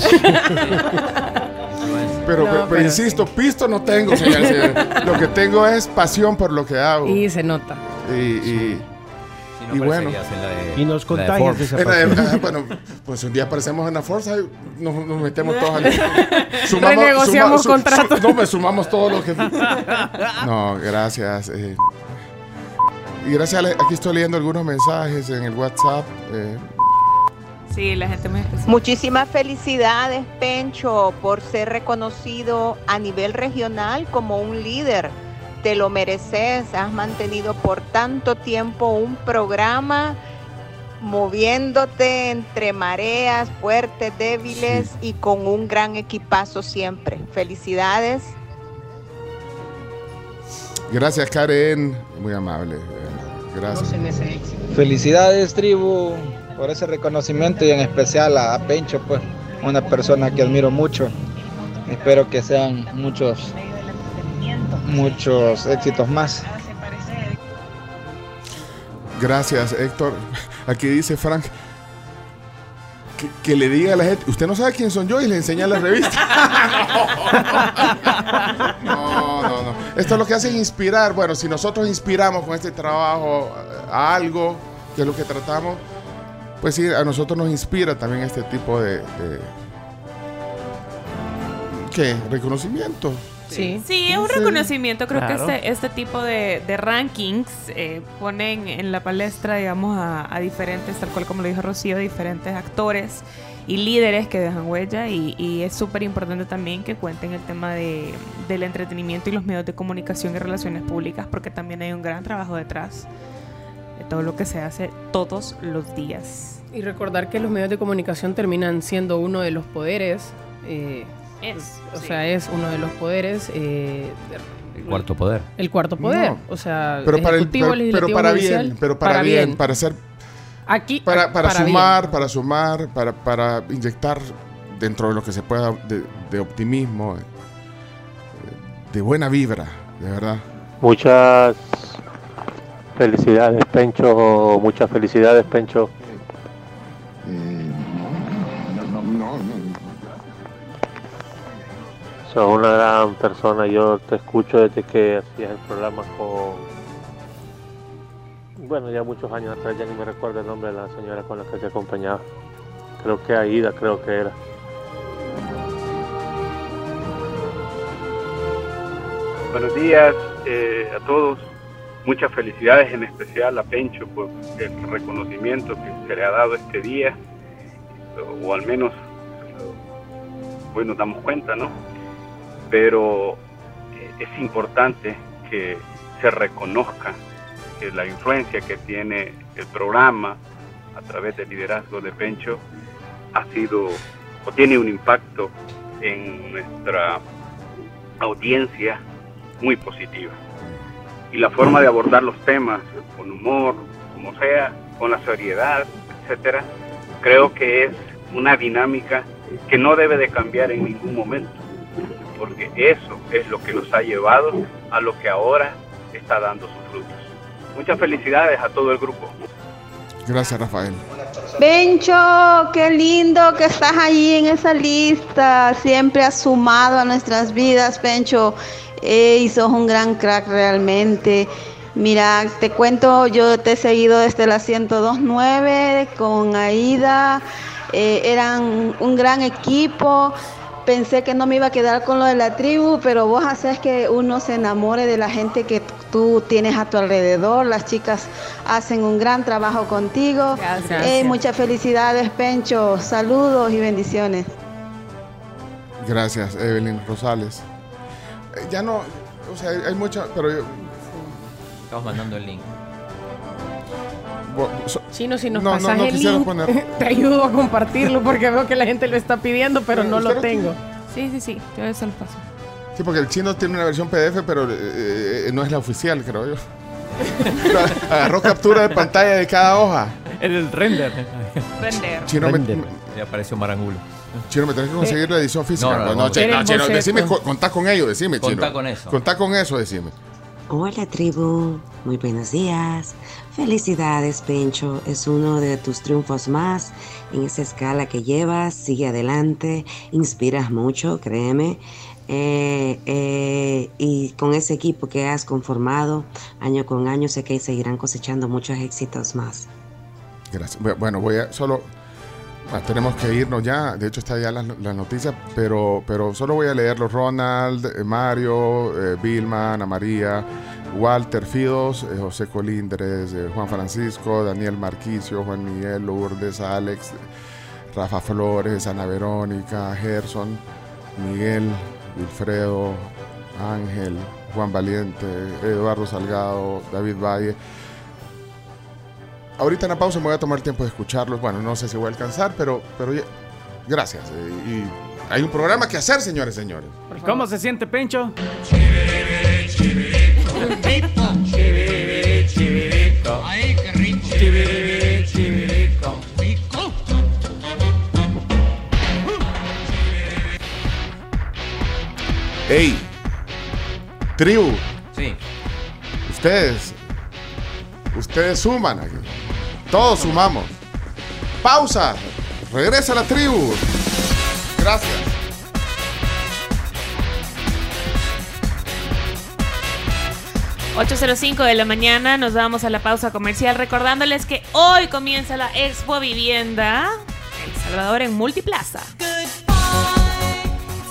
Pero, No, pero, pero insisto, pisto no tengo, señor. señor. Lo que tengo es pasión por lo que hago. y se nota. Y, y- Si no Y bueno. de- Y nos contagias de esa pasión. ah, bueno, pues un día aparecemos en la Forza y nos, nos metemos todos al. <laughs> Renegociamos contratos. no, me sumamos todo lo que. No, gracias. eh. Y gracias, aquí estoy leyendo algunos mensajes en el WhatsApp. eh. Sí, la gente muy especial. Muchísimas felicidades, Pencho, por ser reconocido a nivel regional como un líder. Te lo mereces. Has mantenido por tanto tiempo un programa moviéndote entre mareas, fuertes, débiles y con un gran equipazo siempre. Felicidades. Gracias, Karen. Muy amable. Gracias. Felicidades, tribu, por ese reconocimiento y en especial a, a Pencho, pues, una persona que admiro mucho. Espero que sean muchos, muchos éxitos más. Gracias, Héctor. Aquí dice Frank que, le diga a la gente, usted no sabe quién son yo y le enseña la revista. <laughs> no, no, no. Esto es lo que hace es inspirar. Bueno, si nosotros inspiramos con este trabajo eh, a algo, que es lo que tratamos, pues sí, a nosotros nos inspira también este tipo de... de ¿Qué? Reconocimiento. Sí. Sí, es un reconocimiento. Creo Claro. que este, este tipo de, de rankings eh, ponen en la palestra, digamos, a, a diferentes, tal cual como lo dijo Rocío, diferentes actores y líderes que dejan huella. Y, y es súper importante también que cuenten el tema de, del entretenimiento y los medios de comunicación y relaciones públicas, porque también hay un gran trabajo detrás de todo lo que se hace todos los días. Y recordar que los medios de comunicación terminan siendo uno de los poderes. eh, Es, o sí. sea, es uno de los poderes eh, El cuarto poder. el cuarto poder. No. O sea, Pero para, el, pero, pero para judicial, bien, pero para, bien, para ser Aquí, para, para, para sumar, para sumar, para, para inyectar dentro de lo que se pueda de, de optimismo, eh, de buena vibra, de verdad. Muchas felicidades, Pencho. Muchas felicidades, Pencho. Sos una gran persona. Yo te escucho desde que hacías el programa con. Bueno, ya muchos años atrás, ya ni me recuerdo el nombre de la señora con la que te acompañaba. Creo que Aida, creo que era. Buenos días eh, a todos. Muchas felicidades en especial a Pencho por el reconocimiento que se le ha dado este día, o al menos eh, hoy damos cuenta, ¿no? Pero eh, es importante que se reconozca que la influencia que tiene el programa a través del liderazgo de Pencho ha sido o tiene un impacto en nuestra audiencia muy positiva. Y la forma de abordar los temas, con humor, como sea, con la seriedad, etcétera, creo que es una dinámica que no debe de cambiar en ningún momento, porque eso es lo que nos ha llevado a lo que ahora está dando sus frutos. Muchas felicidades a todo el grupo. Gracias, Rafael. Bencho, qué lindo que estás ahí en esa lista. Siempre has sumado a nuestras vidas, Bencho. Ey, sos un gran crack realmente. Mira, te cuento, yo te he seguido desde la 1029 con Aida. Eh, eran un gran equipo. Pensé que no me iba a quedar con lo de la tribu, pero vos haces que uno se enamore de la gente que tú tienes a tu alrededor. Las chicas hacen un gran trabajo contigo. Gracias. Muchas felicidades, Pencho. Saludos y bendiciones. Gracias, Evelyn Rosales. Ya no, o sea, hay, mucha, pero yo, Estamos mandando el link. bo- so- Chino, si nos No, no, pasas no el quisiera link, poner- <laughs> te ayudo a compartirlo porque veo que la gente lo está pidiendo, pero no lo ¿Usted lo tengo. Sí, sí, sí. Yo eso lo paso. sí, porque el chino tiene una versión PDF, pero eh, eh, no es la oficial, creo yo. <laughs> Agarró captura de pantalla de cada hoja. El render. Render. Chino, me, Render. me- Le apareció Marangulo. Chino, me tenés que conseguir la edición física. No, no, No, chino, decime, co- contá con ello, decime, chino. Contá con eso. Contá con eso, decime. Hola tribu, muy buenos días. Felicidades Pencho, es uno de tus triunfos más en esa escala que llevas, sigue adelante, inspiras mucho, créeme. Eh, eh, y con ese equipo que has conformado año con año, sé que seguirán cosechando muchos éxitos más. Gracias. Bu- Bueno, voy a solo. Ah, tenemos que irnos ya. De hecho, está ya las las noticias. Pero, pero solo voy a leerlos: Ronald, eh, Mario, eh, Vilma, Ana María, Walter Fidos, eh, José Colindres, Juan Francisco, Daniel Marquicio, Juan Miguel, Lourdes, Alex, Rafa Flores, Ana Verónica, Gerson, Miguel, Wilfredo, Ángel, Juan Valiente, Eduardo Salgado, David Valle. Ahorita en la pausa me voy a tomar tiempo de escucharlos. Bueno, no sé si voy a alcanzar, pero, pero ya- gracias. eh, y hay un programa que hacer, señores, señores. ¿Cómo se siente, Pencho? Ay, qué rico. ¡Ey! Tribu, Sí. ustedes, ustedes suman aquí. Todos sumamos. Pausa. Regresa la tribu. Gracias. Gracias. 8.05 de la mañana, nos vamos a la pausa comercial recordándoles que hoy comienza la Expo Vivienda El Salvador en Multiplaza.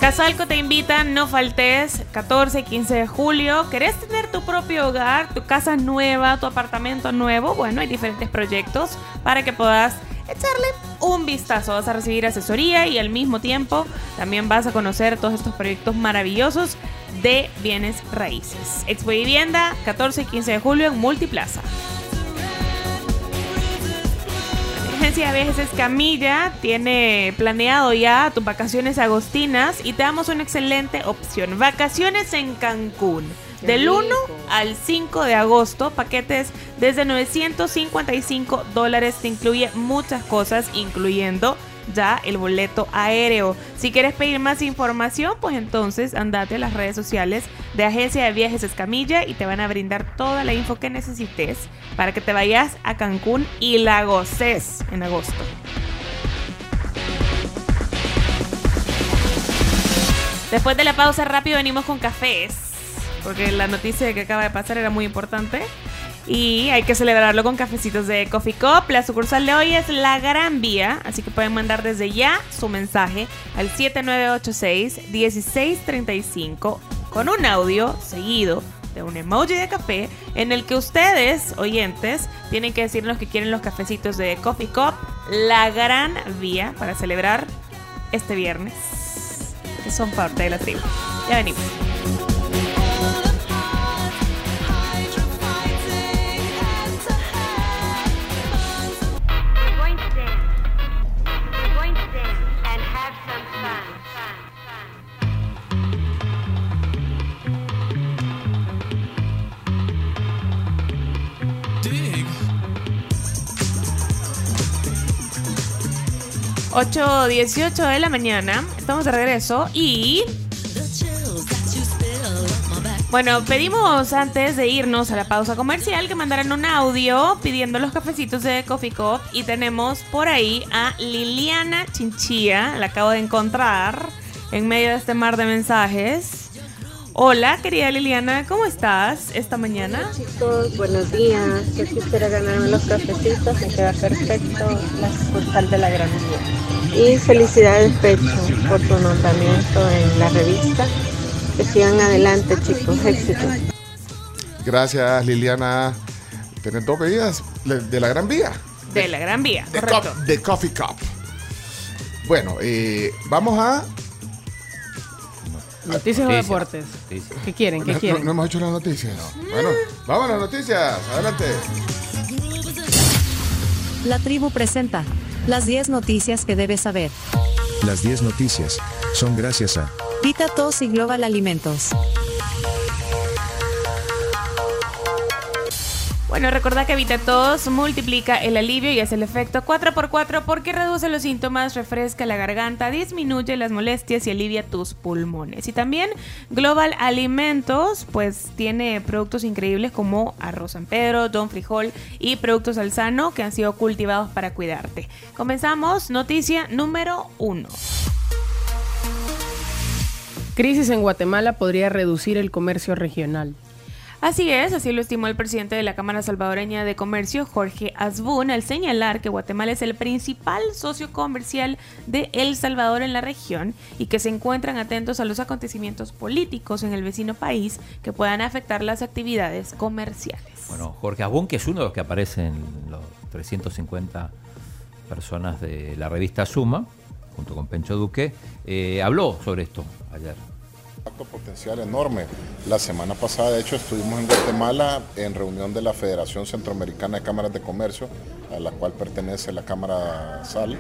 Casalco te invita, no faltes, 14 y 15 de julio. ¿Querés tener tu propio hogar, tu casa nueva, tu apartamento nuevo? Bueno, hay diferentes proyectos para que puedas echarle un vistazo. Vas a recibir asesoría y al mismo tiempo también vas a conocer todos estos proyectos maravillosos de bienes raíces. Expo Vivienda, 14 y 15 de julio en Multiplaza. Agencia de Viajes Escamilla tiene planeado ya tus vacaciones agostinas y te damos una excelente opción. Vacaciones en Cancún. del 1 al 5 de agosto. Paquetes desde 955 dólares. Te incluye muchas cosas, incluyendo ya el boleto aéreo. Si quieres pedir más información, pues entonces andate a las redes sociales de Agencia de Viajes Escamilla y te van a brindar toda la info que necesites para que te vayas a Cancún y la goces en agosto. Después de la pausa rápido venimos con cafés, porque la noticia que acaba de pasar era muy importante. Y hay que celebrarlo con cafecitos de Coffee Cup. La sucursal de hoy es La Gran Vía, así que pueden mandar desde ya su mensaje al 7986-1635 con un audio seguido de un emoji de café en el que ustedes, oyentes, tienen que decirnos que quieren los cafecitos de Coffee Cup La Gran Vía para celebrar este viernes, que son parte de la tribu. Ya venimos. 8.18 de la mañana. Estamos de regreso y... Bueno, pedimos antes de irnos a la pausa comercial que mandaran un audio pidiendo los cafecitos de Coffee Cup y tenemos por ahí a Liliana Chinchilla, la acabo de encontrar en medio de este mar de mensajes. Hola, querida Liliana, ¿cómo estás esta mañana? Chicos, buenos días. Yo quisiera ganarme los cafecitos, me queda perfecto la sucursal de la Gran Vía. Y felicidades, Pecho, por tu nombramiento en la revista. Que sigan adelante, chicos. Éxito. Gracias, Liliana. Tenés dos bebidas de la Gran Vía. De la Gran Vía, De, correcto. co- de Coffee Cup. Bueno, eh, vamos a. Noticias o Noticias. deportes. ¿Qué quieren? ¿Qué No- quieren? No, no hemos hecho las noticias. Bueno, vamos a las noticias. Adelante. La tribu presenta las 10 noticias que debes saber. Las 10 noticias son gracias a Vita Tos y Global Alimentos. Bueno, recordad que Evita Tos multiplica el alivio y hace el efecto 4x4 porque reduce los síntomas, refresca la garganta, disminuye las molestias y alivia tus pulmones. Y también Global Alimentos, pues tiene productos increíbles como arroz San Pedro, Don Frijol y productos alzano que han sido cultivados para cuidarte. Comenzamos, noticia número 1. Crisis en Guatemala podría reducir el comercio regional. Así es, así lo estimó el presidente de la Cámara Salvadoreña de Comercio, Jorge Asbun, al señalar que Guatemala es el principal socio comercial de El Salvador en la región y que se encuentran atentos a los acontecimientos políticos en el vecino país que puedan afectar las actividades comerciales. Bueno, Jorge Abún, que es uno de los que aparece en los 350 personas de la revista Suma, junto con Pencho Duque, eh, habló sobre esto ayer. Impacto potencial enorme. La semana pasada, de hecho, estuvimos en Guatemala en reunión de la Federación Centroamericana de Cámaras de Comercio, a la cual pertenece la Cámara SAL.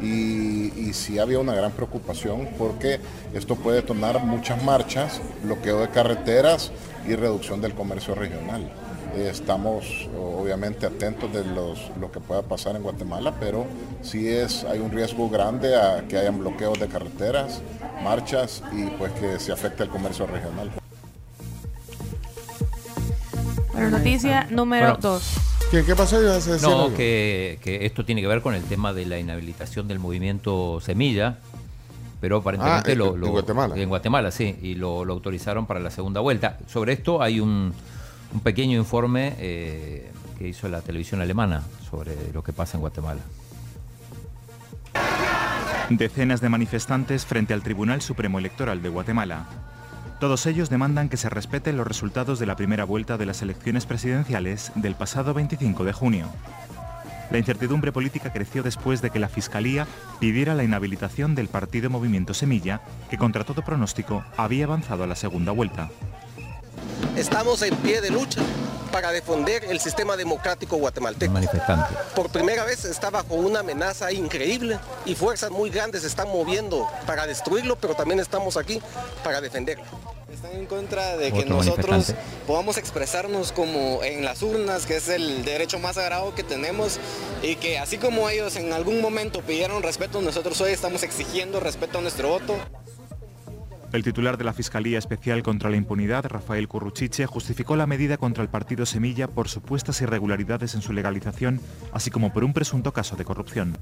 Y, y sí había una gran preocupación porque esto puede detonar muchas marchas, bloqueo de carreteras y reducción del comercio regional. Eh, Estamos obviamente atentos de los, lo que pueda pasar en Guatemala, pero sí es, hay un riesgo grande a que hayan bloqueos de carreteras, marchas y pues que se afecte el comercio regional. Bueno, noticia número Bueno. 2. ¿Qué, qué pasó? ¿Ibas a decir No, que, que esto tiene que ver con el tema de la inhabilitación del movimiento Semilla, pero aparentemente Ah, en- lo, en Guatemala. En Guatemala, sí, y lo, lo autorizaron para la segunda vuelta. Sobre esto hay un, un pequeño informe eh, que hizo la televisión alemana sobre lo que pasa en Guatemala. Decenas de manifestantes frente al Tribunal Supremo Electoral de Guatemala. Todos ellos demandan que se respeten los resultados de la primera vuelta de las elecciones presidenciales del pasado 25 de junio. La incertidumbre política creció después de que la Fiscalía pidiera la inhabilitación del partido Movimiento Semilla, que contra todo pronóstico había avanzado a la segunda vuelta. Estamos en pie de lucha para defender el sistema democrático guatemalteco. Manifestante. Por primera vez está bajo una amenaza increíble y fuerzas muy grandes se están moviendo para destruirlo, pero también estamos aquí para defenderlo. Están en contra de que Otro nosotros podamos expresarnos como en las urnas, que es el derecho más sagrado que tenemos, y que así como ellos en algún momento pidieron respeto, nosotros hoy estamos exigiendo respeto a nuestro voto. El titular de la Fiscalía Especial contra la Impunidad, Rafael Curruchiche, justificó la medida contra el partido Semilla por supuestas irregularidades en su legalización, así como por un presunto caso de corrupción.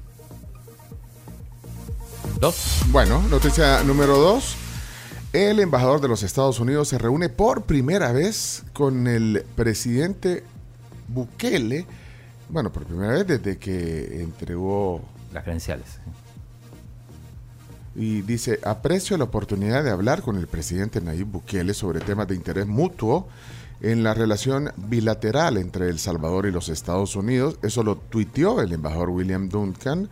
Dos. Bueno, noticia número dos. El embajador de los Estados Unidos se reúne por primera vez con el presidente Bukele. Bueno, por primera vez desde que entregó Las credenciales. Y dice, aprecio la oportunidad de hablar con el presidente Nayib Bukele sobre temas de interés mutuo en la relación bilateral entre El Salvador y los Estados Unidos. Eso lo tuiteó el embajador William Duncan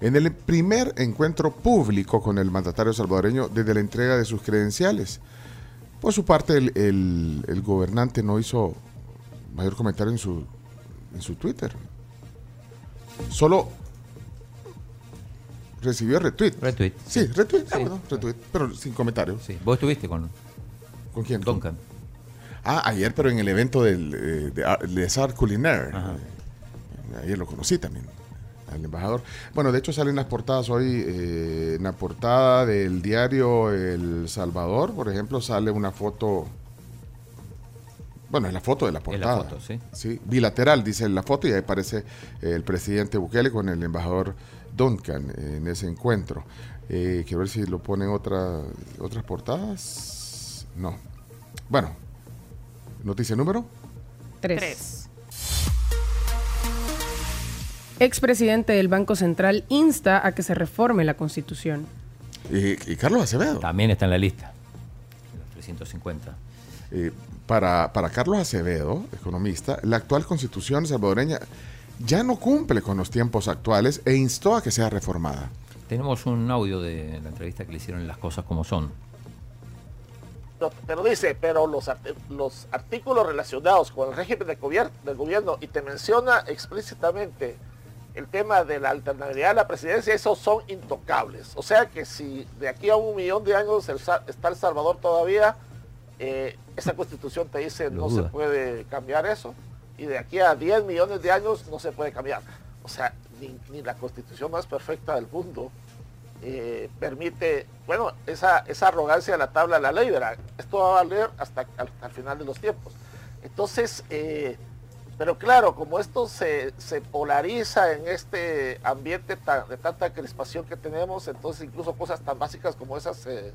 en el primer encuentro público con el mandatario salvadoreño desde la entrega de sus credenciales. Por su parte, el, el- gobernante no hizo mayor comentario en su Twitter. Solo recibió retweet. Retweet. Sí, retweet, ah, Sí. perdón, retweet, pero sin comentario. Sí. ¿Vos estuviste con ¿Con quién? Duncan? Ah, ayer, pero en el evento del, eh, de, Sar Culinaire. Eh, Ayer lo conocí también, al embajador. Bueno, de hecho salen las portadas hoy. eh, en la portada del diario El Salvador, por ejemplo, sale una foto. Bueno, es la foto de la Es portada. la foto, sí. bilateral, dice la foto, y ahí aparece el presidente Bukele con el embajador Duncan en ese encuentro. Eh, quiero ver si lo ponen otra, otras portadas. No. Bueno, noticia número. Tres. Expresidente del Banco Central insta a que se reforme la Constitución. Y, y Carlos Acevedo. También está en la lista. Los 350. Eh, para, para Carlos Acevedo, economista, la actual constitución salvadoreña ya no cumple con los tiempos actuales e instó a que sea reformada. Tenemos un audio de la entrevista que le hicieron en Las Cosas Como Son. pero dice, pero los, art- los artículos relacionados con el régimen de del gobierno y te menciona explícitamente el tema de la alternabilidad a la presidencia, esos son intocables. O sea que si de aquí a un millón de años el está El Salvador todavía, eh, esa constitución te dice Lo no se puede cambiar eso. Y de aquí a 10 millones de años no se puede cambiar. O sea, ni, la constitución más perfecta del mundo eh, permite, bueno, esa, esa arrogancia de la tabla de la ley, ¿verdad? Esto va a valer hasta al, al final de los tiempos. Entonces, eh, pero claro, como esto se, se polariza en este ambiente de tanta crispación que tenemos, entonces incluso cosas tan básicas como esas se,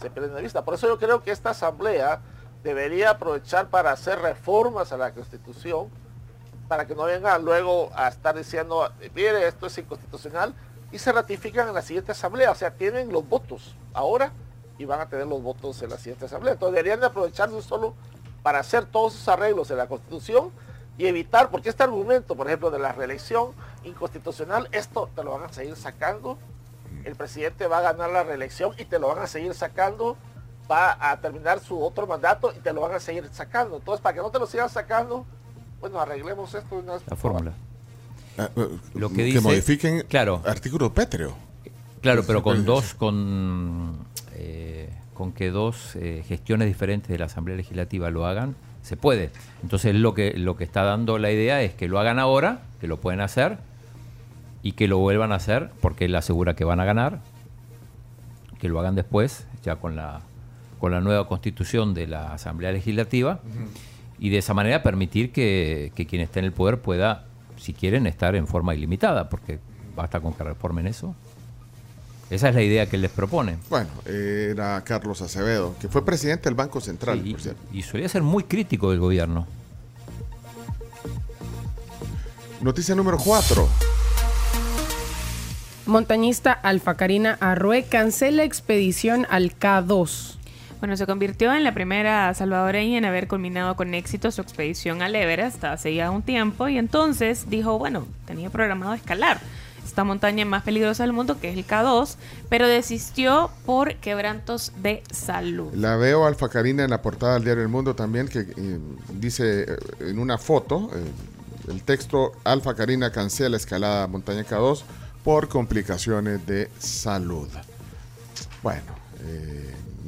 se pierden de vista. Por eso yo creo que esta asamblea debería aprovechar para hacer reformas a la constitución, para que no vengan luego a estar diciendo, mire, esto es inconstitucional, y se ratifican en la siguiente asamblea. O sea, tienen los votos ahora y van a tener los votos en la siguiente asamblea. Entonces deberían de aprovecharse solo para hacer todos esos arreglos en la constitución y evitar, porque este argumento, por ejemplo, de la reelección inconstitucional, esto te lo van a seguir sacando. El presidente va a ganar la reelección y te lo van a seguir sacando. Va a terminar su otro mandato y te lo van a seguir sacando. Entonces, para que no te lo sigan sacando, bueno, arreglemos esto de una vez La fórmula. Ah, eh, Lo que que dice- modifiquen claro. artículo pétreo. Claro, pero con dos, con, eh, con que dos eh, gestiones diferentes de la Asamblea Legislativa lo hagan, se puede. Entonces lo que, lo que está dando la idea es que lo hagan ahora, que lo pueden hacer, y que lo vuelvan a hacer, porque él asegura que van a ganar, que lo hagan después, ya con la, con la nueva constitución de la Asamblea Legislativa, y de esa manera permitir que, que quien esté en el poder pueda, si quieren, estar en forma ilimitada, porque basta con que reformen eso. Esa es la idea que él les propone. Bueno, era Carlos Acevedo, que fue presidente del Banco Central, Sí, por cierto. y solía ser muy crítico del gobierno. Noticia número 4. Montañista Alfa Karina Arrué cancela expedición al K2. Bueno, se convirtió en la primera salvadoreña en haber culminado con éxito su expedición al Everest hace ya un tiempo y entonces dijo, bueno, tenía programado escalar esta montaña más peligrosa del mundo que es el K2, pero desistió por quebrantos de salud. La veo Alfa Karina en la portada del diario El Mundo también, que eh, dice eh, en una foto, eh, el texto Alfa Karina cancela escalada montaña K2 por complicaciones de salud. Bueno,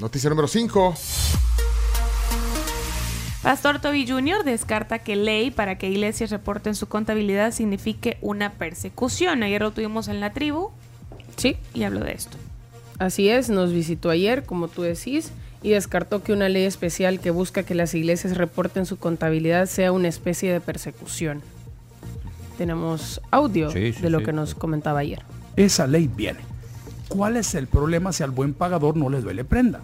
noticia número 5. Pastor Toby Jr. descarta que ley para que iglesias reporten su contabilidad signifique una persecución. Ayer lo tuvimos en la tribu. Sí. Y habló de esto. Así es, nos visitó ayer, como tú decís, y descartó que una ley especial que busca que las iglesias reporten su contabilidad sea una especie de persecución. Tenemos audio Sí, sí, de lo sí. que nos comentaba ayer. Esa ley viene. ¿Cuál es el problema si al buen pagador no le duele prenda?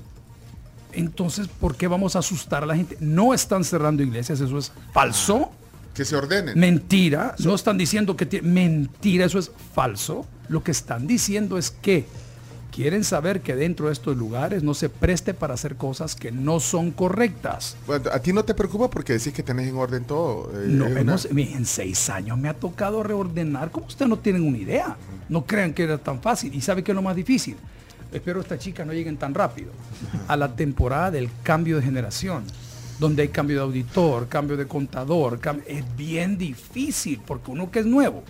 Entonces, ¿por qué vamos a asustar a la gente? No están cerrando iglesias, eso es falso. Que se ordenen. Mentira. No están diciendo que. Mentira, eso es falso. Lo que están diciendo es que quieren saber que dentro de estos lugares no se preste para hacer cosas que no son correctas. Bueno, a ti no te preocupa porque decís que tenés en orden todo. eh, No, una- hemos- en seis años me ha tocado reordenar, como ustedes no tienen una idea. No crean que era tan fácil. ¿Y sabe qué es lo más difícil? Espero estas chicas no lleguen tan rápido. A la temporada del cambio de generación, donde hay cambio de auditor, cambio de contador. cam- es bien difícil porque uno que es nuevo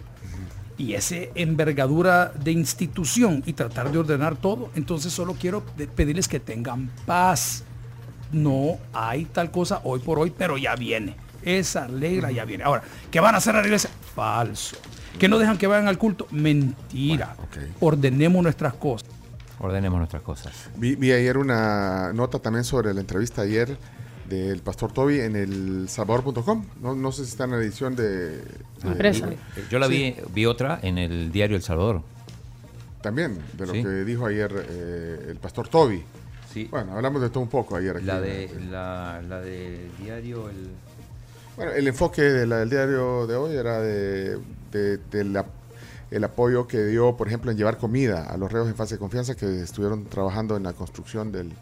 y ese envergadura de institución y tratar de ordenar todo, entonces solo quiero pedirles que tengan paz. No hay tal cosa hoy por hoy, pero ya viene. Esa alegra ya viene. Ahora, ¿que van a hacer a la iglesia? Falso. ¿Que no dejan que vayan al culto? Mentira. Ordenemos nuestras cosas. Ordenemos nuestras cosas. Vi, vi ayer una nota también sobre la entrevista ayer del pastor Toby en el salvador.com. No, no sé si está en la edición de... de- Eh, Yo la Sí, vi, vi otra en el diario El Salvador. También, de lo Sí. que dijo ayer eh, el pastor Toby. Sí. Bueno, hablamos de todo un poco ayer. Aquí. La de la, la de diario el Bueno, el enfoque de la- del diario de hoy era de, de- de la- el apoyo que dio, por ejemplo, en llevar comida a los reos en fase de confianza que estuvieron trabajando en la construcción del,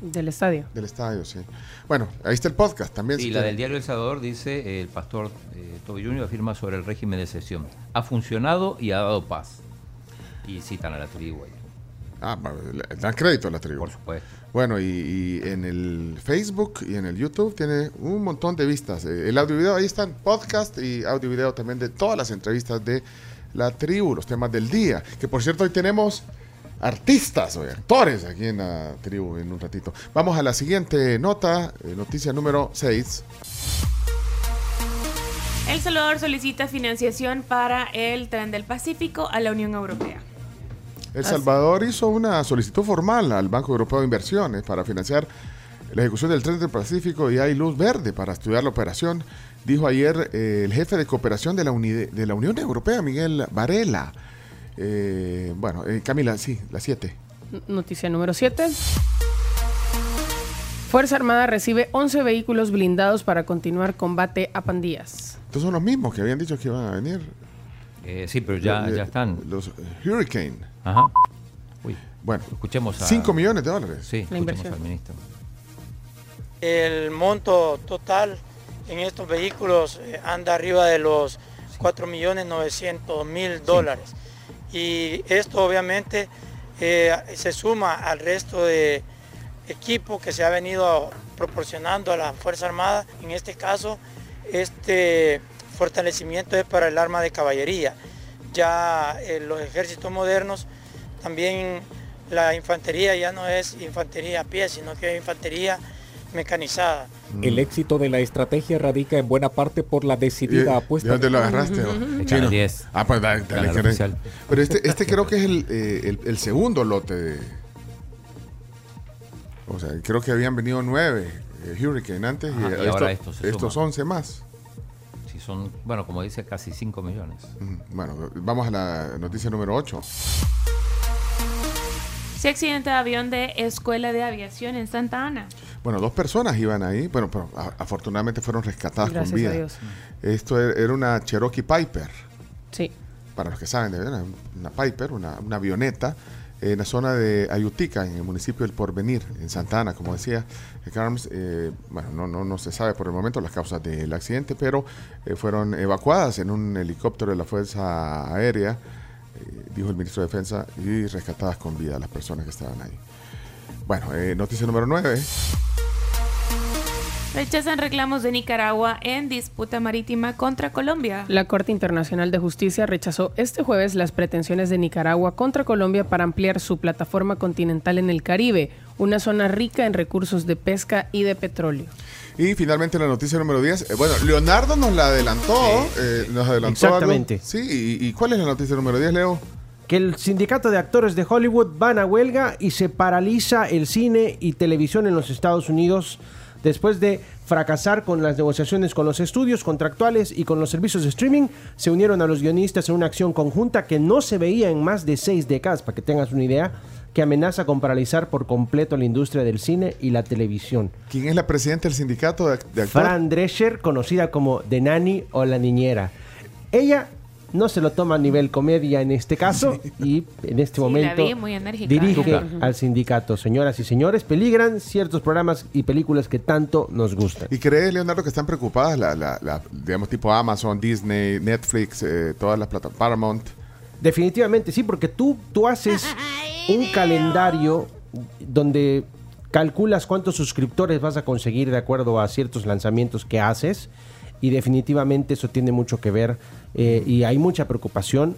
Del estadio. del estadio. Sí. Bueno, ahí está el podcast también. Y si la del diario El Salvador dice, el pastor eh, Toby Jr. afirma sobre el régimen de sesión. Ha funcionado y ha dado paz. Y citan a la tribu ahí. Ah, dan crédito a la tribu. Por supuesto. Bueno, y, y en el Facebook y en el YouTube tiene un montón de vistas. Eh, El audio y video, ahí están podcast y audio y video también de todas las entrevistas de la tribu, los temas del día. Que por cierto, hoy tenemos artistas, o actores aquí en la tribu en un ratito. Vamos a la siguiente nota, eh, noticia número 6. El Salvador solicita financiación para el tren del Pacífico a la Unión Europea. El Salvador hizo una solicitud formal al Banco Europeo de Inversiones para financiar la ejecución del tren del Pacífico y hay luz verde para estudiar la operación, dijo ayer eh, el jefe de cooperación de la, de la Unión Europea, Miguel Varela. Eh, bueno, eh, Camila, sí, la 7. N- Noticia número 7. Fuerza Armada recibe 11 vehículos blindados para continuar combate a pandillas. Estos son los mismos que habían dicho que iban a venir. Eh, sí, pero ya, ya están. Los Hurricane. Ajá. Uy. Bueno, escuchemos a... 5 millones de dólares. Sí, La inversión. al ministro. El monto total en estos vehículos eh, anda arriba de los 4.900.000 dólares. Y esto obviamente eh, se suma al resto de equipo que se ha venido proporcionando a la Fuerza Armada. En este caso, este fortalecimiento es para el arma de caballería. Ya eh, los ejércitos modernos, también la infantería ya no es infantería a pie, sino que es infantería mecanizada. El éxito de la estrategia radica en buena parte por la decidida ¿De- apuesta. ¿De dónde lo agarraste? Chino. 10. Ah, pues dale, dale, que-. Pero este, este creo que es el, eh, el- el segundo lote de. O sea, creo que habían venido nueve eh, Hurricane antes Ajá, y, y ahora estos se estos. 11 más. Sí, son, bueno, como dice, casi 5 millones. Ujú. Bueno, vamos a la noticia número 8. Se accidente de avión de Escuela de Aviación en Santa Ana. Bueno, dos personas iban ahí, bueno, pero a- afortunadamente fueron rescatadas Gracias con a vida. Dios. Esto er- era una Cherokee Piper. Sí. Para los que saben, de verdad, una Piper, una, una avioneta en la zona de Ayutica, en el municipio del Porvenir, en Santa Ana, como decía eh, Carms. eh, bueno, no, no, no se sabe por el momento las causas del accidente, pero eh, fueron evacuadas en un helicóptero de la Fuerza Aérea, eh, dijo el ministro de Defensa, y rescatadas con vida las personas que estaban ahí. Bueno, eh, noticia número 9. Rechazan reclamos de Nicaragua en disputa marítima contra Colombia. La Corte Internacional de Justicia rechazó este jueves las pretensiones de Nicaragua contra Colombia para ampliar su plataforma continental en el Caribe, una zona rica en recursos de pesca y de petróleo. Y finalmente la noticia número 10. eh, bueno, Leonardo nos la adelantó. eh, nos adelantó algo. Exactamente. Sí, y, y cuál es la noticia número 10, Leo? Que el sindicato de actores de Hollywood van a huelga y se paraliza el cine y televisión en los Estados Unidos después de fracasar con las negociaciones con los estudios contractuales y con los servicios de streaming. Se unieron a los guionistas en una acción conjunta que no se veía en más de seis décadas, para que tengas una idea, que amenaza con paralizar por completo la industria del cine y la televisión. ¿Quién es la presidenta del sindicato de, de actores? Fran Drescher, conocida como The Nanny o la niñera. Ella no se lo toma a nivel comedia en este caso y en este momento dirige al sindicato. Señoras y señores, peligran ciertos programas y películas que tanto nos gustan. ¿Y crees, Leonardo, que están preocupadas, la, la- la- digamos, tipo Amazon, Disney, Netflix, eh, todas las plataformas, Paramount? Definitivamente sí, porque tú, tú haces un calendario donde calculas cuántos suscriptores vas a conseguir de acuerdo a ciertos lanzamientos que haces y definitivamente eso tiene mucho que ver eh, y hay mucha preocupación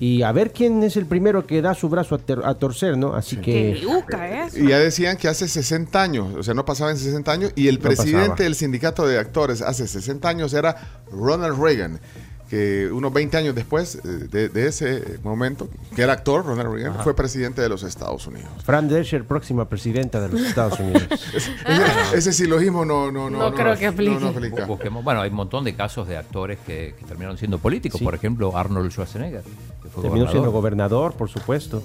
y a ver quién es el primero que da su brazo a, ter- a torcer, ¿no? Así Qué que... yuca eso. Y ya decían que hace 60 años, o sea, no pasaba en 60 años, y el No presidente pasaba. del sindicato de actores hace 60 años era Ronald Reagan, que unos 20 años después eh, de, de ese momento, que era actor, Ronald Reagan, Ajá. fue presidente de los Estados Unidos. Fran Drescher, próxima presidenta de los <laughs> Estados Unidos. <laughs> Ese, ese silogismo no, no, no, No creo que aplique. no, no aplica. Bu- busquemos- bueno, hay un montón de casos de actores que, que terminaron siendo políticos. Sí. Por ejemplo, Arnold Schwarzenegger. Que fue Terminó siendo gobernador. gobernador, por supuesto.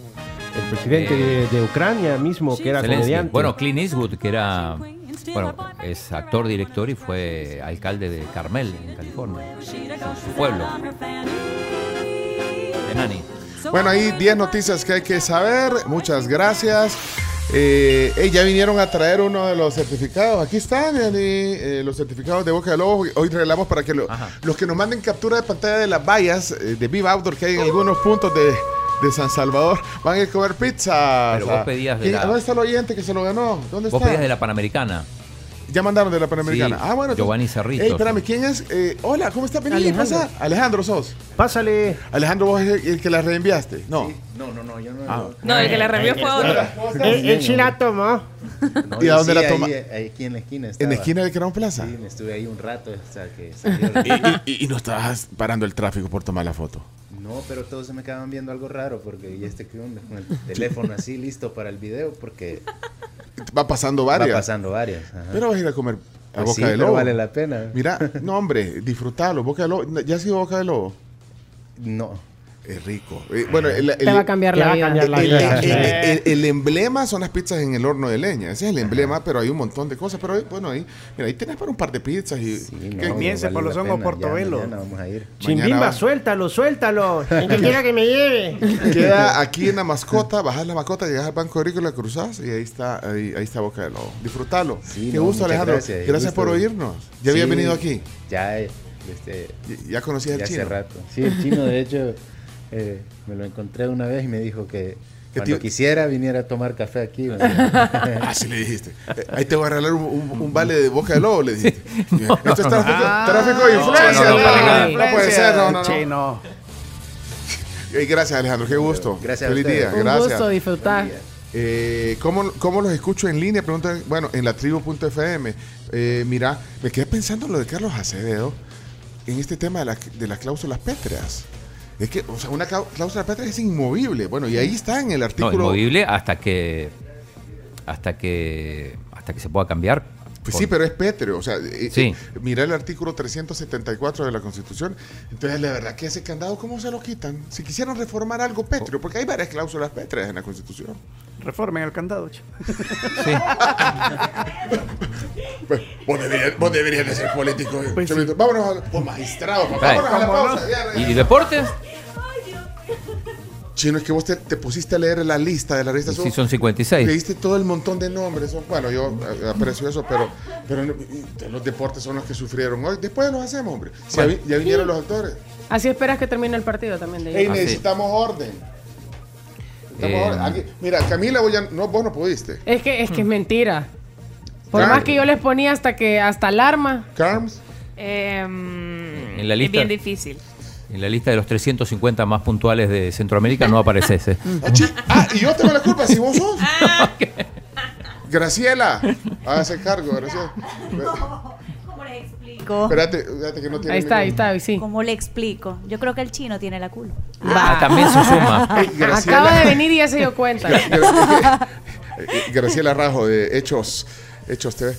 El presidente Eh, de, de Ucrania mismo, que era Zelensky. comediante. Bueno, Clint Eastwood, que era. Bueno, es actor, director y fue alcalde de Carmel, en California. Su, su pueblo. De Nani. Bueno, ahí 10 noticias que hay que saber. Muchas gracias. Eh, ya vinieron a traer uno de los certificados. Aquí están Yanni, eh, los certificados de Boca de Lobo. Hoy regalamos para que lo- los que nos manden captura de pantalla de las vallas eh, de Viva Outdoor que hay en algunos puntos de, de San Salvador van a comer pizza. Pero vos pedías de ¿Quién- la- ¿Dónde está el oyente que se lo ganó? ¿Dónde Vos está? pedías de la Panamericana. Ya mandaron de la Panamericana. Sí, ah, bueno. Giovanni Cerritos. Ey, espérame, ¿quién es? Eh, hola, ¿cómo está? Vení, Alejandro. pasa. Alejandro sos. Pásale. Alejandro, vos es el, el que la reenviaste. No. No, no, no, yo no. Ah. No, el que la reenvió fue otro. Él, él sí la tomó. No, ¿Y a dónde sí, la toma? Ahí, ahí aquí en la esquina. ¿En la esquina de Crown Plaza? Sí, me estuve ahí un rato hasta que <laughs> salió. y, y- y no estabas parando el tráfico por tomar la foto. No, pero todos se me quedaban viendo algo raro porque ya este que onda con el teléfono así listo para el video porque Va pasando varias. va pasando varias. ajá. Pero vas a ir a comer a Pues Boca sí, de pero Lobo. vale la pena. Mira, no hombre, disfrutalo. Boca de Lobo. ¿Ya has ido a Boca de Lobo? No. Es rico. Eh, bueno, el, el- Te va a cambiar la va a vida. cambiar la el- vida. el- el- el emblema son las pizzas en el horno de leña. Ese es el emblema, pero hay un montón de cosas. Pero bueno, ahí, mira, ahí tienes para un par de pizzas y. no, ¿qué? Comience por los hongos Portobelo. vamos a ir. Chimbimba, suéltalo, suéltalo. <laughs> El que quiera que me lleve. Queda aquí en la mascota, bajas la mascota, llegas al Banco Agrícola, cruzás y ahí está, ahí, ahí está Boca de Lobo. Disfrutalo. Sí, Qué no, gusto, Alejandro. gracias, por oírnos. ¿Ya había Sí, venido aquí? Ya, este, Ya- conocías al chino. hace rato. Sí, el chino, de hecho, eh, me lo encontré una vez y me dijo que ¿Qué cuando te- quisiera viniera a tomar café aquí. <laughs> Ah, sí le dijiste. Eh, ahí te voy a regalar un, un- un vale de boca de lobo, le dijiste. <laughs> Esto es tráfico, tráfico de influencia. no, no, no, no, no puede ser, no, no, no. Chino. Ey, gracias, Alejandro, qué gusto. Gracias a Feliz ustedes. día, Un gracias. gusto disfrutar. Eh, ¿cómo, ¿Cómo los escucho en línea? Preguntan, bueno, en la tribu.fm. Eh, mira, me quedé pensando en lo de Carlos Acevedo en este tema de, la- de las cláusulas pétreas. Es que, o sea, una cláusula pétrea es inmovible. Bueno, y ahí está en el No, artículo. inmovible hasta que. Hasta que. Hasta que se pueda cambiar. Pues sí, pero es pétreo. O sea, eh, Sí. eh, mira el artículo 374 de la Constitución. Entonces, la verdad que ese candado, ¿cómo se lo quitan? Si quisieran reformar algo pétreo, porque hay varias cláusulas pétreas en la Constitución. Reformen el candado, chico. Sí. <laughs> Pues, vos, deberías, vos deberías de ser político. Pues sí. Vámonos a vos, magistrado. Vámonos a la pausa. ya, ¿Y deportes? Chino, es que vos te, te pusiste a leer la lista de la revista. Sí, son 56. Leíste todo el montón de nombres. Bueno, yo eh, aprecio eso, pero, pero los deportes son los que sufrieron hoy. Después los hacemos, hombre. Si ya, vi- ya vinieron los actores. Así esperas que termine el partido también de necesitamos orden. Necesitamos Eh, orden. Aquí- mira, Camila, vos, ya- no, vos no pudiste. Es que es que es mentira. Por Carms. más que yo les ponía hasta que hasta alarma. Carms. Em, En la es lista- bien difícil. En la lista de los 350 más puntuales de Centroamérica no aparece ese. <laughs> Ah, y yo tengo la culpa, si vos sos. <laughs> Graciela, hágase cargo, Graciela. ¿Cómo le explico? Espérate, espérate que no tiene Ahí está, ahí está, sí. ¿Cómo le explico? Yo creo que el chino tiene la culpa. Ah, también se suma. <laughs> Graciela, Acaba de venir y ya se dio cuenta. eh, Graciela Rajo de Hechos, Hechos TV.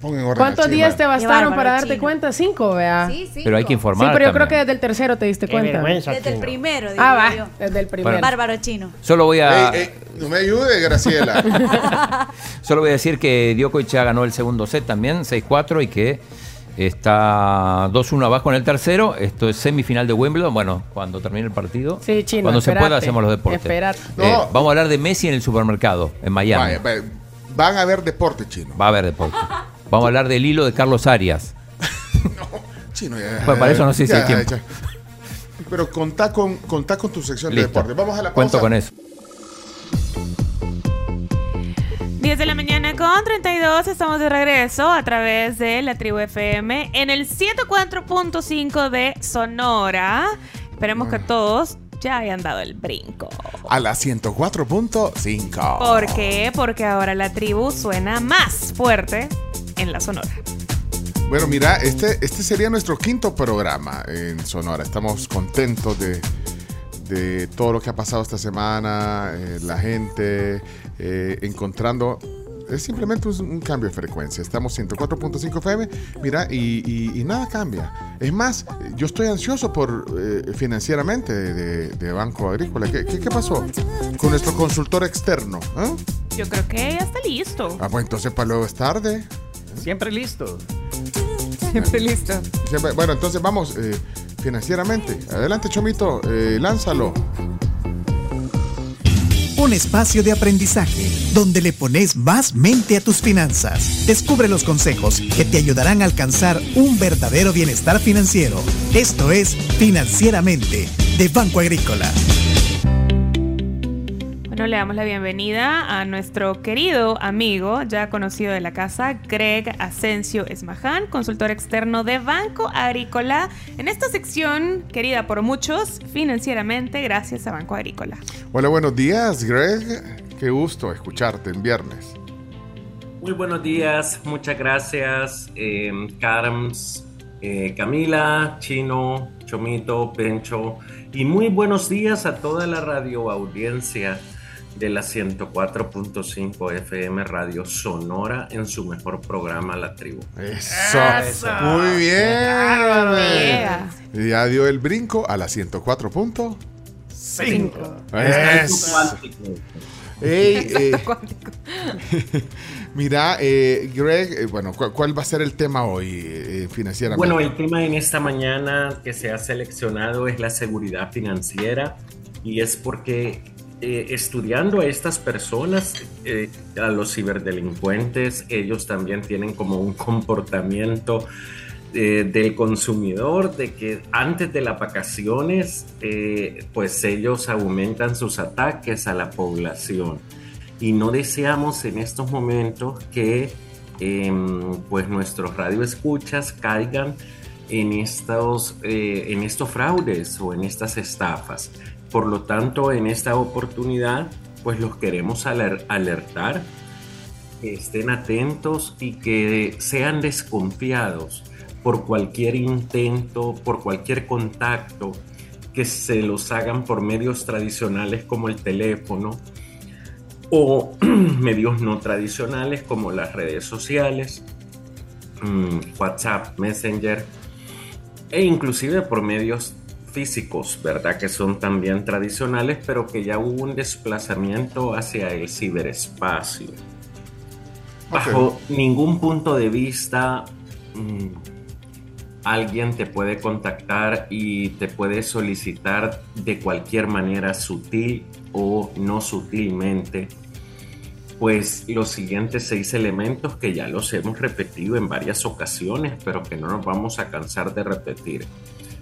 Orden ¿Cuántos días te bastaron para darte chino. cuenta? Cinco, vea. Sí, sí. Pero hay que Sí, informar. pero yo creo que desde el tercero te diste cuenta. Desde el primero, digo Ah, va, yo. desde el primero. Bárbaro chino. Solo voy a, Ey, ey, no me ayude, Graciela. <laughs> solo voy a decir que Djokovic ya ganó el segundo set también, 6-4, y que está 2-1 abajo en el tercero. Esto es semifinal de Wimbledon. Bueno, cuando termine el partido. Sí, chino. Cuando se pueda hacemos los deportes. Espérate. Eh, No. vamos a hablar de Messi en el supermercado, en Miami. Vaya, vaya, van a ver deporte chino. Va a haber deporte. <laughs> Vamos a hablar del hilo de Carlos Arias. <laughs> Chino, ya. Pues para eso no sé si hay ya, tiempo. ya. Pero contá con, contá con tu sección Listo. de deporte. Vamos a la pausa. Cuento con eso. 10 de la mañana con 32, estamos de regreso a través de la tribu FM en el 104.5 de Sonora. Esperemos que todos ya hayan dado el brinco. A la 104.5. ¿Por qué? Porque ahora la tribu suena más fuerte en la Sonora. Bueno, mira, este, este sería nuestro quinto programa en Sonora. Estamos contentos de, de todo lo que ha pasado esta semana, eh, la gente eh, encontrando... Es simplemente un, un cambio de frecuencia. Estamos 104.5 FM, mira, y, y- y nada cambia. Es más, yo estoy ansioso por eh, financieramente de, de Banco Agrícola. ¿Qué, qué, qué pasó con nuestro consultor externo? ¿Ah? Yo creo que ya está listo. Ah, pues entonces para luego es tarde. Siempre listo. Siempre listo. Siempre- Bueno, entonces vamos eh, financieramente. Adelante, Chomito, eh, lánzalo. Un espacio de aprendizaje donde le pones más mente a tus finanzas. Descubre los consejos que te ayudarán a alcanzar un verdadero bienestar financiero. Esto es Financieramente de Banco Agrícola. Bueno, le damos la bienvenida a nuestro querido amigo, ya conocido de la casa, Greg Asensio Esmaján, consultor externo de Banco Agrícola, en esta sección querida por muchos financieramente gracias a Banco Agrícola. Hola, buenos días, Greg. Qué gusto escucharte en viernes. Muy buenos días, muchas gracias, eh, Carms, eh, Camila, Chino, Chomito, Pencho, y muy buenos días a toda la radio audiencia de la 104.5 FM Radio Sonora en su mejor programa La Tribu. Eso. Muy bien. Y Ya dio el brinco a la 104.5. Cinco. Eso. Ey, eh, <laughs> mira, eh, Greg, eh, bueno, ¿cu- ¿cuál va a ser el tema hoy eh, financieramente? Bueno, el tema en esta mañana que se ha seleccionado es la seguridad financiera y es porque eh, estudiando a estas personas, eh, a los ciberdelincuentes, ellos también tienen como un comportamiento eh, del consumidor de que antes de las vacaciones, pues ellos aumentan sus ataques a la población y no deseamos en estos momentos que em, pues nuestros radioescuchas caigan en estos, en estos fraudes o en estas estafas. Por lo tanto, en esta oportunidad, pues los queremos aler- alertar, que estén atentos y que sean desconfiados por cualquier intento, por cualquier contacto que se los hagan por medios tradicionales como el teléfono o <clears throat> medios no tradicionales como las redes sociales, mm, WhatsApp, Messenger e inclusive por medios físicos, ¿verdad? Que son también tradicionales, pero que ya hubo un desplazamiento hacia el ciberespacio. Bajo ningún punto de vista, mm, alguien te puede contactar y te puede solicitar de cualquier manera sutil o no sutilmente, pues los siguientes seis elementos que ya los hemos repetido en varias ocasiones, pero que no nos vamos a cansar de repetir.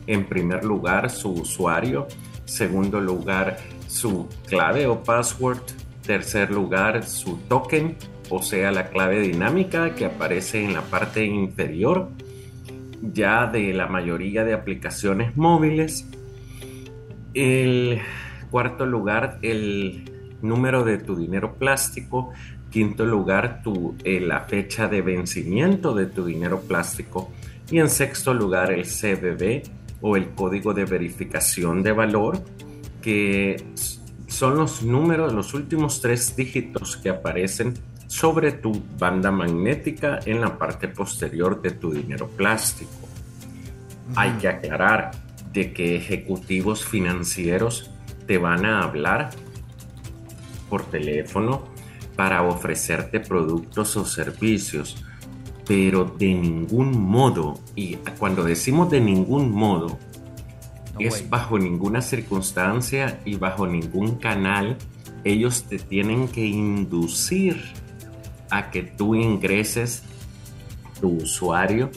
En primer lugar, su usuario. Segundo lugar, su clave o password. Tercer lugar, su token. posea la clave dinámica que aparece en la parte inferior ya de la mayoría de aplicaciones móviles. El cuarto lugar, el número de tu dinero plástico. Quinto lugar, tu, eh, la fecha de vencimiento de tu dinero plástico. Y en sexto lugar, el CBB o el código de verificación de valor, que son los números, los últimos tres dígitos que aparecen sobre tu banda magnética en la parte posterior de tu dinero plástico. Hay que aclarar de que ejecutivos financieros te van a hablar por teléfono para ofrecerte productos o servicios, pero de ningún modo, y cuando decimos de ningún modo, es bajo ninguna circunstancia y bajo ningún canal, ellos te tienen que inducir a que tú ingreses tu usuario,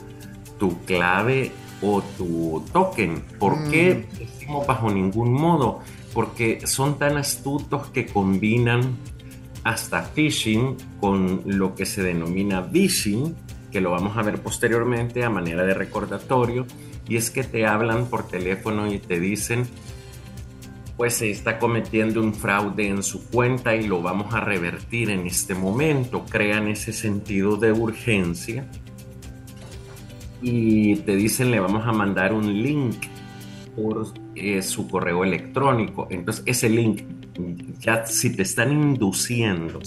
tu clave o tu token. ¿Por qué decimos bajo ningún modo? Porque son tan astutos que combinan hasta phishing con lo que se denomina phishing, que lo vamos a ver posteriormente a manera de recordatorio, y es que te hablan por teléfono y te dicen, pues se está cometiendo un fraude en su cuenta y lo vamos a revertir en este momento. Crean ese sentido de urgencia y te dicen le vamos a mandar un link por eh, su correo electrónico. Entonces ese link, ya si te están induciendo,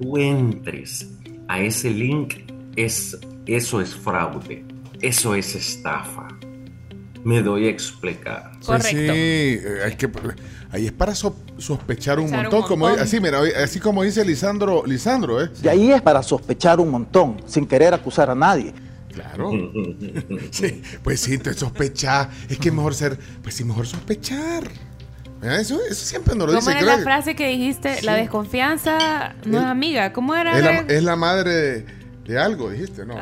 tú entres a ese link, es, eso es fraude, eso es estafa. Me doy a explicar. Pues sí, eh, hay que, ahí es para so- sospechar un montón, como, así, mira, así como dice Lisandro, Lisandro, ¿eh? De ahí es para sospechar un montón, sin querer acusar a nadie. Claro. <laughs> <laughs> Sí, pues sí, te sospechar. Es que es mejor ser, pues sí, mejor sospechar. Mira, Eso, eso siempre nos lo ¿Cómo dice era la frase que dijiste? La desconfianza no es amiga. ¿Cómo era? Es la, es la madre de, de algo, dijiste, ¿no?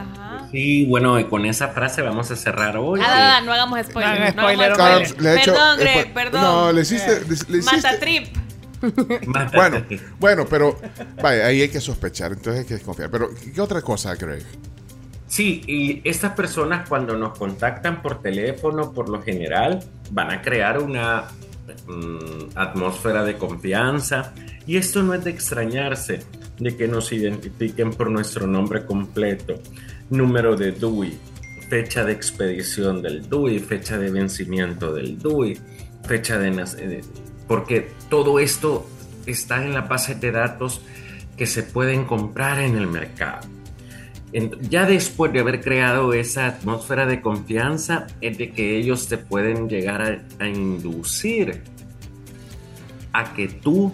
Sí, bueno, y con esa frase vamos a cerrar hoy. Ah, no, no hagamos spoiler. No hagan no hagamos spoiler, spoiler. hombre. Le he hecho- Perdón, eh, Greg, pues, perdón. no, le hiciste- Eh. le- le hiciste- Matatrip. Bueno, bueno, pero vaya, ahí hay que sospechar, entonces hay que desconfiar. Pero, ¿qué otra cosa, Greg? Sí, y estas personas cuando nos contactan por teléfono, por lo general, van a crear una mm, atmósfera de confianza. Y esto no es de extrañarse de que nos identifiquen por nuestro nombre completo, número de DUI, fecha de expedición del DUI, fecha de vencimiento del DUI, fecha de nac- eh, porque todo esto está en la base de datos que se pueden comprar en el mercado. Ya después de haber creado esa atmósfera de confianza, es de que ellos te pueden llegar a inducir a que tú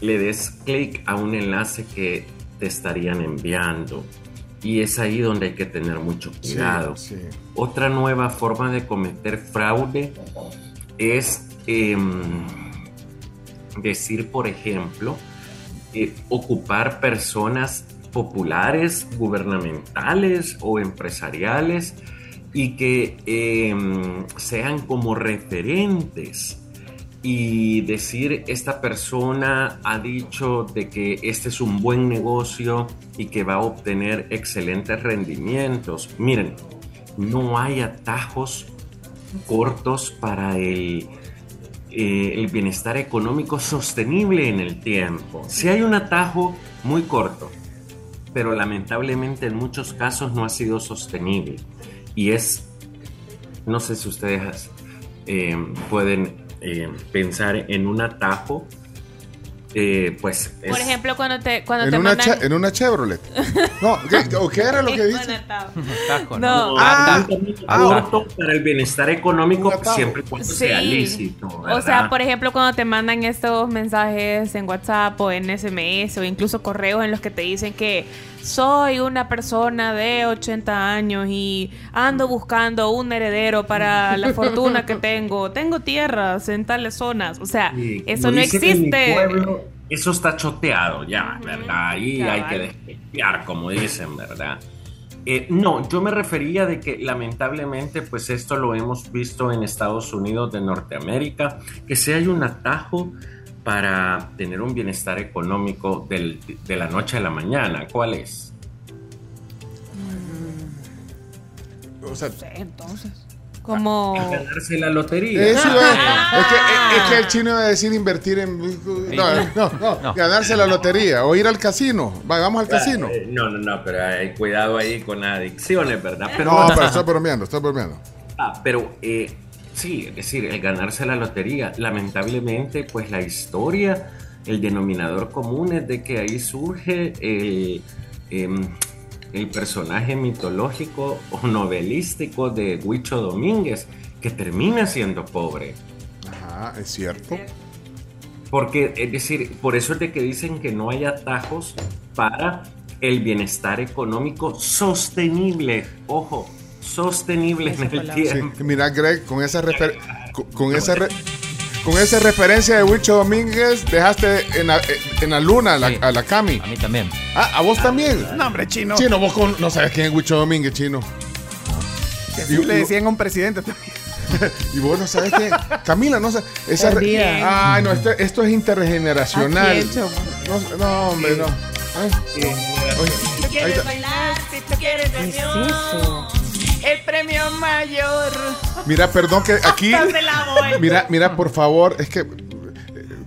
le des clic a un enlace que te estarían enviando. Y es ahí donde hay que tener mucho cuidado. Sí, sí. Otra nueva forma de cometer fraude es em, decir, por ejemplo, eh, ocupar personas populares, gubernamentales o empresariales y que em, sean como referentes y decir esta persona ha dicho de que este es un buen negocio y que va a obtener excelentes rendimientos. Miren, no hay atajos cortos para el, eh, el bienestar económico sostenible en el tiempo. Si hay un atajo muy corto, pero lamentablemente en muchos casos no ha sido sostenible. Y es, no sé si ustedes eh, pueden eh, pensar en un atajo, eh, pues es- Por ejemplo, cuando te, cuando En te una, mandan... en una Chevrolet. No, ¿qué, o qué era lo que <laughs> dice? Tajo, No. Ah, Ah, corto para el bienestar económico atajo. siempre y cuando sea lícito. O sea, por ejemplo, cuando te mandan estos mensajes en WhatsApp o en SMS o incluso correos en los que te dicen que soy una persona de 80 años y ando buscando un heredero para la fortuna que <laughs> tengo. Tengo tierras en tales zonas. O sea, Sí, eso no existe. pueblo, eso está choteado ya, ¿verdad? Ahí hay que despejar, como dicen, ¿verdad? Eh, no, yo me refería de que lamentablemente, pues esto lo hemos visto en Estados Unidos de Norteamérica, que si hay un atajo para tener un bienestar económico del- de la noche a la mañana? ¿Cuál es? O sea, entonces. Como. Ganarse la lotería. Eso es, que, es- es que el chino iba a decir invertir en. No, no, no, ganarse la lotería o ir al casino. Va, vamos al casino. Eh, No, no, no, pero hay cuidado ahí con adicciones, ¿verdad? No, pero estoy bromeando, estoy bromeando. Ah, pero eh, sí, es decir, el ganarse la lotería, lamentablemente, pues la historia, el denominador común es de que ahí surge el, em, el personaje mitológico o novelístico de Huicho Domínguez, que termina siendo pobre. Ajá, es cierto. Porque, es decir, por eso es de que dicen que no hay atajos para el bienestar económico sostenible. Ojo, sostenible en el tiempo. Sí, mira, Greg, con esa, refer- con, con esa re- con esa referencia de Huicho Domínguez, dejaste en la, en la luna a la, a la Cami. A mí también. Ah, a vos también. No, hombre, chino. Chino, vos con- no sabes quién es Huicho Domínguez, chino. Que sí Y- le decían a un presidente también. <laughs> Y vos no sabes quién. Camila, no sabes. Esa re- Perdida. Ay, no, esto, esto es intergeneracional. No, no, hombre, no. Ay. Oye, Si tú quieres bailar, si tú quieres canción, el premio mayor. Mira, perdón que aquí. <laughs> Mira, mira, por favor, es que eh,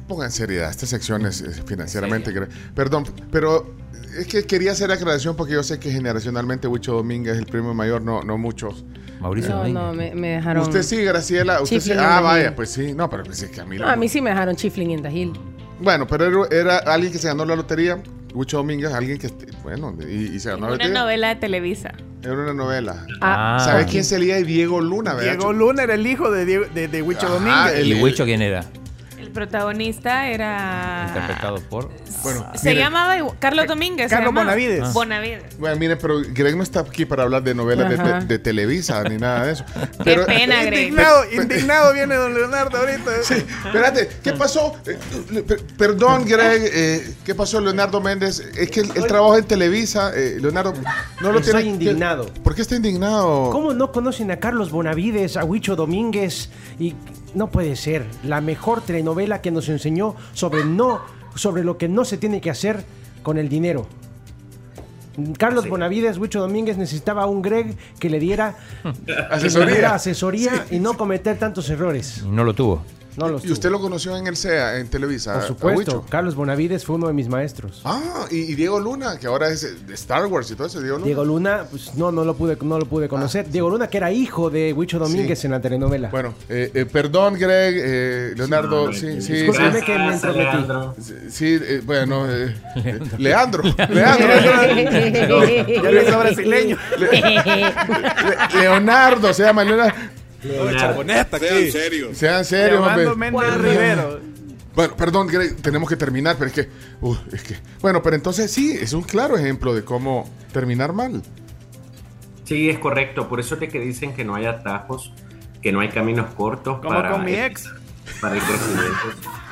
pongan seriedad. Esta sección es, es financieramente. Perdón, pero es que quería hacer aclaración porque yo sé que generacionalmente Huicho Domínguez es el premio mayor, no, no muchos. Mauricio No, no, me, me dejaron. Usted sí, Graciela. Usted sí. Ah, vaya, pues sí. No, pero pues es que a mí. No, a mí sí me dejaron chifling in the hill. Bueno, pero era, era alguien que se ganó la lotería. Huicho Domínguez, alguien que, bueno, y, y se ganó Una novela de Televisa. Era una novela. Ah. ¿Sabes quién salía de Diego Luna? verdad? Diego Luna era el hijo de, Diego- de, de Huicho Ajá, Domínguez. el- ¿Y Huicho quién era? El protagonista era. Interpretado por. Bueno, Se miren, llamaba Carlos Domínguez. se Carlos. Bonavides. Ah. Bonavides. Bueno, miren, pero Greg no está aquí para hablar de novelas de, Ajá. de- de Televisa ni nada de eso. Qué <laughs> Pero, pena, <laughs> Greg. Indignado, indignado viene don Leonardo ahorita. Espérate, ¿qué pasó? Eh, perdón, Greg, eh, ¿qué pasó, Leonardo Méndez? Es que él, él trabaja en Televisa, eh, Leonardo. No lo Estoy tiene. indignado. ¿Por qué está indignado? ¿Cómo no conocen a Carlos Bonavides, a Huicho Domínguez? Y no puede ser. La mejor telenovela que nos enseñó sobre no, sobre lo que no se tiene que hacer con el dinero. Carlos Bonavides, Huicho Domínguez necesitaba a un Greg que le diera <laughs> Asesoría. que le diera asesoría y no cometer tantos errores. Y no lo tuvo. No los ¿Y usted lo conoció en el CEA, en Televisa? Por supuesto? Carlos Bonavides fue uno de mis maestros. Ah, y, y Diego Luna, que ahora es de Star Wars y todo eso, Diego Luna. Diego Luna, pues no, no lo pude, no lo pude conocer. Diego Luna, que era hijo de Huicho Domínguez Sí. en la telenovela. Bueno, eh, eh, perdón, Greg, eh, Leonardo, No, sí, no, sí. Discúlpeme sí. que me entrometí. Leandro. Sí, Sí, eh, bueno, Leandro, Leandro. <laughs> <laughs> Ya le hizo brasileño. Le- Le- Leonardo se llama Leonardo. Sean serios, Llamando hombre. Méndez Rivero. Bueno, perdón, Greg, tenemos que terminar, pero es que, uh, es que, bueno, pero entonces sí, es un claro ejemplo de cómo terminar mal. Sí, es correcto. Por eso es de que dicen que no hay atajos, que no hay caminos cortos Como para, con mi ex. para el crecimiento. <laughs>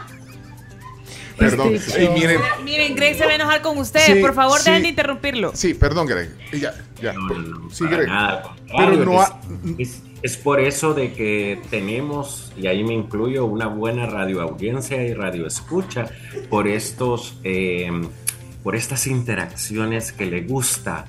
Perdón. Miren, Miren, Greg se va a enojar con ustedes. Sí, Por favor, sí. dejen de interrumpirlo. sí, perdón, Greg. Ya, ya. No, no, no, Sí, Greg. nada, Pero no ha- es- es por eso de que tenemos, y ahí me incluyo, una buena radioaudiencia y radioescucha por estos, eh, por estas interacciones que le gusta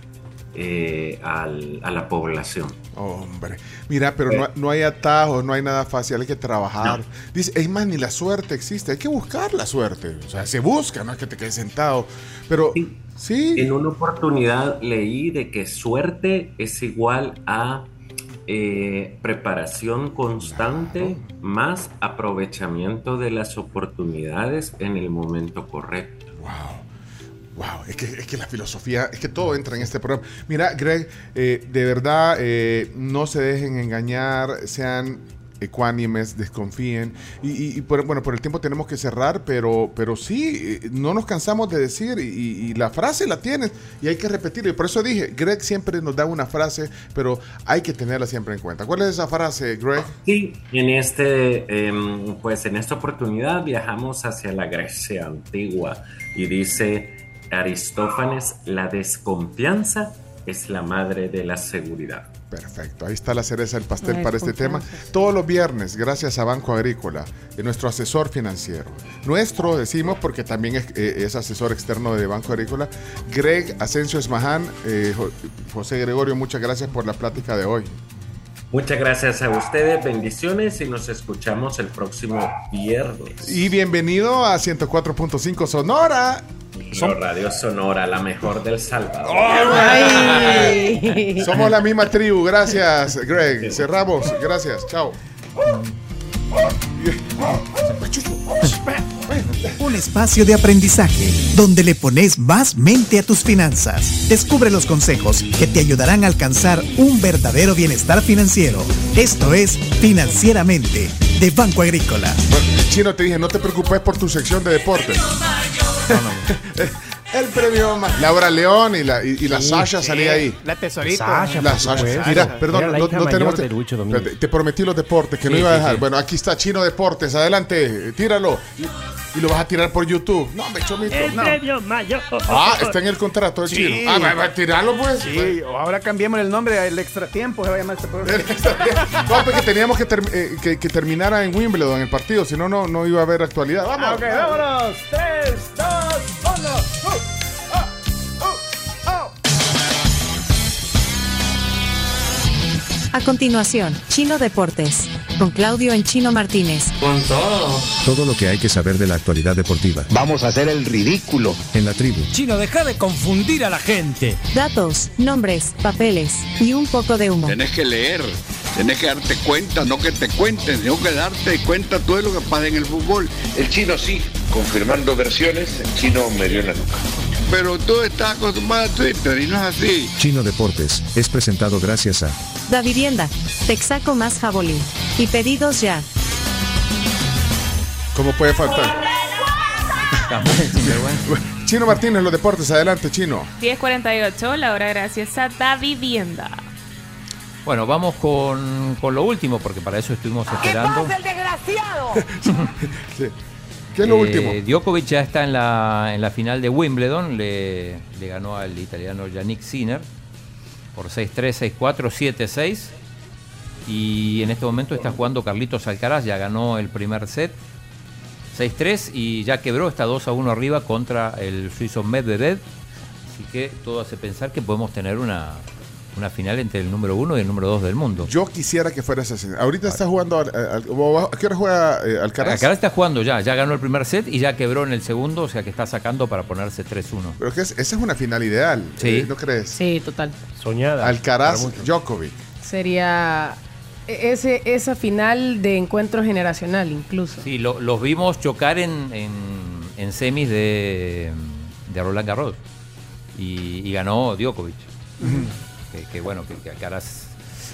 eh, al- a la población. Hombre, mira, pero no, no hay atajos, no hay nada fácil, hay que trabajar. Dice, es más, ni la suerte existe, hay que buscar la suerte. O sea, se busca, no es que te quedes sentado. Pero, sí. En una oportunidad leí de que suerte es igual a eh, preparación constante más aprovechamiento de las oportunidades en el momento correcto. Wow, es que, es que la filosofía, es que todo entra en este programa. Mira, Greg, eh, de verdad, eh, no se dejen engañar, sean ecuánimes, desconfíen. Y, y- y por, bueno, por el tiempo tenemos que cerrar, pero, pero sí, eh, no nos cansamos de decir, y, y la frase la tienes, y hay que repetirla. Y por eso dije, Greg siempre nos da una frase, pero hay que tenerla siempre en cuenta. ¿Cuál es esa frase, Greg? Sí, en este, em, pues en esta oportunidad viajamos hacia la Grecia antigua y dice Aristófanes, la desconfianza es la madre de la seguridad. Perfecto, ahí está la cereza del pastel Ay, para este tema. Todos los viernes, gracias a Banco Agrícola, de nuestro asesor financiero. Nuestro, decimos, porque también es, eh, es asesor externo de Banco Agrícola, Greg Asensio Esmaján. Eh, Jo- José Gregorio, muchas gracias por la plática de hoy. Muchas gracias a ustedes, bendiciones y nos escuchamos el próximo viernes. Y bienvenido a 104.5 Sonora. Son Radio Sonora, la mejor del Salvador. Ay. Somos la misma tribu, gracias Greg. Cerramos, gracias, chao. Un espacio de aprendizaje donde le pones más mente a tus finanzas. Descubre los consejos que te ayudarán a alcanzar un verdadero bienestar financiero. Esto es Financieramente de Banco Agrícola. Chino, te dije, no te preocupes por tu sección de deportes. <laughs> El premio más. Laura León y la, y, y la Sí, Sasha sí. salía ahí. La tesorito. Sasha, La Sasha. Mira, perdón, Era la no, hija no mayor tenemos. de Lucho Domínguez. Espérate, te prometí los deportes que no Sí, iba a dejar. sí. Bueno, aquí está Chino Deportes. Adelante, tíralo y lo vas a tirar por YouTube. No, me echó mi El no. premio mayor. Ah, está en el contrato de sí. Chino. Ah, va, va a tirarlo pues. Sí, o ahora cambiemos el nombre al extra tiempo, se va a llamar este programa. no, pues porque teníamos que, ter eh, que, que, terminara en Wimbledon el partido, si no, no iba a haber actualidad. Ah, Vamos. Ok, vámonos. 3, 2, 1. A continuación, Chino Deportes, con Claudio en Chino Martínez. Con todo. Todo lo que hay que saber de la actualidad deportiva. Vamos a hacer el ridículo. En la tribu. Chino, deja de confundir a la gente. Datos, nombres, papeles y un poco de humo. Tenés que leer, tenés que darte cuenta, no que te cuenten, sino que darte cuenta todo lo que pasa en el fútbol. El chino sí, confirmando versiones, el chino me dio la nuca. Pero tú estás acostumbrado a Twitter y no es así. Chino Deportes es presentado gracias a Da Vivienda, Texaco más Jabolín. Y pedidos ya. ¿Cómo puede faltar? Chino Martínez, los deportes, adelante, Chino. 10.48, la hora gracias a Da Vivienda. Bueno, vamos con, con lo último, porque para eso estuvimos esperando. el desgraciado! <laughs> Sí. ¿Qué es lo Eh, último? Djokovic ya está en la, en la final de Wimbledon, le, le ganó al italiano Yannick Sinner por 6-3, 6-4, 7-6. Y en este momento está jugando Carlitos Alcaraz, ya ganó el primer set 6-3 y ya quebró, está 2-1 arriba contra el suizo Medvedev. Así que todo hace pensar que podemos tener una, una final entre el número 1 y el número 2 del mundo. Yo quisiera que fuera ese. Ahorita está jugando. al- al- al- ¿A qué hora juega eh, Alcaraz? Alcaraz está jugando ya, ya ganó el primer set y ya quebró en el segundo, o sea que está sacando para ponerse 3-1. Pero que es- esa es una final ideal. Sí. eh, ¿No crees? Sí, total. Soñada. Alcaraz. Djokovic. Sería e- ese, esa final de encuentro generacional incluso. Sí, lo- los vimos chocar en, en, en semis de, de Roland Garros y, y ganó Djokovic. Que, que bueno, que, que Alcaraz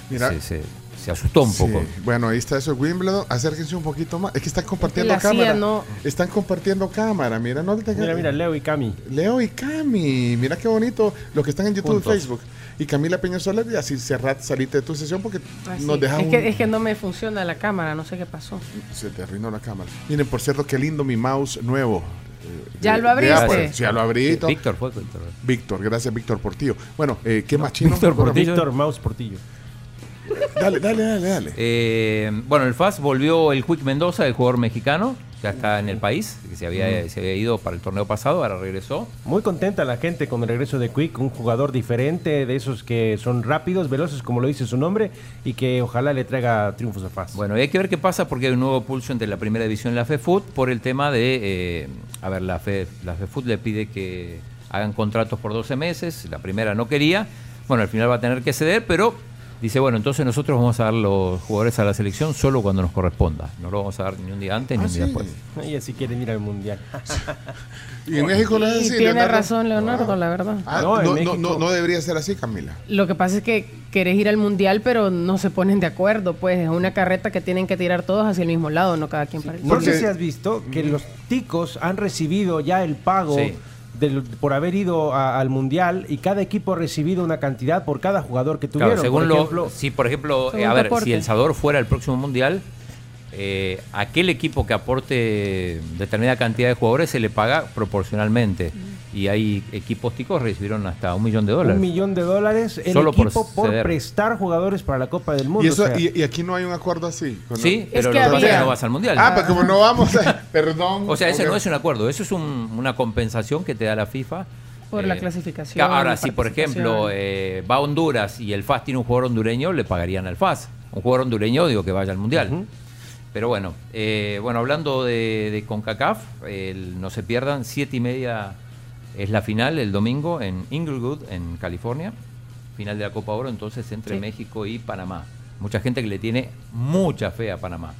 Mira. se, se- se asustó un Sí, poco. Bueno, ahí está eso Wimbledon. Acérquense un poquito más. Es que están compartiendo La cámara. no- Están compartiendo cámara. Mira, no te Mira, mira, Leo y Cami. Leo y Cami. Mira qué bonito. Los que están en YouTube Juntos. y Facebook. Y Camila Peñasola, y así cerrar, salite de tu sesión porque Ah, sí. nos dejas es, un- que, es que no me funciona la cámara, no sé qué pasó. Se te arruinó la cámara. Miren, por cierto, qué lindo mi mouse nuevo. Eh, ¿Ya de- lo abriste? Ya lo abrí. Víctor fue Víctor. Víctor, gracias Víctor Portillo. Bueno, eh, ¿qué más chino? Víctor Portillo. Víctor Maus Portillo. Dale, dale, dale, dale. Eh, bueno, el FAS volvió el Quick Mendoza, el jugador mexicano, ya está en el país, que se había, se había ido para el torneo pasado, ahora regresó. Muy contenta la gente con el regreso de Quick, un jugador diferente, de esos que son rápidos, veloces, como lo dice su nombre, y que ojalá le traiga triunfos a FAS. Bueno, y hay que ver qué pasa porque hay un nuevo pulso entre la primera división y la FEFUT por el tema de, eh, a ver, la, FE, la FEFUT le pide que hagan contratos por 12 meses, la primera no quería, bueno, al final va a tener que ceder, pero dice, bueno, entonces nosotros vamos a dar los jugadores a la selección solo cuando nos corresponda, no lo vamos a dar ni un día antes ni Ah, un día sí. después. <laughs> Ella sí quiere ir al mundial. <laughs> Y en México no es Y así. tiene Leonardo. razón Leonardo, la verdad. Ah, No, no, no, México- no, no debería ser así, Camila. Lo que pasa es que querés ir al mundial, pero no se ponen de acuerdo, pues es una carreta que tienen que tirar todos hacia el mismo lado, no cada quien para el No sé si has visto que los ticos han recibido ya el pago Del- por haber ido a- al mundial y cada equipo ha recibido una cantidad por cada jugador que tuvieron. Claro, según por lo, ejemplo, si por ejemplo, eh, a ver, deporte. si El Salvador fuera el próximo mundial, eh, aquel equipo que aporte determinada cantidad de jugadores se le paga proporcionalmente. Y hay equipos ticos recibieron hasta un millón de dólares. Un millón de dólares el Solo por equipo por, ceder. prestar jugadores para la Copa del Mundo. ¿Y, eso, o sea, y, y aquí no hay un acuerdo así. Con- Sí, pero que lo que pasa es que había- no vas al mundial. Ah, pues como no vamos, <laughs> perdón. O sea, ese no es un acuerdo, eso es un- una compensación que te da la FIFA. Por la Eh, clasificación, que Ahora, si por ejemplo eh, va a Honduras y el FAS tiene un jugador hondureño, le pagarían al FAS. Un jugador hondureño, digo que vaya al mundial. Pero bueno, eh, bueno, hablando de, de CONCACAF, el- no se pierdan, siete y media es la final el domingo en Inglewood, en California. Final de la Copa Oro, entonces entre Sí. México y Panamá. Mucha gente que le tiene mucha fe a Panamá.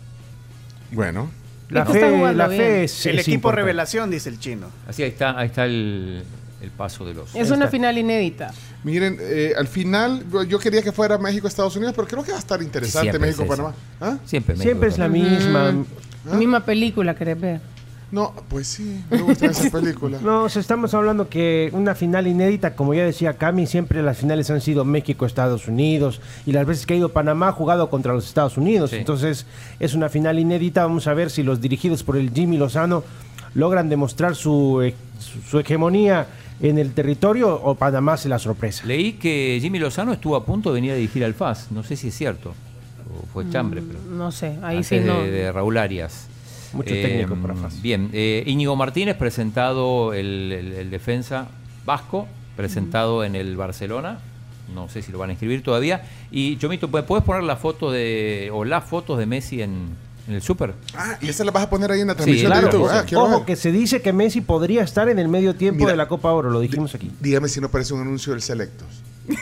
Bueno. la México fe, la bien. fe es el es equipo importante. revelación, dice el chino. Así ahí está, ahí está el, el paso de los. Es una final inédita. Miren, eh, al final yo quería que fuera México-Estados Unidos, pero creo que va a estar interesante Siempre es México-Panamá. ¿Ah? Siempre, Siempre es la misma. La misma película, ¿querés ver? No, pues sí, me gusta esa <laughs> película. No, o sea, estamos hablando que una final inédita, como ya decía Cami, siempre las finales han sido México-Estados Unidos y las veces que ha ido Panamá ha jugado contra los Estados Unidos. Sí. Entonces es una final inédita. Vamos a ver si los dirigidos por el Jimmy Lozano logran demostrar su, eh, su, su hegemonía en el territorio o Panamá se la sorpresa. Leí que Jimmy Lozano estuvo a punto de venir a dirigir al FAS. No sé si es cierto. O fue chambre, pero. No sé, ahí antes sí no. de, de Raúl Arias. Mucho técnico para FAS. Bien, eh, Íñigo Martínez presentado el, el- el defensa vasco, presentado en el Barcelona. No sé si lo van a inscribir todavía. Y Chomito, ¿pu- ¿puedes poner la foto de o las fotos de Messi en, en el Super? Ah, y esa la vas a poner ahí en la Sí, transmisión claro, de YouTube. ojo. Ah, quiero Ojo que se dice que Messi podría estar en el medio tiempo Mira, de la Copa Oro, lo dijimos aquí. Dígame si no parece un anuncio del Selectos. <laughs>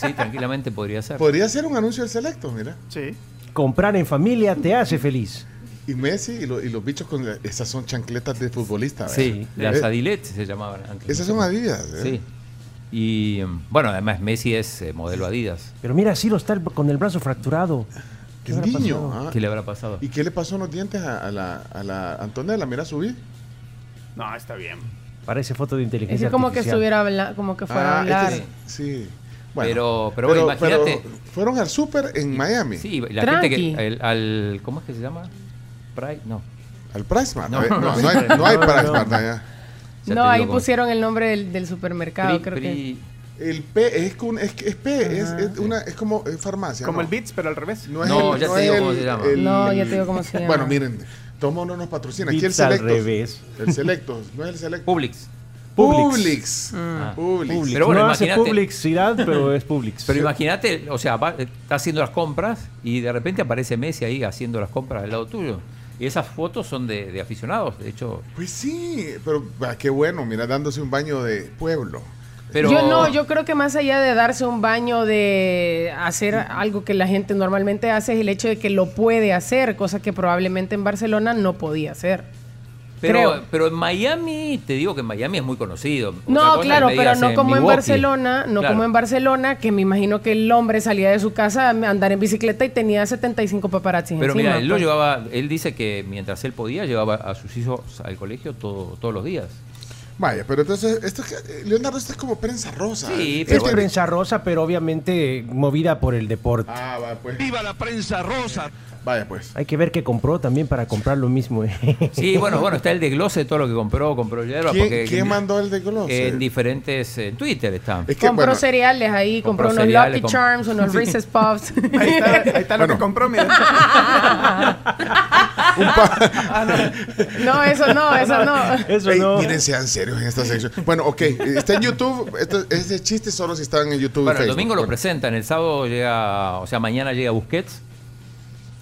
Sí, tranquilamente podría ser. Podría ser un anuncio del Selectos, mira. Sí. Comprar en familia te hace feliz. Y Messi y, lo- y los bichos con la- esas son chancletas de futbolista. ¿verdad? Sí, las Eh, Adilet se llamaban antes. Esas son Adidas. ¿eh? Sí. Y mm, bueno, además Messi es eh, modelo Adidas. Pero mira, Ciro está con el brazo fracturado. Qué habrá niño. ah. ¿Qué le habrá pasado? ¿Y qué le pasó en los dientes a, a la, a la Antonella? Mira, subí. No, está bien. Parece foto de Es inteligencia que como que artificial. estuviera habla- como que fuera a Ah, hablar. este es- sí. Bueno, Pero- pero bueno, imagínate- pero fueron al súper en Miami. Sí, la Tranqui. gente que. el- al, ¿Cómo es que se llama? Pride, no. Al PriceMart. No, A ver, No, no, no, hay, no hay no, PriceMart no. allá. No, ahí pusieron el nombre del, del supermercado, Pri- creo que. Pri- El P es, con- es, es P, es, es una, es como eh, farmacia. Como ¿no? el Beats, pero al revés. No, es No, el- ya no te es digo el- cómo se llama. el- No, ya te digo cómo se llama. Bueno, miren, Tomo no nos patrocina. Aquí el Beats al Selectos. revés. El Selectos, no es el Selectos. Publix. Publix. Ah. Publix. Publix. Pero bueno, no hace publicidad, pero es Publix. Pero imagínate, o sea, va- está haciendo las compras y de repente aparece Messi ahí haciendo las compras al lado tuyo. Y esas fotos son de, de aficionados, de hecho. Pues sí, pero ah, qué bueno, mira, dándose un baño de pueblo. Pero Yo no, yo creo que más allá de darse un baño de hacer algo que la gente normalmente hace es el hecho de que lo puede hacer, cosa que probablemente en Barcelona no podía hacer. Pero, creo. pero en Miami, te digo que en Miami es muy conocido. Otra No, claro, pero no como en. Barcelona, no Claro. como en Barcelona, que me imagino que el hombre salía de su casa a andar en bicicleta y tenía 75 paparazzis Pero encima. mira, él lo llevaba, él dice que mientras él podía, llevaba a sus hijos al colegio todo, todos los días. Vaya, pero entonces, esto, es que- eh, Leonardo, esto es como prensa rosa. Sí, es prensa rosa, pero obviamente movida por el deporte. Ah, va, pues. ¡Viva la prensa rosa! Vaya, pues. Hay que ver qué compró también para comprar lo mismo. eh. Sí, bueno, bueno, está el desglose de todo lo que compró, compró hierba. ¿Quién, porque quién mandó el desglose? En diferentes, en Twitter está. Es que, Compró bueno, cereales ahí, compró, compró unos cereales, Lucky comp- Charms, unos <laughs> Sí. Reese's Puffs. Ahí está, ahí está lo Bueno. que compró, mira. <laughs> no, eso no, eso no. Eso Ey, no. Miren, sean serios en esta sección. Bueno, ok, está en YouTube. Esto, ese chiste solo si están en YouTube Bueno, y el domingo lo Bueno, presentan, el sábado llega, o sea, mañana llega Busquets.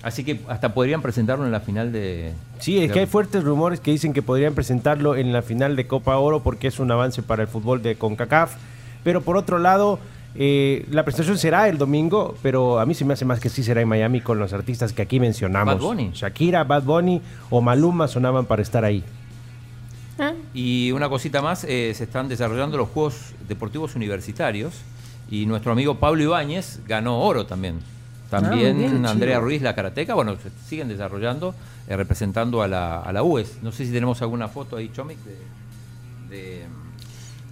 Así que hasta podrían presentarlo en la final de. Sí, es que hay fuertes rumores que dicen que podrían presentarlo en la final de Copa Oro porque es un avance para el fútbol de CONCACAF. Pero por otro lado, eh, la presentación será el domingo, pero a mí se me hace más que sí será en Miami con los artistas que aquí mencionamos. Bad Bunny. Shakira, Bad Bunny o Maluma sonaban para estar ahí. Y una cosita más, eh, se están desarrollando los Juegos Deportivos Universitarios y nuestro amigo Pablo Ibáñez ganó oro también. También Ah, bien, Andrea chido. Ruiz, la karateca, bueno, se siguen desarrollando, eh, representando a la, a la UES. No sé si tenemos alguna foto ahí, Chomic, de, de,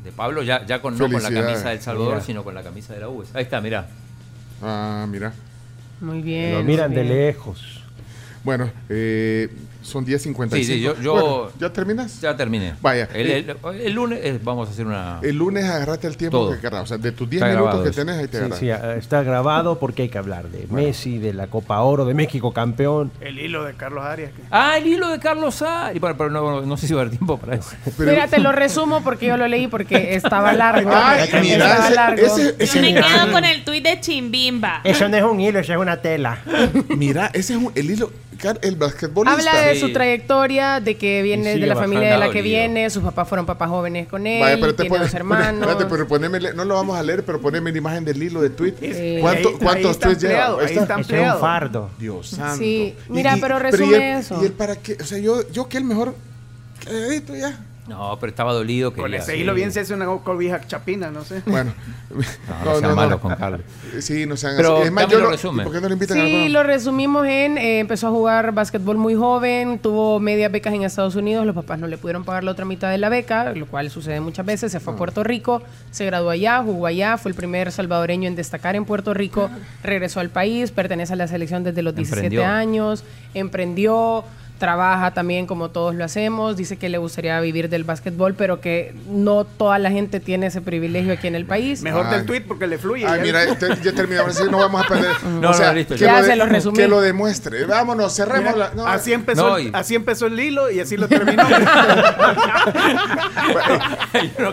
de Pablo, ya, ya con, no con la camisa de El Salvador, Mira. sino con la camisa de la UES. Ahí está, mirá. Ah, mira. Muy bien. Lo miran de lejos. Bueno, eh, Son 10.55. Sí, sí, yo, yo- Bueno, ¿Ya terminas? Ya terminé. Vaya. El, eh, el- el lunes eh, vamos a hacer una. el lunes agarrate el tiempo Todo. que querrás. O sea, de tus 10 Está minutos que eso. tenés, ahí te Sí, agarras. sí, eh, está grabado porque hay que hablar de Messi, de la Copa Oro, de México campeón. El hilo de Carlos Arias. Ah, el hilo de Carlos Ari. Bueno, pero no, no sé si va a haber tiempo para eso. <laughs> Mira, te lo resumo porque yo lo leí porque estaba <laughs> largo. Ay, mira, estaba ese- largo. ese- ese- Me quedo con el tuit de Chimbimba. Eso no es un hilo, eso es una tela. Mira, ese es un- el hilo. Car- El basquetbolista. Habla de su trayectoria, de que viene Y de la familia de la que viene, sus papás fueron papás jóvenes con él, Vaya, pero tiene pone- dos hermanos. Espérate, pero poneme, no lo vamos a leer, pero poneme la imagen del hilo de tweet. Sí. ¿Cuánto- ¿Cuántos tweets lleva? ahí está Ese es un fardo. Dios santo. Sí, Y- mira, y- pero y resume él- eso. ¿Y él para qué? O sea, yo, yo que el mejor calladito ya. No, pero estaba dolido que Con ese hilo bien se hace una cobija chapina, no sé. Bueno. No, no sean malos con Carlos. Sí, no sean Pero así. Es más, yo lo lo- resumen. ¿Por qué no le invitan Sí, a lo resumimos en, eh, empezó a jugar básquetbol muy joven, tuvo medias becas en Estados Unidos, los papás no le pudieron pagar la otra mitad de la beca, lo cual sucede muchas veces, se fue a. Puerto Rico, se graduó allá, jugó allá, fue el primer salvadoreño en destacar en Puerto Rico, regresó al país, pertenece a la selección desde los 17 Emprendió. años, emprendió, trabaja también como todos lo hacemos, dice que le gustaría vivir del básquetbol, pero que no toda la gente tiene ese privilegio aquí en el país. Mejor Ay. del tweet porque le fluye. Ay, ya. mira, te- ya terminamos, así no vamos a perder. <laughs> No, o sea, no, listo, que, ya. lo se lo resumí. que lo demuestre. Vámonos, cerremos Mira, la. no. así, empezó No, el, y- así empezó el hilo y así lo terminó. <laughs> <laughs>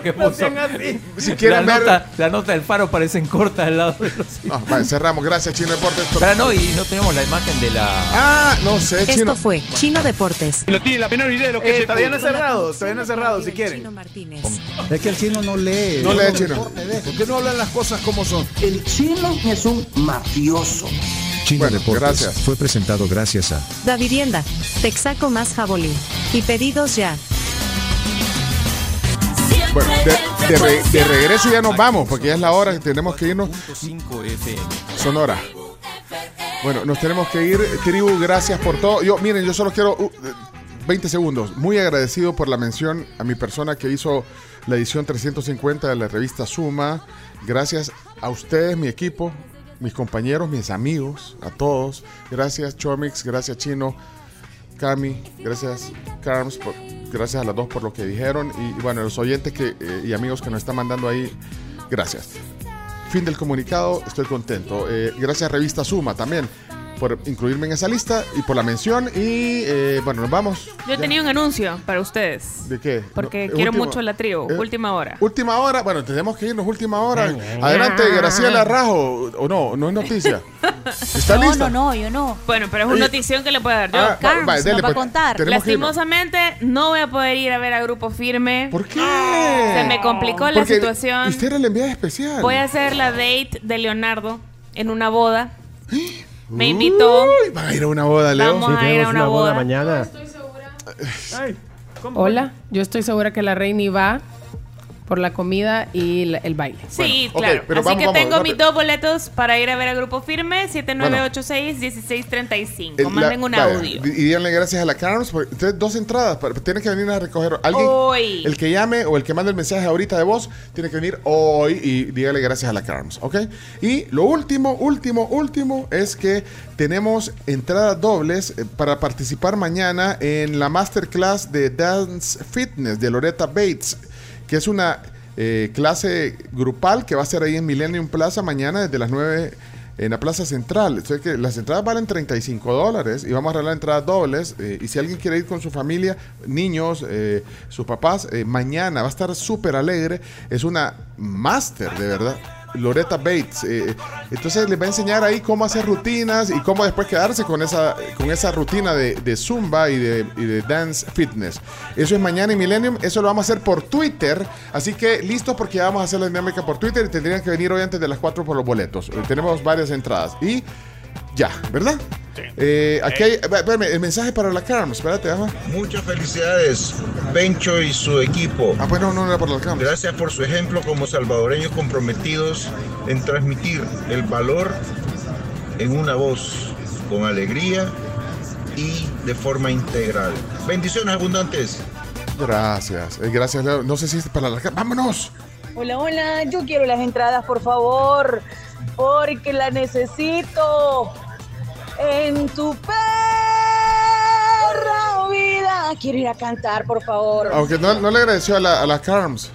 Que No puso. así. Si quieren la, ver- nota, la nota del faro parecen cortas al lado de los. No, vale, cerramos. Gracias, Chino Deportes. Pero no, y no tenemos la imagen de la. Ah, no sé, Esto Chino. fue Chino Deportes. No tiene la menor idea de lo que Todavía no he cerrado, todavía no cerrado, si quieren. Es que el chino no lee. No lee, chino. ¿Por qué no hablan las cosas como son? El chino es un mafioso. Chino Bueno, Deportes gracias. fue presentado gracias a Da Vivienda, Texaco más Jabolí. Y pedidos ya. Bueno, de, de re- de regreso ya nos vamos, porque ya es la hora que tenemos que irnos. 5 FM. Sonora. Bueno, nos tenemos que ir. Tribu, gracias por todo. Yo, miren, yo solo quiero uh, 20 segundos. Muy agradecido por la mención a mi persona que hizo la edición 350 de la revista Suma. Gracias a ustedes, mi equipo, mis compañeros, mis amigos, a todos. Gracias, Chomix. Gracias, Chino. Cami, gracias, Carms, gracias a las dos por lo que dijeron. Y, y bueno, los oyentes que, eh, y amigos que nos están mandando ahí, gracias. Fin del comunicado, estoy contento. Eh, gracias Revista Suma también por incluirme en esa lista y por la mención. Y eh, bueno, nos vamos. Yo Ya. tenía un anuncio para ustedes. ¿De qué? Porque No, quiero último- mucho la tribu. eh, última hora. Última hora, bueno, tenemos que irnos última hora. Adelante, Graciela Rajo, o no, no es noticia. <laughs> ¿Está no, lista? no, no, yo no. Bueno, pero es una notición que le puedo dar yo. Ah, va- Carms, va, nos dele, va a pues, contar. Lastimosamente, no voy a poder ir a ver a Grupo Firme. ¿Por qué? Se me complicó la Porque situación. Usted era la enviada especial. Voy a hacer la date de Leonardo en una boda. <gasps> Me invitó. Uy, van a ir a una boda, Leo. Vamos a ir a una boda. mañana. Hola, yo estoy segura que la reina va por la comida y la- el baile. Sí, Bueno, ok, claro. pero Así vamos, que vamos, tengo mis dos boletos para ir a ver a Grupo Firme, 7986-1635. El- Manden la- un vaya, audio. Y díganle gracias a la Carms. Ustedes dos entradas. Tienen que venir a recoger. Alguien, Hoy. el que llame o el que mande el mensaje ahorita de voz, tiene que venir hoy y dígale gracias a la Carms. ¿Ok? Y lo último, último, último es que tenemos entradas dobles eh, para participar mañana en la masterclass de Dance Fitness de Loretta Bates, que es una eh, clase grupal que va a ser ahí en Millennium Plaza mañana desde las 9 en la Plaza Central. Entonces, que las entradas valen 35 dólares y vamos a regalar entradas dobles. eh, y si alguien quiere ir con su familia, niños, eh, sus papás, eh, mañana va a estar súper alegre. Es una máster, de verdad. Loretta Bates. eh, entonces les va a enseñar ahí cómo hacer rutinas y cómo después quedarse con esa, con esa rutina de, Zumba y de, y de Dance Fitness. Eso es mañana en Millennium. Eso lo vamos a hacer por Twitter. Así que listos porque ya vamos a hacer la dinámica por Twitter y tendrían que venir hoy antes de las 4 por los boletos. Eh, tenemos varias entradas. Y ya, ¿verdad? Eh, aquí hay, espérame, el mensaje para la Carms. Espérate, ajá. Muchas felicidades, Pencho y su equipo. Ah, pues no, no era por la Carms. Gracias por su ejemplo como salvadoreños comprometidos en transmitir el valor en una voz con alegría y de forma integral. Bendiciones abundantes. Gracias. Eh, gracias, Leo. No sé si es para la Carms. ¡Vámonos! Hola, hola, yo quiero las entradas, por favor, porque las necesito en tu perra nada, quiero ir a cantar, por favor. Aunque no, no le agradeció a la, a la Carms.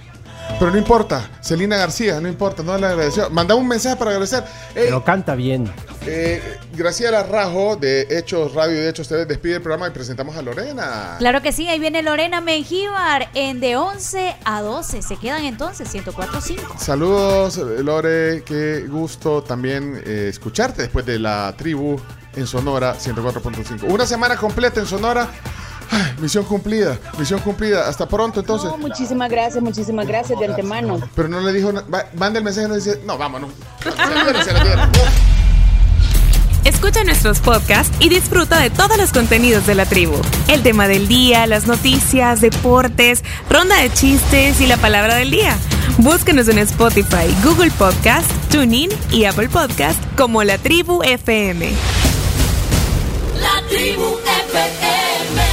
Pero no importa, Celina García, no importa, no le agradeció. Manda un mensaje para agradecer. Ey, Pero canta bien. eh, Graciela Rajo de Hechos Radio y de Hechos TV despide el programa y presentamos a Lorena. Claro que sí, ahí viene Lorena Mengíbar en de 11 a 12. Se quedan entonces 104.5. Saludos, Lore, qué gusto también eh, escucharte después de la tribu en Sonora 104.5. Una semana completa en Sonora. Ay, misión cumplida, misión cumplida. Hasta pronto entonces. No, muchísimas gracias, muchísimas gracias de antemano. Pero no le dijo, manda el mensaje y no dice, no, vámonos. Escucha nuestros podcasts y disfruta de todos los contenidos de la tribu. El tema del día, las noticias, deportes, ronda de chistes y la palabra del día. Búscanos en Spotify, Google Podcast, TuneIn y Apple Podcast como La Tribu FM. La tribu FM.